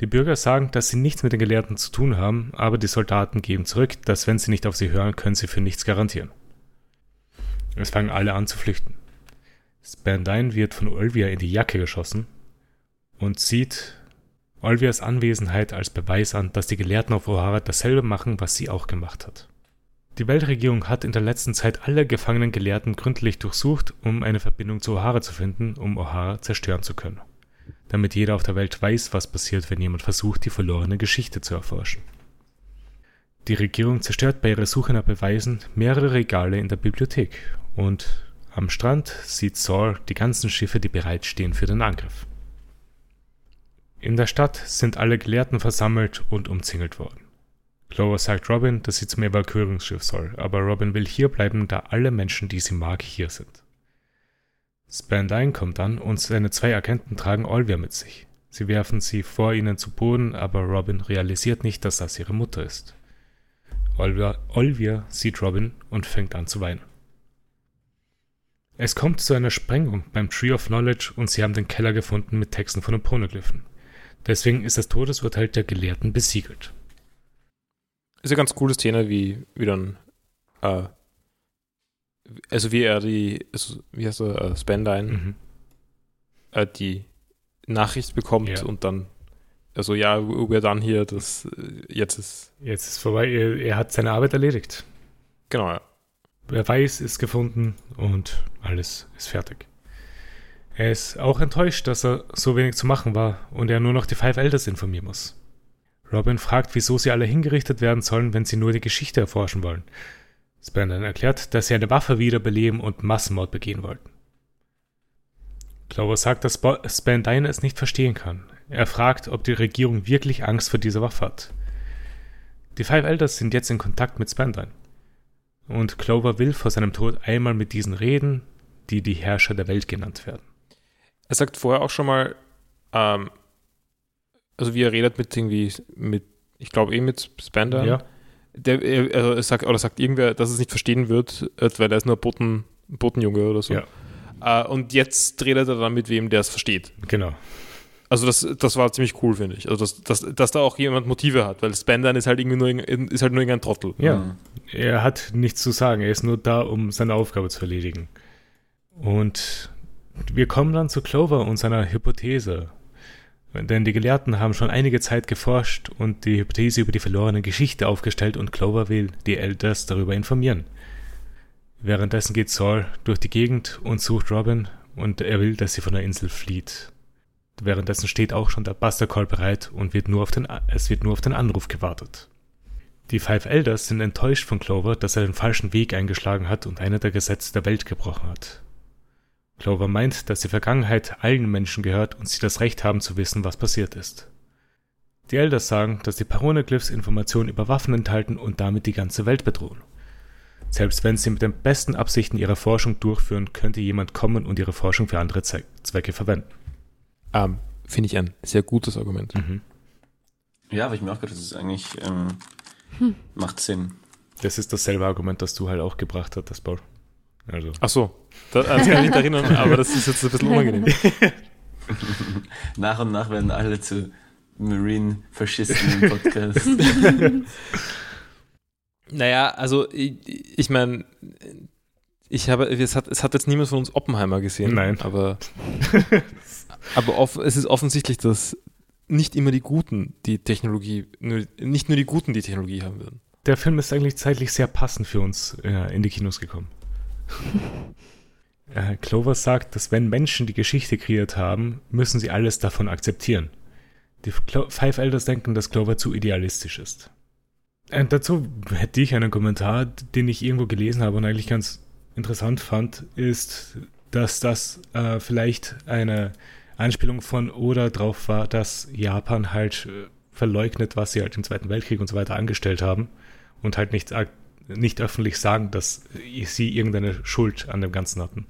Die Bürger sagen, dass sie nichts mit den Gelehrten zu tun haben, aber die Soldaten geben zurück, dass wenn sie nicht auf sie hören, können sie für nichts garantieren. Es fangen alle an zu flüchten. Spandine wird von Olvia in die Jacke geschossen und sieht Olvias Anwesenheit als Beweis an, dass die Gelehrten auf O'Hara dasselbe machen, was sie auch gemacht hat. Die Weltregierung hat in der letzten Zeit alle gefangenen Gelehrten gründlich durchsucht, um eine Verbindung zu O'Hara zu finden, um O'Hara zerstören zu können. Damit jeder auf der Welt weiß, was passiert, wenn jemand versucht, die verlorene Geschichte zu erforschen. Die Regierung zerstört bei ihrer Suche nach Beweisen mehrere Regale in der Bibliothek und am Strand sieht Saul die ganzen Schiffe, die bereitstehen für den Angriff. In der Stadt sind alle Gelehrten versammelt und umzingelt worden. Clover sagt Robin, dass sie zum Evakuierungsschiff soll, aber Robin will hier bleiben, da alle Menschen, die sie mag, hier sind. Spandine kommt an und seine zwei Agenten tragen Olvia mit sich. Sie werfen sie vor ihnen zu Boden, aber Robin realisiert nicht, dass das ihre Mutter ist. Olvia, Olvia sieht Robin und fängt an zu weinen. Es kommt zu einer Sprengung beim Tree of Knowledge und sie haben den Keller gefunden mit Texten von den Poneglyphen. Deswegen ist das Todesurteil der Gelehrten besiegelt. Ist eine ganz coole Szene, wie, wie dann, äh, also wie er die, also wie heißt er, äh, Spandine, Mhm. äh, die Nachricht bekommt Ja. und dann, also ja, we're done hier, das, äh, jetzt ist, Jetzt ist vorbei, er, er hat seine Arbeit erledigt. genau, ja. Beweis ist gefunden und alles ist fertig. Er ist auch enttäuscht, dass er so wenig zu machen war und er nur noch die Five Elders informieren muss. Robin fragt, wieso sie alle hingerichtet werden sollen, wenn sie nur die Geschichte erforschen wollen. Spandon erklärt, dass sie eine Waffe wiederbeleben und Massenmord begehen wollten. Clover sagt, dass Spandine es nicht verstehen kann. Er fragt, ob die Regierung wirklich Angst vor dieser Waffe hat. Die Five Elders sind jetzt in Kontakt mit Spandine. Und Clover will vor seinem Tod einmal mit diesen reden, die die Herrscher der Welt genannt werden. Er sagt vorher auch schon mal, ähm, also wie er redet mit irgendwie, mit, ich glaube eh mit Spandine, Ja, der, er, also er sagt, oder sagt irgendwer, dass er es nicht verstehen wird, äh, weil er ist nur Boten, Botenjunge oder so. Ja. Äh, und jetzt redet er dann mit wem, der es versteht. genau. Also das, das war ziemlich cool, finde ich. Also dass, dass, dass da auch jemand Motive hat, weil Spandine ist halt irgendwie nur, irgendein- ist halt nur irgendein Trottel. Ja, Mhm. er hat nichts zu sagen. Er ist nur da, um seine Aufgabe zu erledigen. Und wir kommen dann zu Clover und seiner Hypothese. Denn die Gelehrten haben schon einige Zeit geforscht und die Hypothese über die verlorene Geschichte aufgestellt und Clover will die Elders darüber informieren. Währenddessen geht Saul durch die Gegend und sucht Robin und er will, dass sie von der Insel flieht. Währenddessen steht auch schon der Buster Call bereit und wird nur auf den, es wird nur auf den Anruf gewartet. Die Five Elders sind enttäuscht von Clover, dass er den falschen Weg eingeschlagen hat und einer der Gesetze der Welt gebrochen hat. Clover meint, dass die Vergangenheit allen Menschen gehört und sie das Recht haben zu wissen, was passiert ist. Die Elders sagen, dass die Paroneglyphs Informationen über Waffen enthalten und damit die ganze Welt bedrohen. Selbst wenn sie mit den besten Absichten ihre Forschung durchführen, könnte jemand kommen und ihre Forschung für andere Zwe Zwecke verwenden. Ähm, finde ich ein sehr gutes Argument. Mhm. Ja, aber ich mir auch gedacht, das ist eigentlich, ähm, macht Sinn. Das ist dasselbe Argument, das du halt auch gebracht hattest, Paul. Also, Ach so, da, das kann ich nicht erinnern, aber das ist jetzt ein bisschen unangenehm. Nach und nach werden alle zu Marine-Faschisten im Podcast. Naja, also ich, ich meine, ich habe, es hat, es hat jetzt niemand von uns Oppenheimer gesehen. Nein. Aber, aber off, es ist offensichtlich, dass nicht immer die Guten die Technologie, nur, nicht nur die Guten die Technologie haben werden. der Film ist eigentlich zeitlich sehr passend für uns äh, in die Kinos gekommen. äh, Clover sagt, dass wenn Menschen die Geschichte kreiert haben, müssen sie alles davon akzeptieren. Die Clo Five Elders denken, dass Clover zu idealistisch ist. Äh, dazu hätte ich einen Kommentar, den ich irgendwo gelesen habe und eigentlich ganz interessant fand, ist, dass das äh, vielleicht eine Anspielung von Oda drauf war, dass Japan halt äh, verleugnet, was sie halt im Zweiten Weltkrieg und so weiter angestellt haben und halt nicht, nicht öffentlich sagen, dass sie irgendeine Schuld an dem Ganzen hatten.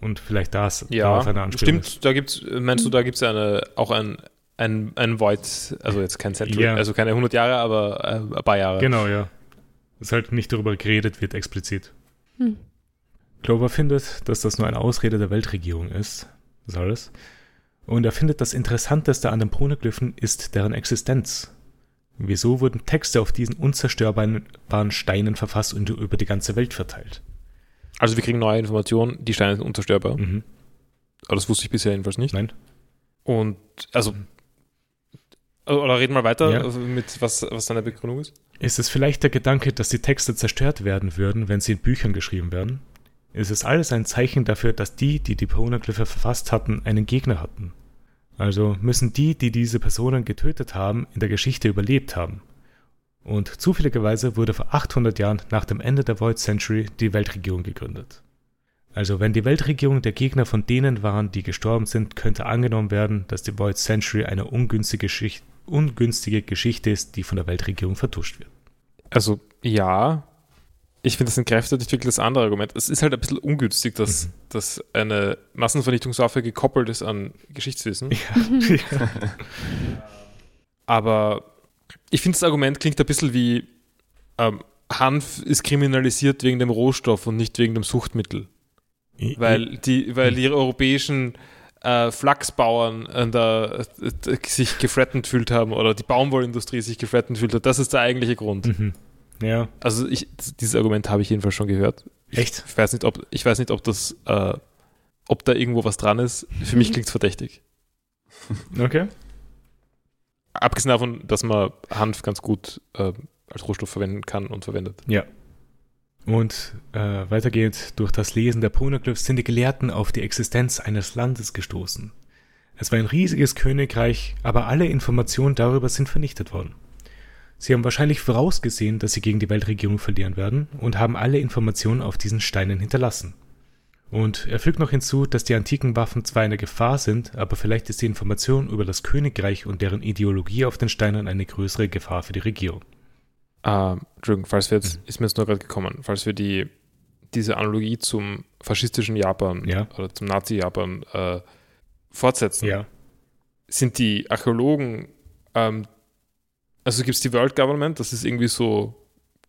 Und vielleicht das ja, eine Anspielung stimmt, ist. da gibt's, meinst du, da gibt es eine, auch ein, ein, ein Void, also jetzt kein Century, ja. also keine 100 Jahre, aber äh, ein paar Jahre. Genau, ja. Dass halt nicht darüber geredet wird explizit. Hm. Clover findet, dass das nur eine Ausrede der Weltregierung ist. Das ist alles. Und er findet, das Interessanteste an den Poneglyphen ist deren Existenz. Wieso wurden Texte auf diesen unzerstörbaren Steinen verfasst und über die ganze Welt verteilt? Also wir kriegen neue Informationen, die Steine sind unzerstörbar. Mhm. Aber das wusste ich bisher jedenfalls nicht. Nein. Und also oder reden wir weiter ja. Also mit was, was deine Begründung ist? Ist es vielleicht der Gedanke, dass die Texte zerstört werden würden, wenn sie in Büchern geschrieben werden? Ist es alles ein Zeichen dafür, dass die, die die Poneglyphe verfasst hatten, einen Gegner hatten? Also müssen die, die diese Personen getötet haben, in der Geschichte überlebt haben. Und zufälligerweise wurde vor 800 Jahren nach dem Ende der Void Century die Weltregierung gegründet. Also wenn die Weltregierung der Gegner von denen waren, die gestorben sind, könnte angenommen werden, dass die Void Century eine ungünstige Geschichte ungünstige Geschichte ist, die von der Weltregierung vertuscht wird. Also ja, ich finde, das entkräftet nicht wirklich das andere Argument. Es ist halt ein bisschen ungünstig, dass, mhm. dass eine Massenvernichtungswaffe gekoppelt ist an Geschichtswissen. Ja. Aber ich finde, das Argument klingt ein bisschen wie ähm, Hanf ist kriminalisiert wegen dem Rohstoff und nicht wegen dem Suchtmittel. weil die, weil die europäischen äh, Flachsbauern äh, da, äh, sich gefrettend fühlt haben oder die Baumwollindustrie sich gefrettend fühlt hat. Das ist der eigentliche Grund. Mhm. Ja. Also ich, dieses Argument habe ich jedenfalls schon gehört. Echt? Ich weiß nicht, ob, ich weiß nicht, ob das, äh, ob da irgendwo was dran ist. Für mich klingt es verdächtig. Okay. Abgesehen davon, dass man Hanf ganz gut äh, als Rohstoff verwenden kann und verwendet. Ja. Und äh, weitergehend durch das Lesen der Poneglyphs sind die Gelehrten auf die Existenz eines Landes gestoßen. Es war ein riesiges Königreich, aber alle Informationen darüber sind vernichtet worden. Sie haben wahrscheinlich vorausgesehen, dass sie gegen die Weltregierung verlieren werden und haben alle Informationen auf diesen Steinen hinterlassen. Und er fügt noch hinzu, dass die antiken Waffen zwar eine Gefahr sind, aber vielleicht ist die Information über das Königreich und deren Ideologie auf den Steinen eine größere Gefahr für die Regierung. Uh, Entschuldigung, falls wir jetzt, mhm. ist mir jetzt nur gerade gekommen, falls wir die, diese Analogie zum faschistischen Japan ja. oder zum Nazi-Japan äh, fortsetzen, ja. sind die Archäologen, ähm, also gibt es die World Government, das ist irgendwie so,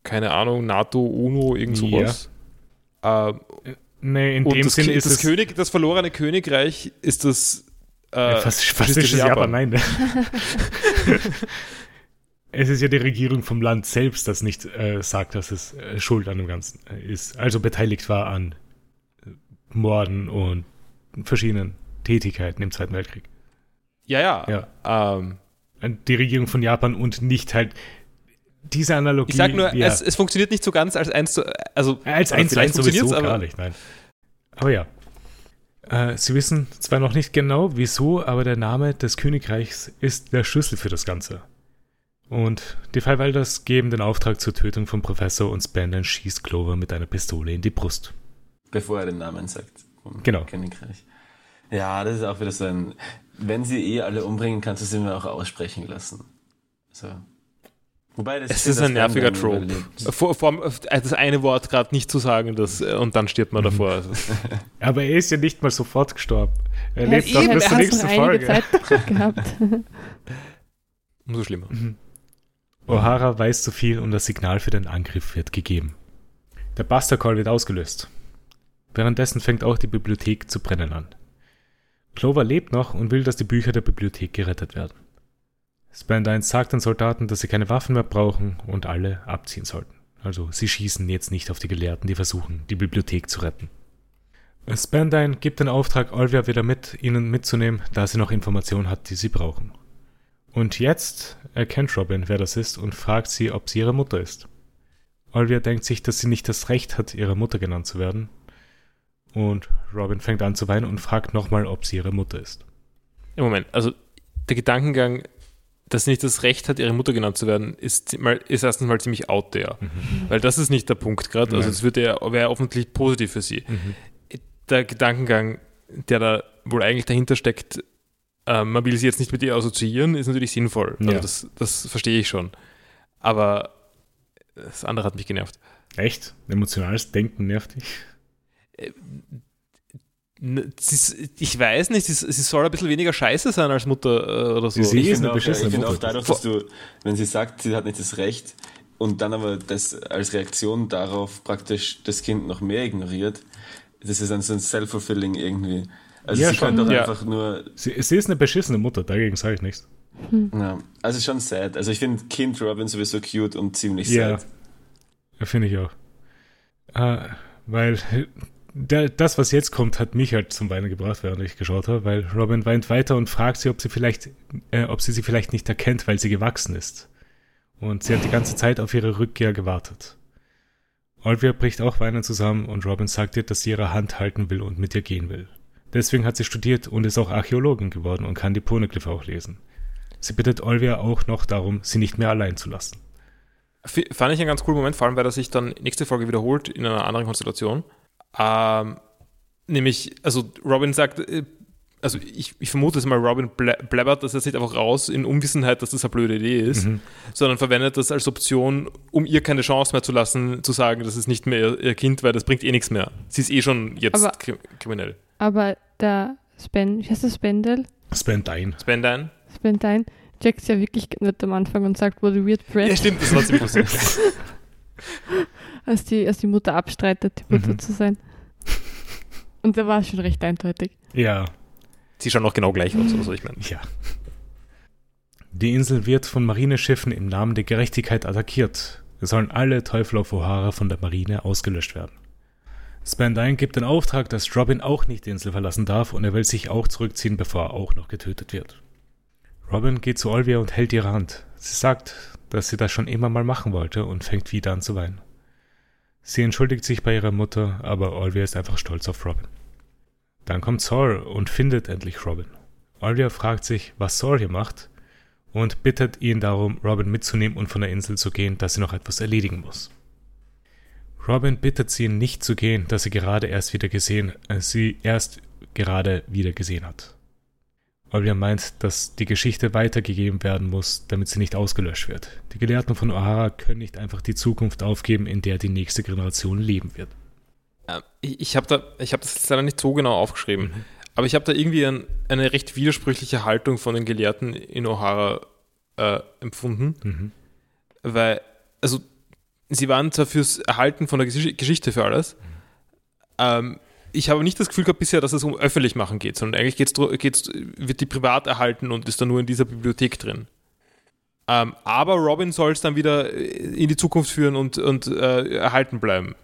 keine Ahnung, NATO, UNO, irgend sowas. Ja. Ähm, nee, in dem das, Sinne ist das, König, das verlorene Königreich ist das äh, ja, fast, faschistische Japan. Japan, nein. Ne? es ist ja die Regierung vom Land selbst, das nicht äh, sagt, dass es äh, schuld an dem Ganzen ist. Also beteiligt war an Morden und verschiedenen Tätigkeiten im Zweiten Weltkrieg. Ja, ja. ja. Ähm, die Regierung von Japan und nicht halt diese Analogie. Ich sag nur, ja, es, es, funktioniert nicht so ganz als eins zu, also als eins zu eins sowieso gar nicht, nein. Aber ja. Äh, Sie wissen zwar noch nicht genau wieso, aber der Name des Königreichs ist der Schlüssel für das Ganze. Und die Fallwalders geben den Auftrag zur Tötung vom Professor und Spandon schießt Clover mit einer Pistole in die Brust. Bevor er den Namen sagt. Genau. Königreich. Ja, das ist auch wieder so ein. Wenn sie eh alle umbringen, kannst du sie mir auch aussprechen lassen. So. Wobei das es ist ein nerviger Trope. Vor, vor, das eine Wort gerade nicht zu sagen das, und dann stirbt man davor. Also. Aber er ist ja nicht mal sofort gestorben. Er ja, lebt doch bis zur nächsten Folge. Zeit gehabt. Umso schlimmer. Mhm. O'Hara weiß zu viel und das Signal für den Angriff wird gegeben. Der Buster Call wird ausgelöst. Währenddessen fängt auch die Bibliothek zu brennen an. Clover lebt noch und will, dass die Bücher der Bibliothek gerettet werden. Spandine sagt den Soldaten, dass sie keine Waffen mehr brauchen und alle abziehen sollten. Also sie schießen jetzt nicht auf die Gelehrten, die versuchen, die Bibliothek zu retten. Spandine gibt den Auftrag, Olvia wieder mit ihnen mitzunehmen, da sie noch Informationen hat, die sie brauchen. Und jetzt erkennt Robin, wer das ist, und fragt sie, ob sie ihre Mutter ist. Olivia denkt sich, dass sie nicht das Recht hat, ihre Mutter genannt zu werden. Und Robin fängt an zu weinen und fragt nochmal, ob sie ihre Mutter ist. Im Moment, also der Gedankengang, dass sie nicht das Recht hat, ihre Mutter genannt zu werden, ist, ist erstens mal ziemlich out there. Mhm. Weil das ist nicht der Punkt gerade. Also es wäre offensichtlich positiv für sie. Mhm. Der Gedankengang, der da wohl eigentlich dahinter steckt, äh, man will sie jetzt nicht mit ihr assoziieren, ist natürlich sinnvoll. Also Ja. das, das verstehe ich schon. Aber das andere hat mich genervt. Echt? Emotionales Denken nervt dich? Ist- Ich weiß nicht, sie, soll ein bisschen weniger scheiße sein als Mutter äh, oder so. Sie Ich ist finde eine auch, beschissene ich finde auch Mutter. dadurch, dass du, wenn sie sagt, sie hat nicht das Recht und dann aber das als Reaktion darauf praktisch das Kind noch mehr ignoriert, das ist dann so ein self-fulfilling irgendwie. Also Ja, sie schon. könnte doch Ja. einfach nur, Sie, sie ist eine beschissene Mutter, dagegen sage ich nichts. ja, also schon sad. Also ich finde Kind Robin sowieso cute und ziemlich Ja. sad. Finde ich auch. Äh, weil der, das, was jetzt kommt, hat mich halt zum Weinen gebracht, während ich geschaut habe, weil Robin weint weiter und fragt sie, ob sie vielleicht, äh, ob sie sie vielleicht nicht erkennt, weil sie gewachsen ist. Und sie hat die ganze Zeit auf ihre Rückkehr gewartet. Olivia bricht auch weinend zusammen und Robin sagt ihr, dass sie ihre Hand halten will und mit ihr gehen will. Deswegen hat sie studiert und ist auch Archäologin geworden und kann die Poneglyphe auch lesen. Sie bittet Olivia auch noch darum, sie nicht mehr allein zu lassen. F- Fand ich einen ganz coolen Moment, vor allem, weil er sich dann nächste Folge wiederholt in einer anderen Konstellation. Ähm, nämlich, also Robin sagt, äh, also ich, ich vermute es mal, Robin blabbert das jetzt nicht einfach raus in Unwissenheit, dass das eine blöde Idee ist, Mhm. sondern verwendet das als Option, um ihr keine Chance mehr zu lassen, zu sagen, das ist nicht mehr ihr, ihr Kind, weil das bringt eh nichts mehr. Sie ist eh schon jetzt Aber- kri kriminell. Aber der Spen, wie heißt der Spendel? Spendine. Spendine? Spendine checkt's ja wirklich nicht am Anfang und sagt, what a weird breath, Ja, stimmt, das war ziemlich lustig. als, die, als die Mutter abstreitet, die Mutter Mhm. zu sein. Und da war es schon recht eindeutig. Ja, Sie schauen noch genau gleich aus, oder so, ich meine. Ja. Die Insel wird von Marineschiffen im Namen der Gerechtigkeit attackiert. Es sollen alle Teufel auf O'Hara von der Marine ausgelöscht werden. Spandine gibt den Auftrag, dass Robin auch nicht die Insel verlassen darf und er will sich auch zurückziehen, bevor er auch noch getötet wird. Robin geht zu Olvia und hält ihre Hand. Sie sagt, dass sie das schon immer mal machen wollte und fängt wieder an zu weinen. Sie entschuldigt sich bei ihrer Mutter, aber Olvia ist einfach stolz auf Robin. Dann kommt Saul und findet endlich Robin. Olivia fragt sich, was Saul hier macht und bittet ihn darum, Robin mitzunehmen und von der Insel zu gehen, dass sie noch etwas erledigen muss. Robin bittet sie, nicht zu gehen, dass sie gerade erst wieder gesehen, äh, sie erst gerade wieder gesehen hat. Olivia meint, dass die Geschichte weitergegeben werden muss, damit sie nicht ausgelöscht wird. Die Gelehrten von O'Hara können nicht einfach die Zukunft aufgeben, in der die nächste Generation leben wird. Ähm, Ich, habe da, ich habe das jetzt leider nicht so genau aufgeschrieben, Mhm. aber ich habe da irgendwie ein, eine recht widersprüchliche Haltung von den Gelehrten in O'Hara äh, empfunden, Mhm. weil, also, sie waren zwar fürs Erhalten von der Gesch Geschichte für alles, ähm, ich habe nicht das Gefühl gehabt bisher, dass es um öffentlich machen geht, sondern eigentlich geht's, geht's, wird die privat erhalten und ist dann nur in dieser Bibliothek drin. Ähm, aber Robin soll es dann wieder äh, in die Zukunft führen und, und äh, erhalten bleiben.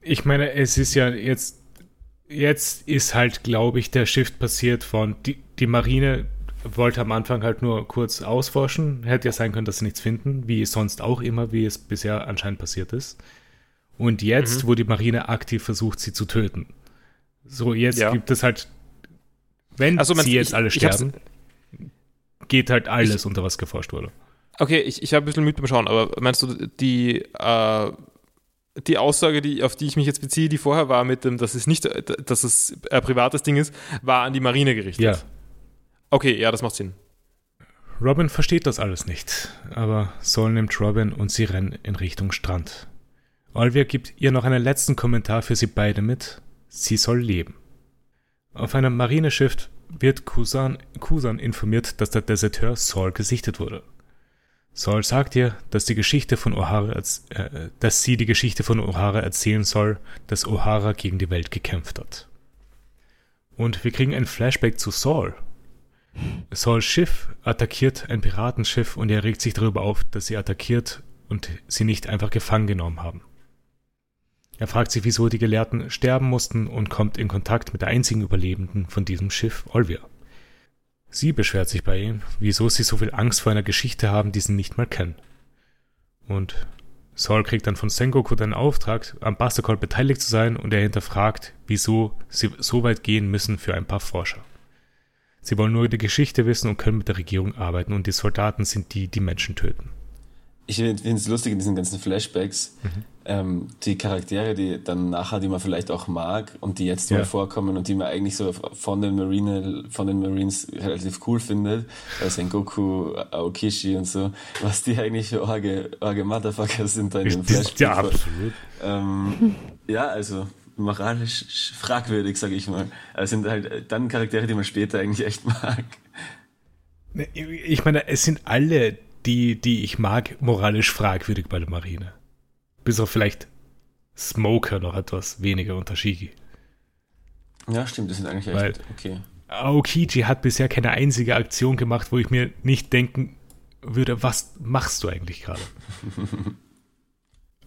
Ich meine, es ist ja jetzt, jetzt ist halt, glaube ich, der Shift passiert von, die, die Marine wollte am Anfang halt nur kurz ausforschen. Hätte ja sein können, dass sie nichts finden, wie sonst auch immer, wie es bisher anscheinend passiert ist. Und jetzt, Mhm. wo die Marine aktiv versucht, sie zu töten. So, jetzt Ja. gibt es halt, wenn Also, sie jetzt ich- alle ich sterben, geht halt alles, unter was geforscht wurde. Okay, ich, ich habe ein bisschen mit beim Schauen, aber meinst du, die, äh, die Aussage, die, auf die ich mich jetzt beziehe, die vorher war mit dem, dass es nicht, dass es ein privates Ding ist, war an die Marine gerichtet? Ja. Okay, ja, das macht Sinn. Robin versteht das alles nicht, aber Saul nimmt Robin und sie rennen in Richtung Strand. Olivia gibt ihr noch einen letzten Kommentar für sie beide mit. Sie soll leben. Auf einem Marineschiff wird Kusan, Kusan informiert, dass der Deserteur Saul gesichtet wurde. Saul sagt ihr, dass die Geschichte von O'Hara, äh, dass sie die Geschichte von O'Hara erzählen soll, dass O'Hara gegen die Welt gekämpft hat. Und wir kriegen ein Flashback zu Saul, Sauls Schiff attackiert ein Piratenschiff und er regt sich darüber auf, dass sie attackiert und sie nicht einfach gefangen genommen haben. Er fragt sich, wieso die Gelehrten sterben mussten und kommt in Kontakt mit der einzigen Überlebenden von diesem Schiff, Olvia. Sie beschwert sich bei ihm, wieso sie so viel Angst vor einer Geschichte haben, die sie nicht mal kennen. Und Saul kriegt dann von Sengoku den Auftrag, am Buster beteiligt zu sein und er hinterfragt, wieso sie so weit gehen müssen für ein paar Forscher. Sie wollen nur die Geschichte wissen und können mit der Regierung arbeiten und die Soldaten sind die, die Menschen töten. ich finde es lustig in diesen ganzen Flashbacks, Mhm. Ähm, die Charaktere, die dann nachher, die man vielleicht auch mag und die jetzt Ja. mal vorkommen und die man eigentlich so von den Marine, von den Marines relativ cool findet, also Sengoku, Aokishi und so, was die eigentlich für orge, orge Motherfucker sind da in den Das ist ja absolut. Ähm, ja, also moralisch fragwürdig, sage ich mal. Aber es sind halt dann Charaktere, die man später eigentlich echt mag. Ne, Ich meine, es sind alle, die, die ich mag, moralisch fragwürdig bei der Marine. Bis auf vielleicht Smoker noch etwas weniger unter Shigi. Ja, stimmt, das sind eigentlich echt Weil- okay. Aokiji hat bisher keine einzige Aktion gemacht, wo ich mir nicht denken würde, was machst du eigentlich gerade?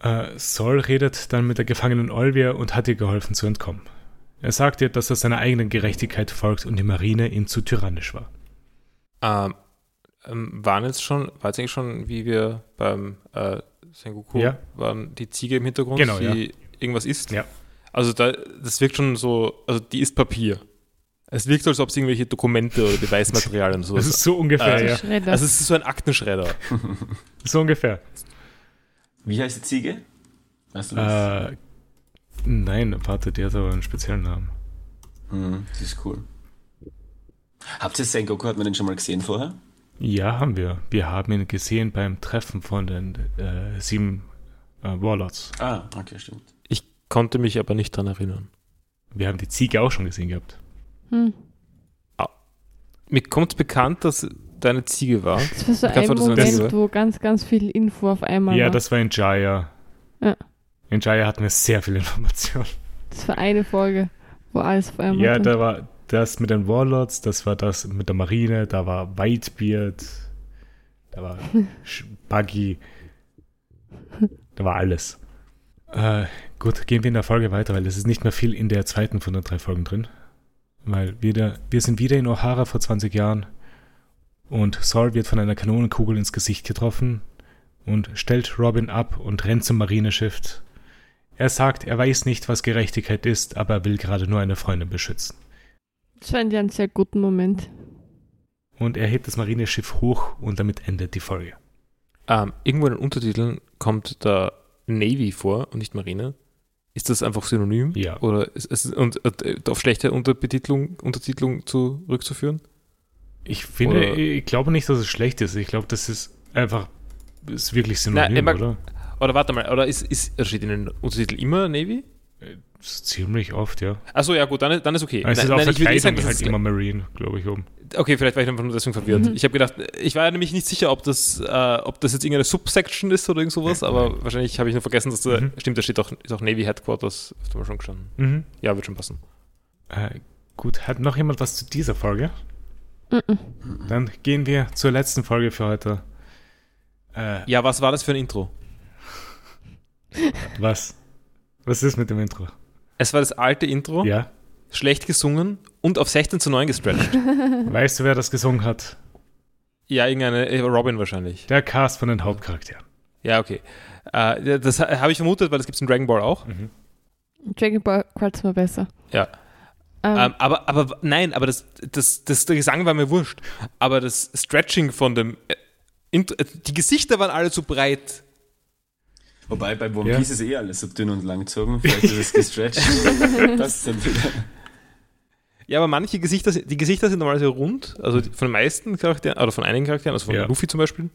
äh, Sol redet dann mit der gefangenen Olvia und hat ihr geholfen zu entkommen. Er sagt ihr, dass er seiner eigenen Gerechtigkeit folgt und die Marine ihm zu tyrannisch war. Ähm, ähm, waren jetzt schon, war jetzt eigentlich schon, wie wir beim äh, Sengoku Ja. waren, die Ziege im Hintergrund, Genau, die irgendwas isst? Ja. Also da, das wirkt schon so, also die isst Papier. Es wirkt, als ob es irgendwelche Dokumente oder Beweismaterialien und Das sowas ist so ungefähr, Äh, ja. Schredder. Also es ist so ein Aktenschredder. So ungefähr. Wie heißt die Ziege? Weißt du das? Äh, nein, warte, der hat aber einen speziellen Namen. Hm, die ist cool. Habt ihr Sengoku, hat man den schon mal gesehen vorher? Ja, haben wir. Wir haben ihn gesehen beim Treffen von den äh, sieben äh, Warlords. Ah, okay, stimmt. Ich konnte mich aber nicht dran erinnern. Wir haben die Ziege auch schon gesehen gehabt. Hm. Mir kommt bekannt, dass da eine Ziege war. Das war so ein war Moment, wo ganz, ganz viel Info auf einmal ja, war. das war in Jaya. Ja. In Jaya hatten wir sehr viel Information. Das war eine Folge, wo alles auf einmal Ja, da war das mit den Warlords, das war das mit der Marine, da war Whitebeard, da war Buggy, da war alles. Äh, gut, gehen wir in der Folge weiter, weil es ist nicht mehr viel in der zweiten von den drei Folgen drin. Weil wieder, wir sind wieder in O'Hara vor 20 Jahren und Saul wird von einer Kanonenkugel ins Gesicht getroffen und stellt Robin ab und rennt zum Marineschiff. Er sagt, er weiß nicht, was Gerechtigkeit ist, aber er will gerade nur eine Freundin beschützen. Das fand ich einen sehr guten Moment. Und er hebt das Marineschiff hoch und damit endet die Folge. Ähm, irgendwo in den Untertiteln kommt da Navy vor und nicht Marine. Ist das einfach synonym? Ja. Oder ist es und, und auf schlechte Unterbetitlung, Untertitelung zurückzuführen? Ich finde, Oder- ich glaube nicht, dass es schlecht ist. Ich glaube, das ist einfach, ist wirklich synonym, Nein, mag- oder? Oder warte mal, oder ist, ist, steht in den Untertiteln immer Navy? Ist ziemlich oft, ja. Achso, ja gut, dann, ist- dann ist okay. Es ist Nein, auch nein, ich will nicht sagen, Verkleidung dass halt es immer Marine, glaube ich, oben. Okay, vielleicht war ich einfach nur deswegen verwirrt. Ich habe gedacht, ich war ja nämlich nicht sicher, ob das, äh, ob das jetzt irgendeine Subsection ist oder irgend sowas, aber wahrscheinlich habe ich nur vergessen, dass da, Mhm. stimmt, da steht auch, ist auch Navy Headquarters, hast du mal schon gestanden. Mhm. Ja, wird schon passen. Äh, gut, hat noch jemand was zu dieser Folge? Mhm. Dann gehen wir zur letzten Folge für heute. Äh, Ja, was war das für ein Intro? was? Was ist mit dem Intro? Es war das alte Intro, Ja? schlecht gesungen und auf 16 zu 9 gestretched. Weißt du, wer das gesungen hat? ja, irgendeine, äh, Robin wahrscheinlich. Der Cast von den Hauptcharakteren. Ja, okay. Äh, das ha- habe ich vermutet, weil das gibt es in Dragon Ball auch. Mhm. Dragon Ball gefällt mir besser. Ja. Ähm, Ähm, aber, aber nein, aber das, das, das, der Gesang war mir wurscht. Aber das Stretching von dem. Äh, die Gesichter waren alle zu breit. Wobei bei One Ja. Piece ist eh alles so dünn und langgezogen. Vielleicht ist es gestretched. das ist dann wieder. Ja, aber manche Gesichter, sind- die Gesichter sind normalerweise rund. Also von den meisten Charakteren, oder von einigen Charakteren, also von Ja. Luffy zum Beispiel.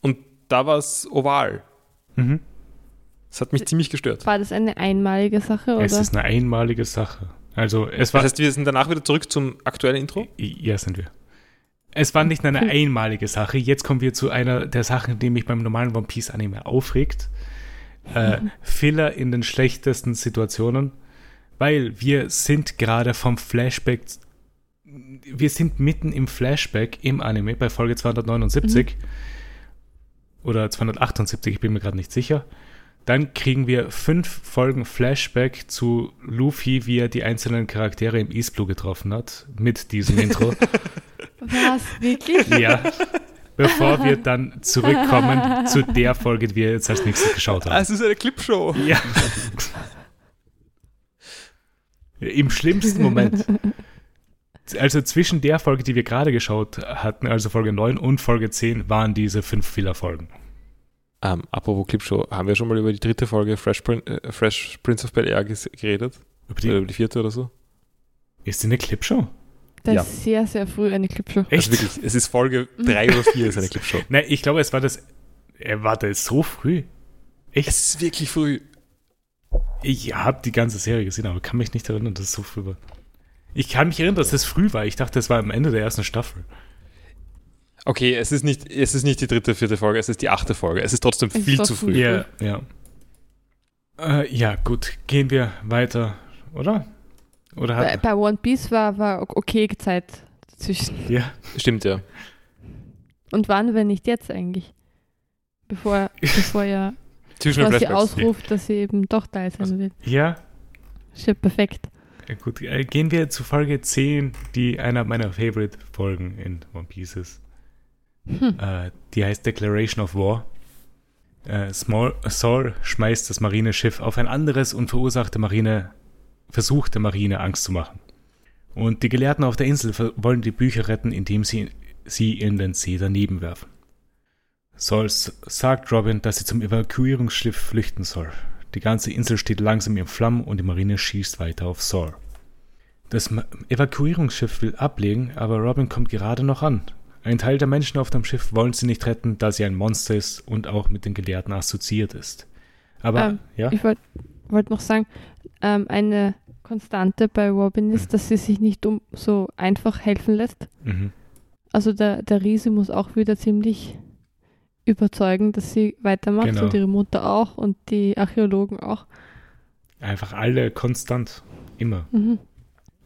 Und da war es oval. Mhm. Das hat mich ziemlich gestört. war das eine einmalige Sache oder? Es ist eine einmalige Sache. Also, es Das war. heißt, wir sind danach wieder zurück zum aktuellen Intro. Ja, sind wir. Es war nicht nur eine einmalige Sache. Jetzt kommen wir zu einer der Sachen, die mich beim normalen One Piece Anime aufregt. Äh, Filler in den schlechtesten Situationen, weil wir sind gerade vom Flashback, wir sind mitten im Flashback im Anime bei Folge 279 oder 278, ich bin mir gerade nicht sicher. Dann kriegen wir fünf Folgen Flashback zu Luffy, wie er die einzelnen Charaktere im East Blue getroffen hat, mit diesem Intro. Was? Wirklich? Ja. Bevor wir dann zurückkommen zu der Folge, die wir jetzt als nächstes geschaut haben. es ist eine Clipshow. Ja. Im schlimmsten Moment. Also zwischen der Folge, die wir gerade geschaut hatten, also Folge 9 und Folge 10, waren diese fünf Filler-Folgen. Ähm, apropos Clipshow, haben wir schon mal über die dritte Folge Fresh, Prin äh, Fresh Prince of Bel Air geredet? Über Oder die, über die vierte oder so? ist die eine Clipshow? Da Ja. ist sehr, sehr früh eine Clipshow. Echt? Also wirklich, es ist Folge 3 oder 4 ist eine Clipshow. Nein, ich glaube, es war das. Er war das so früh. Echt? Es ist wirklich früh. Ich habe die ganze Serie gesehen, aber kann mich nicht erinnern, dass es so früh war. Ich kann mich erinnern, dass es früh war. Ich dachte, es war am Ende der ersten Staffel. Okay, es ist, nicht, es ist nicht die dritte, vierte Folge, es ist die achte Folge. Es ist trotzdem Es ist viel doch zu früh. früh. Ja, ja. Äh, ja, gut. Gehen wir weiter, oder? Oder Bei, hat. bei One Piece war, war okay Zeit dazwischen. Ja. Stimmt, ja. Und wann, wenn nicht jetzt eigentlich? Bevor, bevor er Zwischen den quasi Flashbacks. ausruft, dass sie eben doch da sein will. Ja, Ist ja perfekt. Ja, gut, äh, gehen wir zu Folge 10, die einer meiner Favorite-Folgen in One Piece ist. Hm. Äh, die heißt Declaration of War. Äh, Small, Saul schmeißt das Marineschiff auf ein anderes und verursacht der Marine, versucht der Marine Angst zu machen. Und die Gelehrten auf der Insel wollen die Bücher retten, indem sie sie in den See daneben werfen. Saul s- sagt Robin, dass sie zum Evakuierungsschiff flüchten soll. Die ganze Insel steht langsam in Flammen und die Marine schießt weiter auf Saul. Das Evakuierungsschiff will ablegen, aber Robin kommt gerade noch an. Ein Teil der Menschen auf dem Schiff wollen sie nicht retten, da sie ein Monster ist und auch mit den Gelehrten assoziiert ist. Aber, Ähm, ja, Ich wollte wollt noch sagen, ähm, eine Konstante bei Robin ist, dass sie sich nicht um so einfach helfen lässt. mhm. Also der, der Riese muss auch wieder ziemlich überzeugen, dass sie weitermacht Genau. und ihre Mutter auch und die Archäologen auch. einfach alle konstant, immer. Mhm.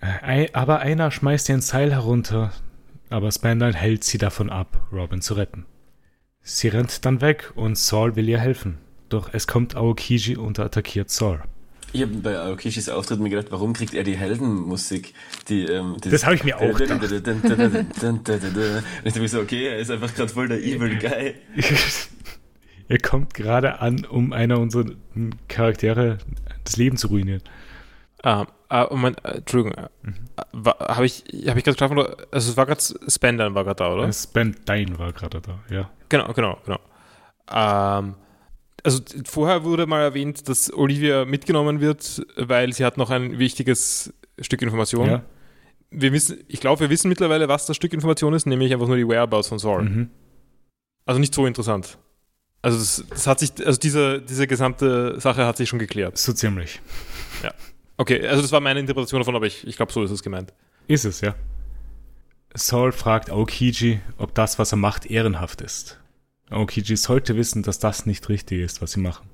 Äh, aber einer schmeißt ihr ein Seil herunter, aber Spandal hält sie davon ab, Robin zu retten. Sie rennt dann weg und Saul will ihr helfen. Doch es kommt Aokiji und attackiert Saul. Ich habe bei Aokishis Auftritt mir gedacht, warum kriegt er die Heldenmusik? Die, ähm, Das habe ich mir auch gedacht. Und ich dachte mir so, okay, er ist einfach gerade voll der Evil Guy. er kommt gerade an, um einer unserer Charaktere das Leben zu ruinieren. Äh, und mein, äh, Entschuldigung, Mhm. äh, habe ich, hab ich gerade geschlafen oder? Also es war gerade Spender war gerade da, oder? Spandine war gerade da, ja. Genau, genau, genau. Ähm, also vorher wurde mal erwähnt, dass Olivia mitgenommen wird, weil sie hat noch ein wichtiges Stück Information. ja. Wir wissen, ich glaube, wir wissen mittlerweile, was das Stück Information ist, nämlich einfach nur die Whereabouts von Saul. Mhm. Also nicht so interessant. Also das, das hat sich, also diese, diese gesamte Sache hat sich schon geklärt. So ziemlich. Okay, also das war meine Interpretation davon, aber ich, ich glaube, so ist es gemeint. Ist es, ja. Saul fragt Aokiji, ob das, was er macht, ehrenhaft ist. Aokiji sollte wissen, dass das nicht richtig ist, was sie machen.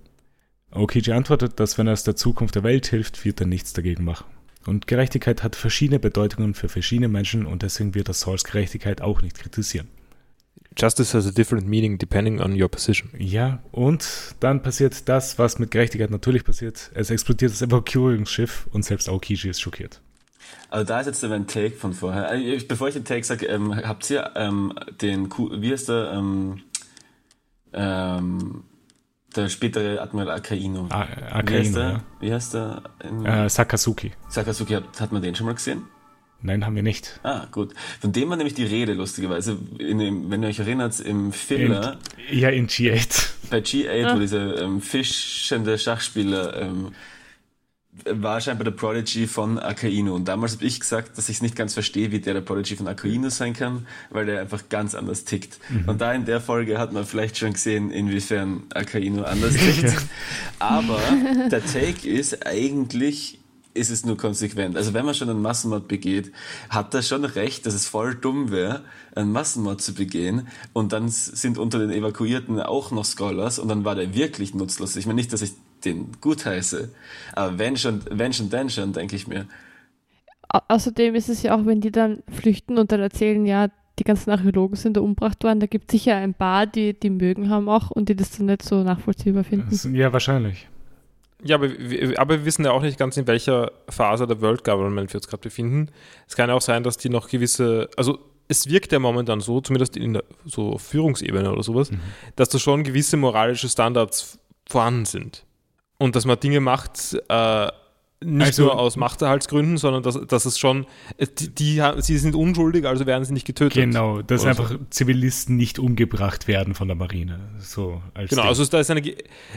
Aokiji antwortet, dass wenn er es der Zukunft der Welt hilft, wird er nichts dagegen machen. Und Gerechtigkeit hat verschiedene Bedeutungen für verschiedene Menschen und deswegen wird er Sauls Gerechtigkeit auch nicht kritisieren. Justice has a different meaning depending on your position. Ja, und dann passiert das, was mit Gerechtigkeit natürlich passiert. Es explodiert das Evakuierungsschiff und selbst Aokiji ist schockiert. Aber da ist jetzt mein Take von vorher. Äh, Bevor ich den Take sage, ähm, habt ihr ähm, den, wie heißt der, ähm, ähm, der spätere Admiral Akaino? A wie heißt der? ja. Wie heißt der? In Äh, Sakazuki. Sakazuki, hat, hat man den schon mal gesehen? Nein, haben wir nicht. Ah, gut. Von dem war nämlich die Rede, lustigerweise. In dem, wenn ihr euch erinnert, im Filler In, ja, in G8. bei G8, Ah. wo dieser ähm, fischende Schachspieler ähm, war scheinbar der Prodigy von Akainu. Und damals habe ich gesagt, dass ich es nicht ganz verstehe, wie der der Prodigy von Akainu sein kann, weil der einfach ganz anders tickt. Und da in der Folge hat man vielleicht schon gesehen, inwiefern Akainu anders tickt. Aber der Take ist eigentlich ist es nur konsequent. Also wenn man schon einen Massenmord begeht, hat er schon recht, dass es voll dumm wäre, einen Massenmord zu begehen und dann sind unter den Evakuierten auch noch Scholars und dann war der wirklich nutzlos. Ich meine nicht, dass ich den gut heiße, aber wenn schon, wenn schon, dann schon, denke ich mir. Au außerdem ist es ja auch, wenn die dann flüchten und dann erzählen, ja, die ganzen Archäologen sind da umgebracht worden, da gibt es sicher ein paar, die die mögen haben auch und die das dann nicht so nachvollziehbar finden. Das- Ja, wahrscheinlich. Ja, aber wir, aber wir wissen ja auch nicht ganz, in welcher Phase der World Government wir uns gerade befinden. Es kann ja auch sein, dass die noch gewisse, also es wirkt ja momentan so, zumindest in der so auf Führungsebene oder sowas, dass da schon gewisse moralische Standards vorhanden sind. Und dass man Dinge macht, äh, nicht Also- nur aus Machterhaltsgründen, sondern dass, dass es schon, äh, die, die, sie sind unschuldig, also werden sie nicht getötet. Genau, dass Oder so. einfach Zivilisten nicht umgebracht werden von der Marine. So als Genau, Ding. also da ist eine,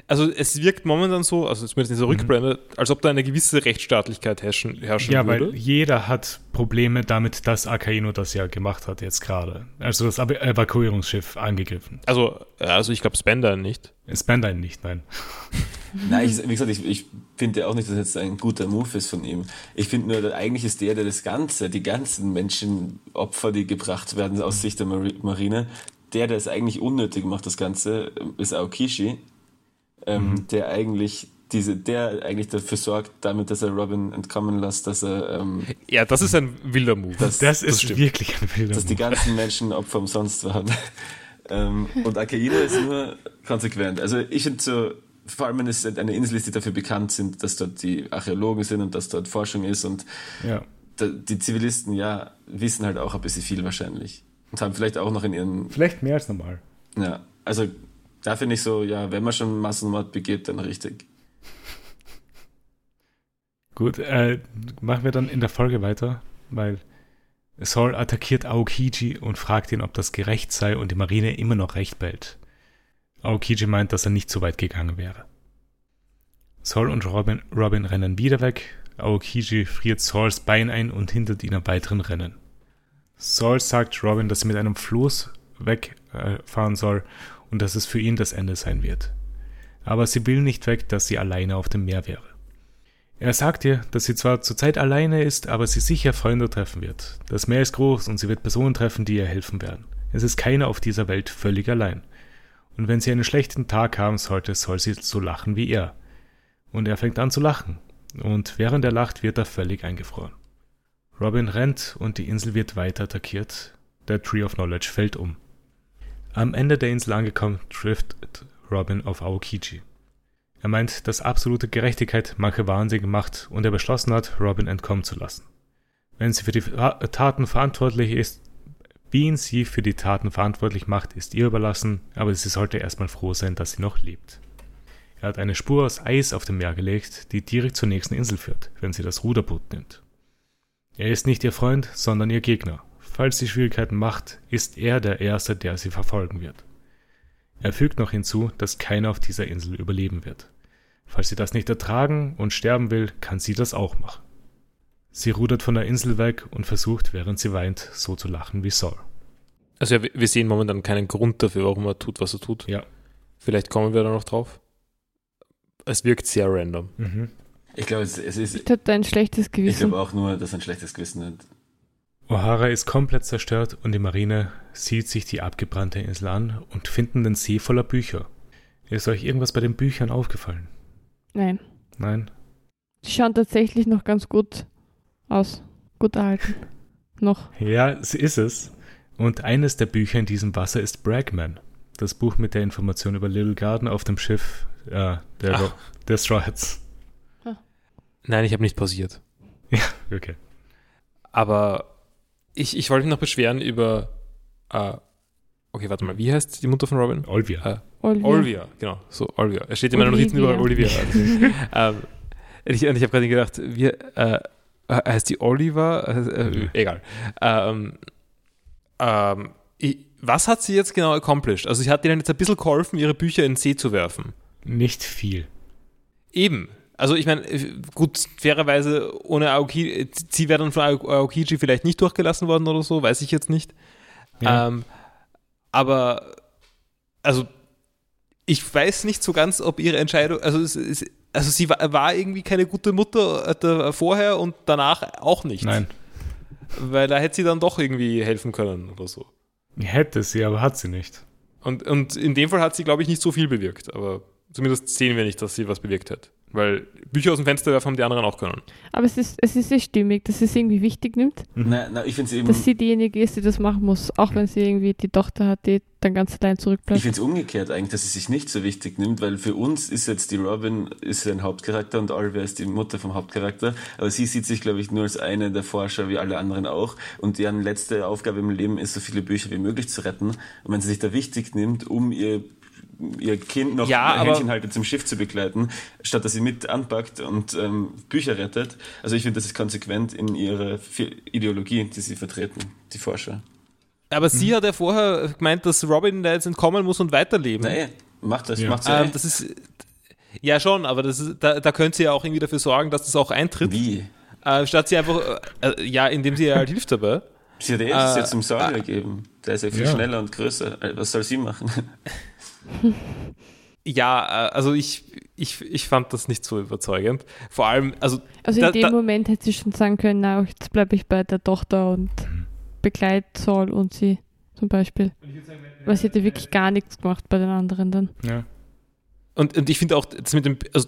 also es wirkt momentan so, also zumindest in dieser Rückblende, als ob da eine gewisse Rechtsstaatlichkeit herrschen, herrschen Mhm. ja, würde. weil jeder hat Probleme damit, dass Akaino das ja gemacht hat jetzt gerade. Also das Ev- Evakuierungsschiff angegriffen. Also, ja, also ich glaube Spender nicht. Spandine nicht, nein. Nein, ich, wie gesagt, ich, ich finde ja auch nicht, dass jetzt ein guter Move ist von ihm. Ich finde nur, eigentlich ist der, der das Ganze, die ganzen Menschenopfer, die gebracht werden aus Sicht der Mari- Marine, der, der es eigentlich unnötig macht, das Ganze, ist Aokishi, ähm, der eigentlich diese, der eigentlich dafür sorgt, damit, dass er Robin entkommen lässt, dass er, ähm, Ja, das ist ein wilder Move. Das- Das ist stimmt. wirklich ein wilder dass die Move. ganzen Menschen Opfer umsonst waren. ähm, und Akaino ist nur konsequent. Also ich finde so, vor allem wenn es eine Insel ist, die dafür bekannt sind, dass dort die Archäologen sind und dass dort Forschung ist und Ja. die Zivilisten, ja, wissen halt auch ein bisschen viel wahrscheinlich. Und haben vielleicht auch noch in ihren, Vielleicht mehr als normal. ja, also da finde ich so, ja, wenn man schon Massenmord begeht, dann richtig. Gut, äh, machen wir dann in der Folge weiter, weil Saul attackiert Aokiji und fragt ihn, ob das gerecht sei und die Marine immer noch recht behält. Aokiji meint, dass er nicht so weit gegangen wäre. Saul und Robin, Robin rennen wieder weg. Aokiji friert Sauls Bein ein und hindert ihn am weiteren Rennen. Saul sagt Robin, dass er mit einem Floß wegfahren fahren soll und dass es für ihn das Ende sein wird. Aber sie will nicht weg, dass sie alleine auf dem Meer wäre. Er sagt ihr, dass sie zwar zurzeit alleine ist, aber sie sicher Freunde treffen wird. Das Meer ist groß und sie wird Personen treffen, die ihr helfen werden. Es ist keiner auf dieser Welt völlig allein. Und wenn sie einen schlechten Tag haben sollte, soll sie so lachen wie er. Und er fängt an zu lachen. Und während er lacht, wird er völlig eingefroren. Robin rennt und die Insel wird weiter attackiert. Der Tree of Knowledge fällt um. Am Ende der Insel angekommen, trifft Robin auf Aokiji. Er meint, dass absolute Gerechtigkeit manche wahnsinnig macht und er beschlossen hat, Robin entkommen zu lassen. Wenn sie für die Fa- Taten verantwortlich ist, wen sie für die Taten verantwortlich macht, ist ihr überlassen, aber sie sollte erstmal froh sein, dass sie noch lebt. Er hat eine Spur aus Eis auf dem Meer gelegt, die direkt zur nächsten Insel führt, wenn sie das Ruderboot nimmt. Er ist nicht ihr Freund, sondern ihr Gegner. Falls sie Schwierigkeiten macht, ist er der Erste, der sie verfolgen wird. Er fügt noch hinzu, dass keiner auf dieser Insel überleben wird. Falls sie das nicht ertragen und sterben will, kann sie das auch machen. Sie rudert von der Insel weg und versucht, während sie weint, so zu lachen wie Saul. Also ja, wir- sehen momentan keinen Grund dafür, warum er tut, was er tut. Ja. Vielleicht kommen wir da noch drauf. Es wirkt sehr random. Mhm. Ich glaube, es, es ist, Ich hatte ein schlechtes ich Gewissen. glaube auch nur, dass er ein schlechtes Gewissen hat. O'Hara ist komplett zerstört und die Marine sieht sich die abgebrannte Insel an und finden den See voller Bücher. Ist euch irgendwas bei den Büchern aufgefallen? Nein. Nein? Die schauen tatsächlich noch ganz gut aus. Gut erhalten. Noch. Ja, sie ist es. Und eines der Bücher in diesem Wasser ist Bragman. Das Buch mit der Information über Little Garden auf dem Schiff äh, der, der Straw Hats. Nein, ich habe nicht pausiert. Okay. Aber ich, ich wollte mich noch beschweren über. Äh, okay, warte mal, wie heißt die Mutter von Robin? Olvia. Äh, Olivia. Olivia, genau. So, Olivia. Es steht in meinen Notizen über Olivia. ähm, ich, und ich habe gerade gedacht, wie, äh, heißt die Oliver? Äh, äh, egal. Ähm, ähm, ich, was hat sie jetzt genau accomplished? Also, sie hat ihnen jetzt ein bisschen geholfen, ihre Bücher in den See zu werfen. Nicht viel. Eben. Also ich meine, gut, fairerweise ohne Aoki, sie wäre dann von Ao- Aokiji vielleicht nicht durchgelassen worden oder so, weiß ich jetzt nicht. Ja. Ähm, aber, also, ich weiß nicht so ganz, ob ihre Entscheidung, also, es, es, also sie war, war irgendwie keine gute Mutter äh, vorher und danach auch nicht. Nein. Weil da hätte sie dann doch irgendwie helfen können oder so. Hätte sie, aber hat sie nicht. Und, und in dem Fall hat sie, glaube ich, nicht so viel bewirkt, aber zumindest sehen wir nicht, dass sie was bewirkt hat. Weil Bücher aus dem Fenster werfen haben die anderen auch können. Aber es ist, es ist sehr stimmig, dass sie es irgendwie wichtig nimmt, Na, na, ich finde es eben. dass sie diejenige ist, die das machen muss. Auch wenn sie irgendwie die Tochter hat, die dann ganz allein Ich zurückbleibt. finde es umgekehrt eigentlich, dass sie sich nicht so wichtig nimmt, weil für uns ist jetzt die Robin ist ein Hauptcharakter und Olivia ist die Mutter vom Hauptcharakter, aber sie sieht sich, glaube ich, nur als eine der Forscher, wie alle anderen auch und deren letzte Aufgabe im Leben ist, so viele Bücher wie möglich zu retten und wenn sie sich da wichtig nimmt, um ihr ihr Kind noch Ja, Händchen haltet zum Schiff zu begleiten, statt dass sie mit anpackt und ähm, Bücher rettet. Also ich finde, das ist konsequent in ihrer Ideologie, die sie vertreten, die Forscher. Aber sie hat ja vorher gemeint, dass Robin da jetzt entkommen muss und weiterleben. Na eh, macht das, Ja. macht sie. Ähm, das ist. Ja, schon, aber das ist, da, da könnte sie ja auch irgendwie dafür sorgen, dass das auch eintritt. Wie? Äh, statt sie einfach, äh, äh, ja, indem sie ihr halt hilft dabei. Sie hat eh Äh, jetzt zum Sawyer gegeben. Der ist ja viel Ja. schneller und größer. Äh, Was soll sie machen? Ja, äh, also ich, ich, ich fand das nicht so überzeugend. Vor allem, also, Also Da- in dem da- Moment hätte sie schon sagen können, na, jetzt bleibe ich bei der Tochter und begleit Saul und sie zum Beispiel. Weil sie hätte wirklich gar nichts gemacht bei den anderen dann. Ja. und, und ich finde auch, das mit dem, also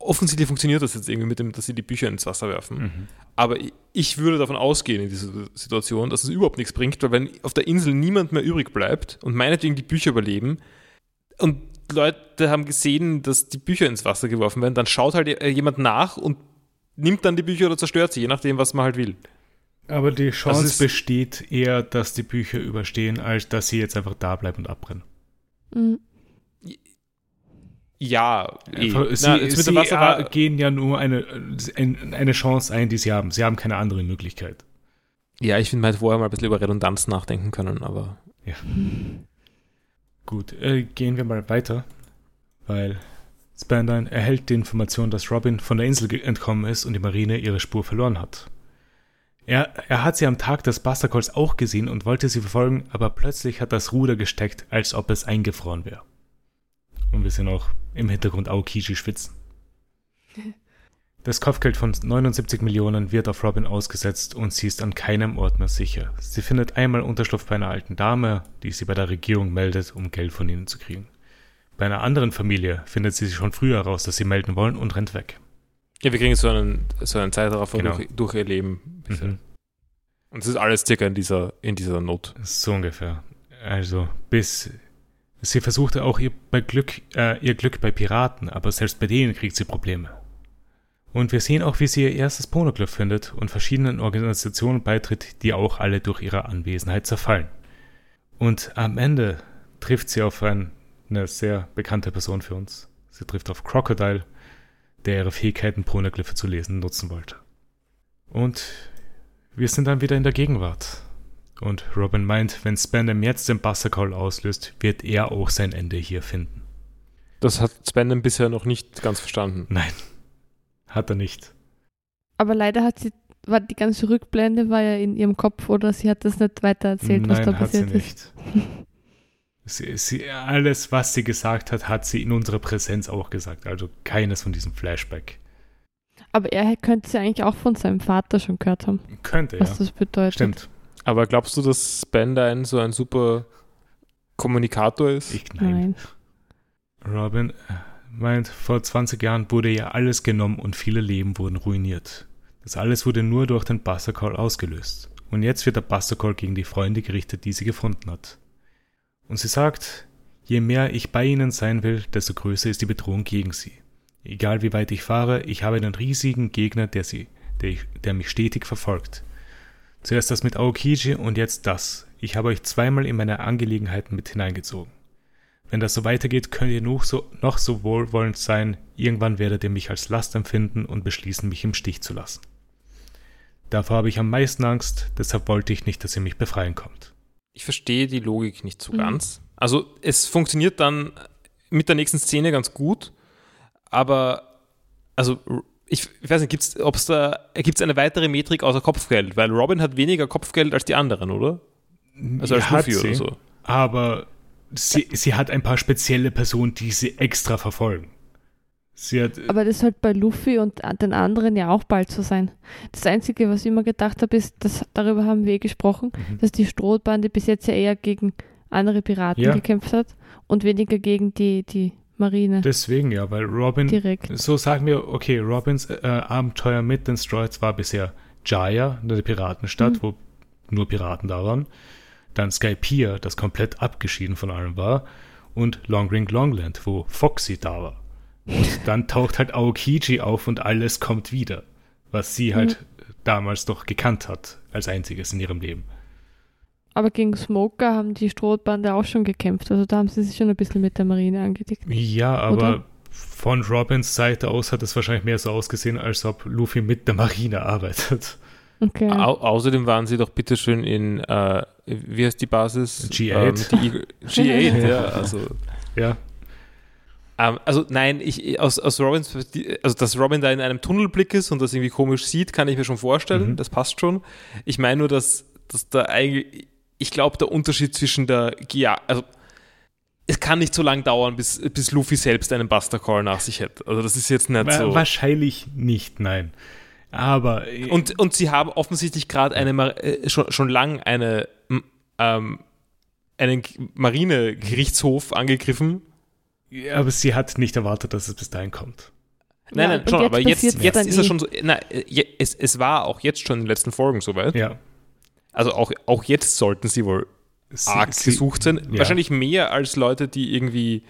offensichtlich funktioniert das jetzt irgendwie mit dem, dass sie die Bücher ins Wasser werfen. Mhm. Aber ich- ich würde davon ausgehen in dieser Situation, dass es überhaupt nichts bringt, weil wenn auf der Insel niemand mehr übrig bleibt und meinetwegen die Bücher überleben und Leute haben gesehen, dass die Bücher ins Wasser geworfen werden, dann schaut halt äh, jemand nach und nimmt dann die Bücher oder zerstört sie, je nachdem, was man halt will. Aber die Chance ist- besteht eher, dass die Bücher überstehen, als dass sie jetzt einfach da bleiben und abbrennen. Mhm. Ja, eh. Einfach- Na, Sie, jetzt mit sie dem Wasser war, gehen ja nur eine, ein- eine Chance ein, die sie haben. Sie haben keine andere Möglichkeit. ja, ich finde, man hätte vorher mal ein bisschen über Redundanz nachdenken können, aber Gut, äh, gehen wir mal weiter, weil Spandine erhält die Information, dass Robin von der Insel entkommen ist und die Marine ihre Spur verloren hat. Er, er hat sie am Tag des Bustercalls auch gesehen und wollte sie verfolgen, aber plötzlich hat das Ruder gesteckt, als ob es eingefroren wäre. Und wir sehen auch im Hintergrund Aokiji schwitzen. Das Kopfgeld von 79 Millionen wird auf Robin ausgesetzt und sie ist an keinem Ort mehr sicher. Sie findet einmal Unterschlupf bei einer alten Dame, die sie bei der Regierung meldet, um Geld von ihnen zu kriegen. Bei einer anderen Familie findet sie sich schon früher heraus, dass sie melden wollen und rennt weg. ja, wir kriegen so einen, so einen Zeitraffer Genau. durch, durch ihr Leben. Mhm. Und es ist alles circa in dieser, in dieser Not. So ungefähr. Also bis sie versuchte auch ihr, Glück, äh, ihr Glück bei Piraten, aber selbst bei denen kriegt sie Probleme. Und wir sehen auch, wie sie ihr erstes Poneglyph findet und verschiedenen Organisationen beitritt, die auch alle durch ihre Anwesenheit zerfallen. Und am Ende trifft sie auf ein, eine sehr bekannte Person für uns. Sie trifft auf Crocodile, der ihre Fähigkeiten, Poneglyphe zu lesen, nutzen wollte. Und wir sind dann wieder in der Gegenwart. Und Robin meint, wenn Spandam jetzt den Bustercall auslöst, wird er auch sein Ende hier finden. Das hat Spandam bisher noch nicht ganz verstanden. Nein, hat er nicht. Aber leider hat sie, war die ganze Rückblende war ja in ihrem Kopf oder sie hat das nicht weiter erzählt, was da hat sie passiert ist. nicht. Sie, sie, alles, was sie gesagt hat, hat sie in unserer Präsenz auch gesagt. Also keines von diesem Flashback. Aber er könnte sie eigentlich auch von seinem Vater schon gehört haben, Könnte, was ja. das bedeutet. Stimmt. Aber glaubst du, dass Spandam so ein super Kommunikator ist? Ich, nein. Nein. Robin äh, meint, vor 20 Jahren wurde ja alles genommen und viele Leben wurden ruiniert. Das alles wurde nur durch den Buster Call ausgelöst. Und jetzt wird der Buster Call gegen die Freunde gerichtet, die sie gefunden hat. Und sie sagt, je mehr ich bei ihnen sein will, desto größer ist die Bedrohung gegen sie. Egal wie weit ich fahre, ich habe einen riesigen Gegner, der, sie, der, ich, der mich stetig verfolgt. Zuerst das mit Aokiji und jetzt das. Ich habe euch zweimal in meine Angelegenheiten mit hineingezogen. Wenn das so weitergeht, könnt ihr noch so, noch so wohlwollend sein, irgendwann werdet ihr mich als Last empfinden und beschließen, mich im Stich zu lassen. Davor habe ich am meisten Angst, deshalb wollte ich nicht, dass ihr mich befreien kommt. Ich verstehe die Logik nicht so Mhm. ganz. Also es funktioniert dann mit der nächsten Szene ganz gut, aber also ich, ich weiß nicht, gibt's, ob es da gibt's eine weitere Metrik außer Kopfgeld, weil Robin hat weniger Kopfgeld als die anderen, oder? Also als Hat Luffy sie, oder so. Aber sie, sie hat ein paar spezielle Personen, die sie extra verfolgen. Sie hat, Aber das sollte bei Luffy und den anderen ja auch bald so sein. Das Einzige, was ich immer gedacht habe, ist, dass, darüber haben wir eh gesprochen, Mhm. dass die Strohbande bis jetzt ja eher gegen andere Piraten Ja. gekämpft hat und weniger gegen die, die Marine deswegen ja, weil Robin direkt. So sagen wir, okay, Robins äh, Abenteuer mit den Stroids war bisher Jaya, eine Piratenstadt, Mhm. wo nur Piraten da waren. Dann Skypiea, das komplett abgeschieden von allem war. Und Longring Longland, wo Foxy da war. Und dann taucht halt Aokiji auf und alles kommt wieder. Was sie halt damals doch gekannt hat, als einziges in ihrem Leben. aber gegen Smoker haben die Strohbande auch schon gekämpft. Also da haben sie sich schon ein bisschen mit der Marine angedickt. Ja, aber Oder? von Robins Seite aus hat es wahrscheinlich mehr so ausgesehen, als ob Luffy mit der Marine arbeitet. Okay. Au außerdem waren sie doch bitteschön in, äh, wie heißt die Basis? G8. Ähm, die Eagle- G8, ja, also. Ja, Ähm, also nein, ich, aus, aus Robins, also dass Robin da in einem Tunnelblick ist und das irgendwie komisch sieht, kann ich mir schon vorstellen. Mhm. Das passt schon. Ich meine nur, dass, dass da eigentlich, ich glaube, der Unterschied zwischen der, ja, also es kann nicht so lange dauern, bis, bis Luffy selbst einen Buster Call nach sich hat. Also das ist jetzt nicht wa- so. wahrscheinlich nicht, nein. Aber Und, und sie haben offensichtlich gerade eine äh, schon, schon lang eine ähm, einen Marinegerichtshof angegriffen. aber sie hat nicht erwartet, dass es bis dahin kommt. Nein, Ja, nein, schon, jetzt aber jetzt, jetzt ist er eh. schon so. Je- es, es war auch jetzt schon in den letzten Folgen soweit. Ja. Also auch, auch jetzt sollten sie wohl Sie, arg sie- gesucht sein. ja. Wahrscheinlich mehr als Leute, die irgendwie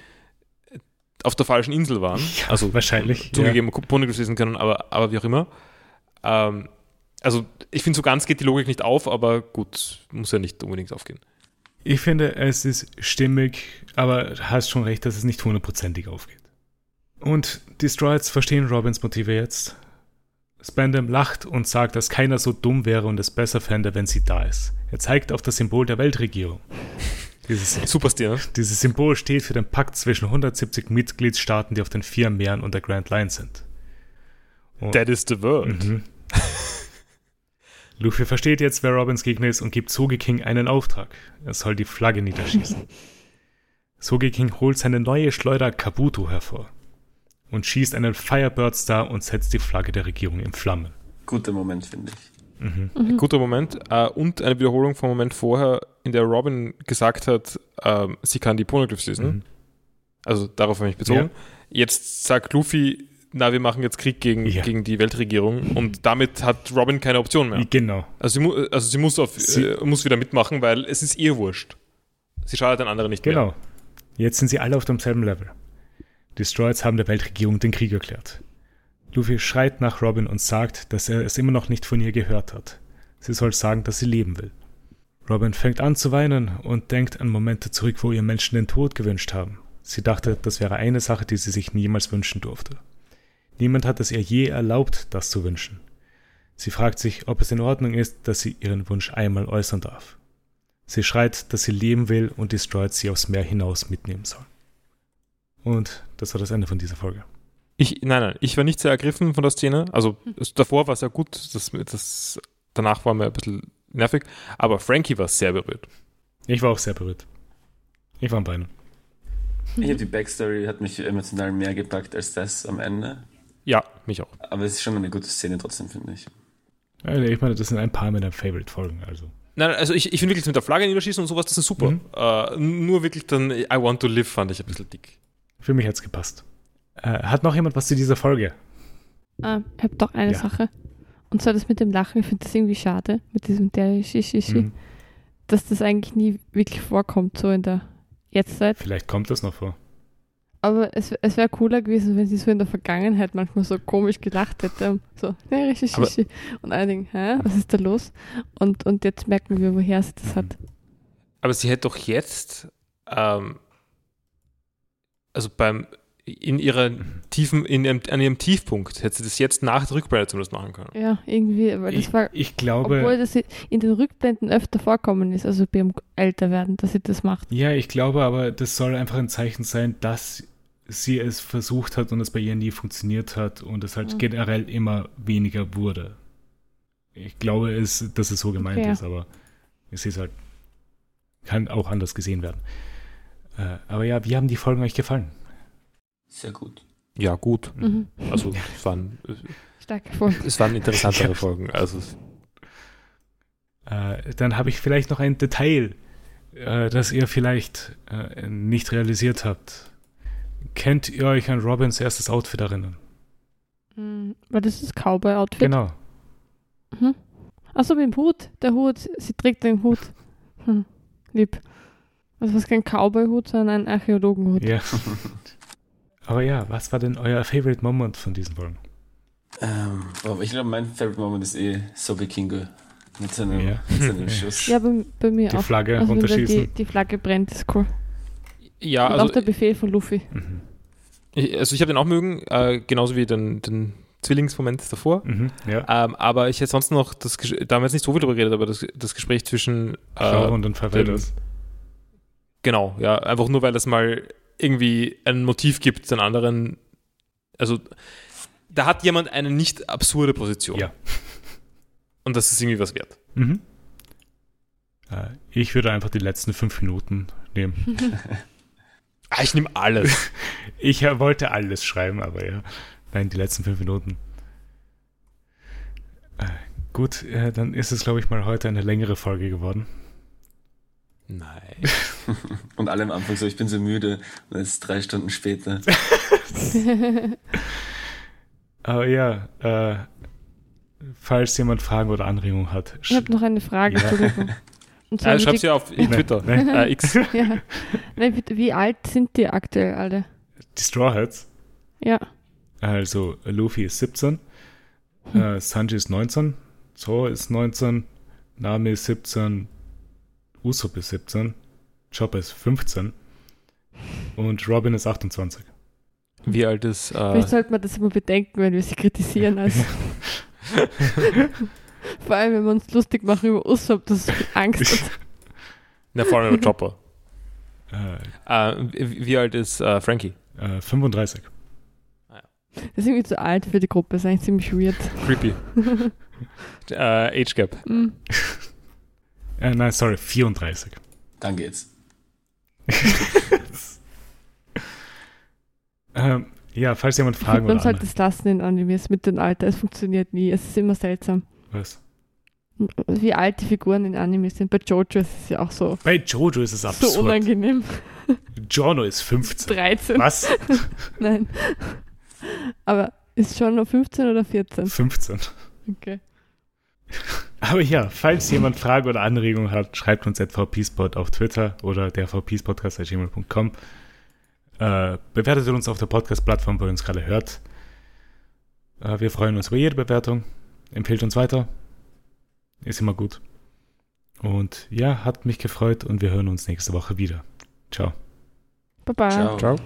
auf der falschen Insel waren. Ja, also wahrscheinlich. zugegeben, Poneglyphs wissen können, aber, aber wie auch immer. Ähm, also ich finde, so ganz geht die Logik nicht auf, aber gut, muss ja nicht unbedingt aufgehen. Ich finde, es ist stimmig, aber hast schon recht, dass es nicht hundertprozentig aufgeht. Und die Stroids verstehen Robins Motive jetzt. Spandam lacht und sagt, dass keiner so dumm wäre und es besser fände, wenn sie da ist. Er zeigt auf das Symbol der Weltregierung. Dieses, Super Stil, ne? dieses Symbol steht für den Pakt zwischen 170 Mitgliedstaaten, die auf den vier Meeren und der Grand Line sind. Und- That is the word. Mhm. Luffy versteht jetzt, wer Robins Gegner ist und gibt Sogeking einen Auftrag. Er soll die Flagge niederschießen. Sogeking holt seine neue Schleuder Kabuto hervor und schießt einen Firebird Star und setzt die Flagge der Regierung in Flammen. Guter Moment, finde ich. Mhm. Guter Moment. Äh, und eine Wiederholung vom Moment vorher, in der Robin gesagt hat, ähm, sie kann die Poneglyphs lesen. Mhm. Also darauf habe ich mich bezogen. Jetzt sagt Luffy, na, wir machen jetzt Krieg gegen, Ja. gegen die Weltregierung und damit hat Robin keine Option mehr. Genau. Also sie, also sie, muss, auf, Sie- äh, muss wieder mitmachen, weil es ist ihr wurscht. Sie schadet den anderen nicht mehr. Genau. Jetzt sind sie alle auf demselben Level. Die Stroids haben der Weltregierung den Krieg erklärt. Luffy schreit nach Robin und sagt, dass er es immer noch nicht von ihr gehört hat. Sie soll sagen, dass sie leben will. Robin fängt an zu weinen und denkt an Momente zurück, wo ihr Menschen den Tod gewünscht haben. Sie dachte, das wäre eine Sache, die sie sich niemals wünschen durfte. Niemand hat es ihr je erlaubt, das zu wünschen. Sie fragt sich, ob es in Ordnung ist, dass sie ihren Wunsch einmal äußern darf. Sie schreit, dass sie leben will und die Stroids sie aufs Meer hinaus mitnehmen soll. Und das war das Ende von dieser Folge. Ich, nein, nein, ich war nicht sehr ergriffen von der Szene. Also davor war es ja gut, das, das, danach war mir ein bisschen nervig. Aber Frankie war sehr berührt. Ich war auch sehr berührt. Ich war am Beinen. Ich habe die Backstory, hat mich emotional mehr gepackt als das am Ende. Ja, mich auch. Aber es ist schon eine gute Szene trotzdem, finde ich. Also Ich meine, das sind ein paar meiner Favorite-Folgen. Also. Nein, also ich, ich finde wirklich mit der Flagge niederschießen und sowas, das ist super. Mhm. Äh, nur wirklich dann I Want to Live fand ich ein bisschen dick. Für mich hat es gepasst. Äh, hat noch jemand was zu dieser Folge? Ah, ich habe doch eine Ja. Sache. Und zwar das mit dem Lachen. Ich finde das irgendwie schade, mit diesem der Shishishi, Hm, dass das eigentlich nie wirklich vorkommt, so in der Jetztzeit. vielleicht kommt das noch vor. Aber es, es wäre cooler gewesen, wenn sie so in der Vergangenheit manchmal so komisch gelacht hätte. So, der Shishishi. Und alle denken, hä, was ist da los? Und, und jetzt merken wir, woher sie das hat. Aber sie hätte doch jetzt, ähm, also beim, in ihrer tiefen, in ihrem, an ihrem Tiefpunkt, hätte sie das jetzt nach der Rückblende zumindest machen können. Ja, irgendwie, weil das Ich, war, ich obwohl glaube, das in den Rückblenden öfter vorkommen ist, also beim Älterwerden, dass sie das macht. ja, ich glaube aber, das soll einfach ein Zeichen sein, dass sie es versucht hat und es bei ihr nie funktioniert hat und es halt Ja. generell immer weniger wurde. Ich glaube, es, dass es so gemeint Okay. ist, aber es ist halt, kann auch anders gesehen werden. Äh, aber ja, wie haben die Folgen euch gefallen? Sehr gut. Ja, gut. Mhm. Also es waren, Stark gefunden. es waren interessantere Ja. Folgen. Also Äh, dann habe ich vielleicht noch ein Detail, äh, das ihr vielleicht äh, nicht realisiert habt. Kennt ihr euch an Robins erstes Outfit erinnern? Mhm. Weil das ist Cowboy-Outfit. Genau. Mhm. Achso, mit dem Hut. Der Hut, sie trägt den Hut. Hm. Lieb. Also was kein Cowboy-Hut, sondern ein Archäologenhut. Ja. Aber ja, was war denn euer Favorite Moment von diesen Folgen? Ähm, ich glaube, mein Favorite Moment ist eh Soge Kingo. Mit seinem, Ja. mit seinem Schuss. Ja, bei, bei mir Die auch. Flagge Also die, runterschießen. die Flagge brennt, ist cool. Ja, Und also auch der Befehl von Luffy. Mhm. ich, also ich habe den auch mögen, äh, genauso wie den, den Zwillingsmoment davor. Mhm. Ja. Ähm, aber ich hätte sonst noch, das, da haben wir jetzt nicht so viel drüber geredet, aber das, das Gespräch zwischen, äh, und dann Favelas. genau, ja, einfach nur, weil es mal irgendwie ein Motiv gibt, den anderen, also da hat jemand eine nicht absurde Position. Ja. Und das ist irgendwie was wert. Mhm. Äh, ich würde einfach die letzten fünf Minuten nehmen. Ah, ich nehme alles. Ich äh, wollte alles schreiben, aber ja. Nein, die letzten fünf Minuten. Äh, gut, äh, dann ist es, glaube ich, mal heute eine längere Folge geworden. Nein. Und alle am Anfang so, ich bin so müde. Und jetzt drei Stunden später. Aber ja, äh, falls jemand Fragen oder Anregungen hat, Ich habe noch eine Frage, Ja. Und wie, schreib's ja auf Twitter. nee. Äh, X. ja. Nein, wie, alt sind die aktuell alle? die Straw Hats, Ja. also Luffy ist 17, äh, Sanji ist 19, Zoro ist 19, Nami ist 17, Usopp ist 17, Chopper ist 15 und Robin ist 28. Wie alt ist. Äh, Vielleicht sollte man das immer bedenken, wenn wir sie kritisieren. Also. Vor allem, wenn wir uns lustig machen über Usopp, das ist Angst hat. na, vor allem über Chopper. Äh, Äh, wie, wie alt ist äh, Frankie? äh, 35. Das ist irgendwie zu alt für die Gruppe, das ist eigentlich ziemlich weird. Creepy. äh, Age Gap. Mm. Äh, nein, sorry, 34. Dann geht's. Ähm, ja, falls jemand Fragen Man oder sollte es lassen in Animes mit dem Alter, es funktioniert nie, es ist immer seltsam. Was? Wie alt die Figuren in Animes sind. Bei Jojo ist es ja auch so, Bei Jojo ist es so absurd. unangenehm. Giorno ist 15. 13. Was? Nein. Aber ist noch 15 oder 14? 15. Okay. Aber ja, falls jemand Fragen oder Anregungen hat, schreibt uns at vpspot auf Twitter oder der vpspodcast.gmail.com. Äh, bewertet uns auf der Podcast-Plattform, wo ihr uns gerade hört. Äh, wir freuen uns über jede Bewertung empfehlt uns weiter. Ist immer gut. Und ja, hat mich gefreut und wir hören uns nächste Woche wieder. Ciao. Baba. Ciao. Ciao.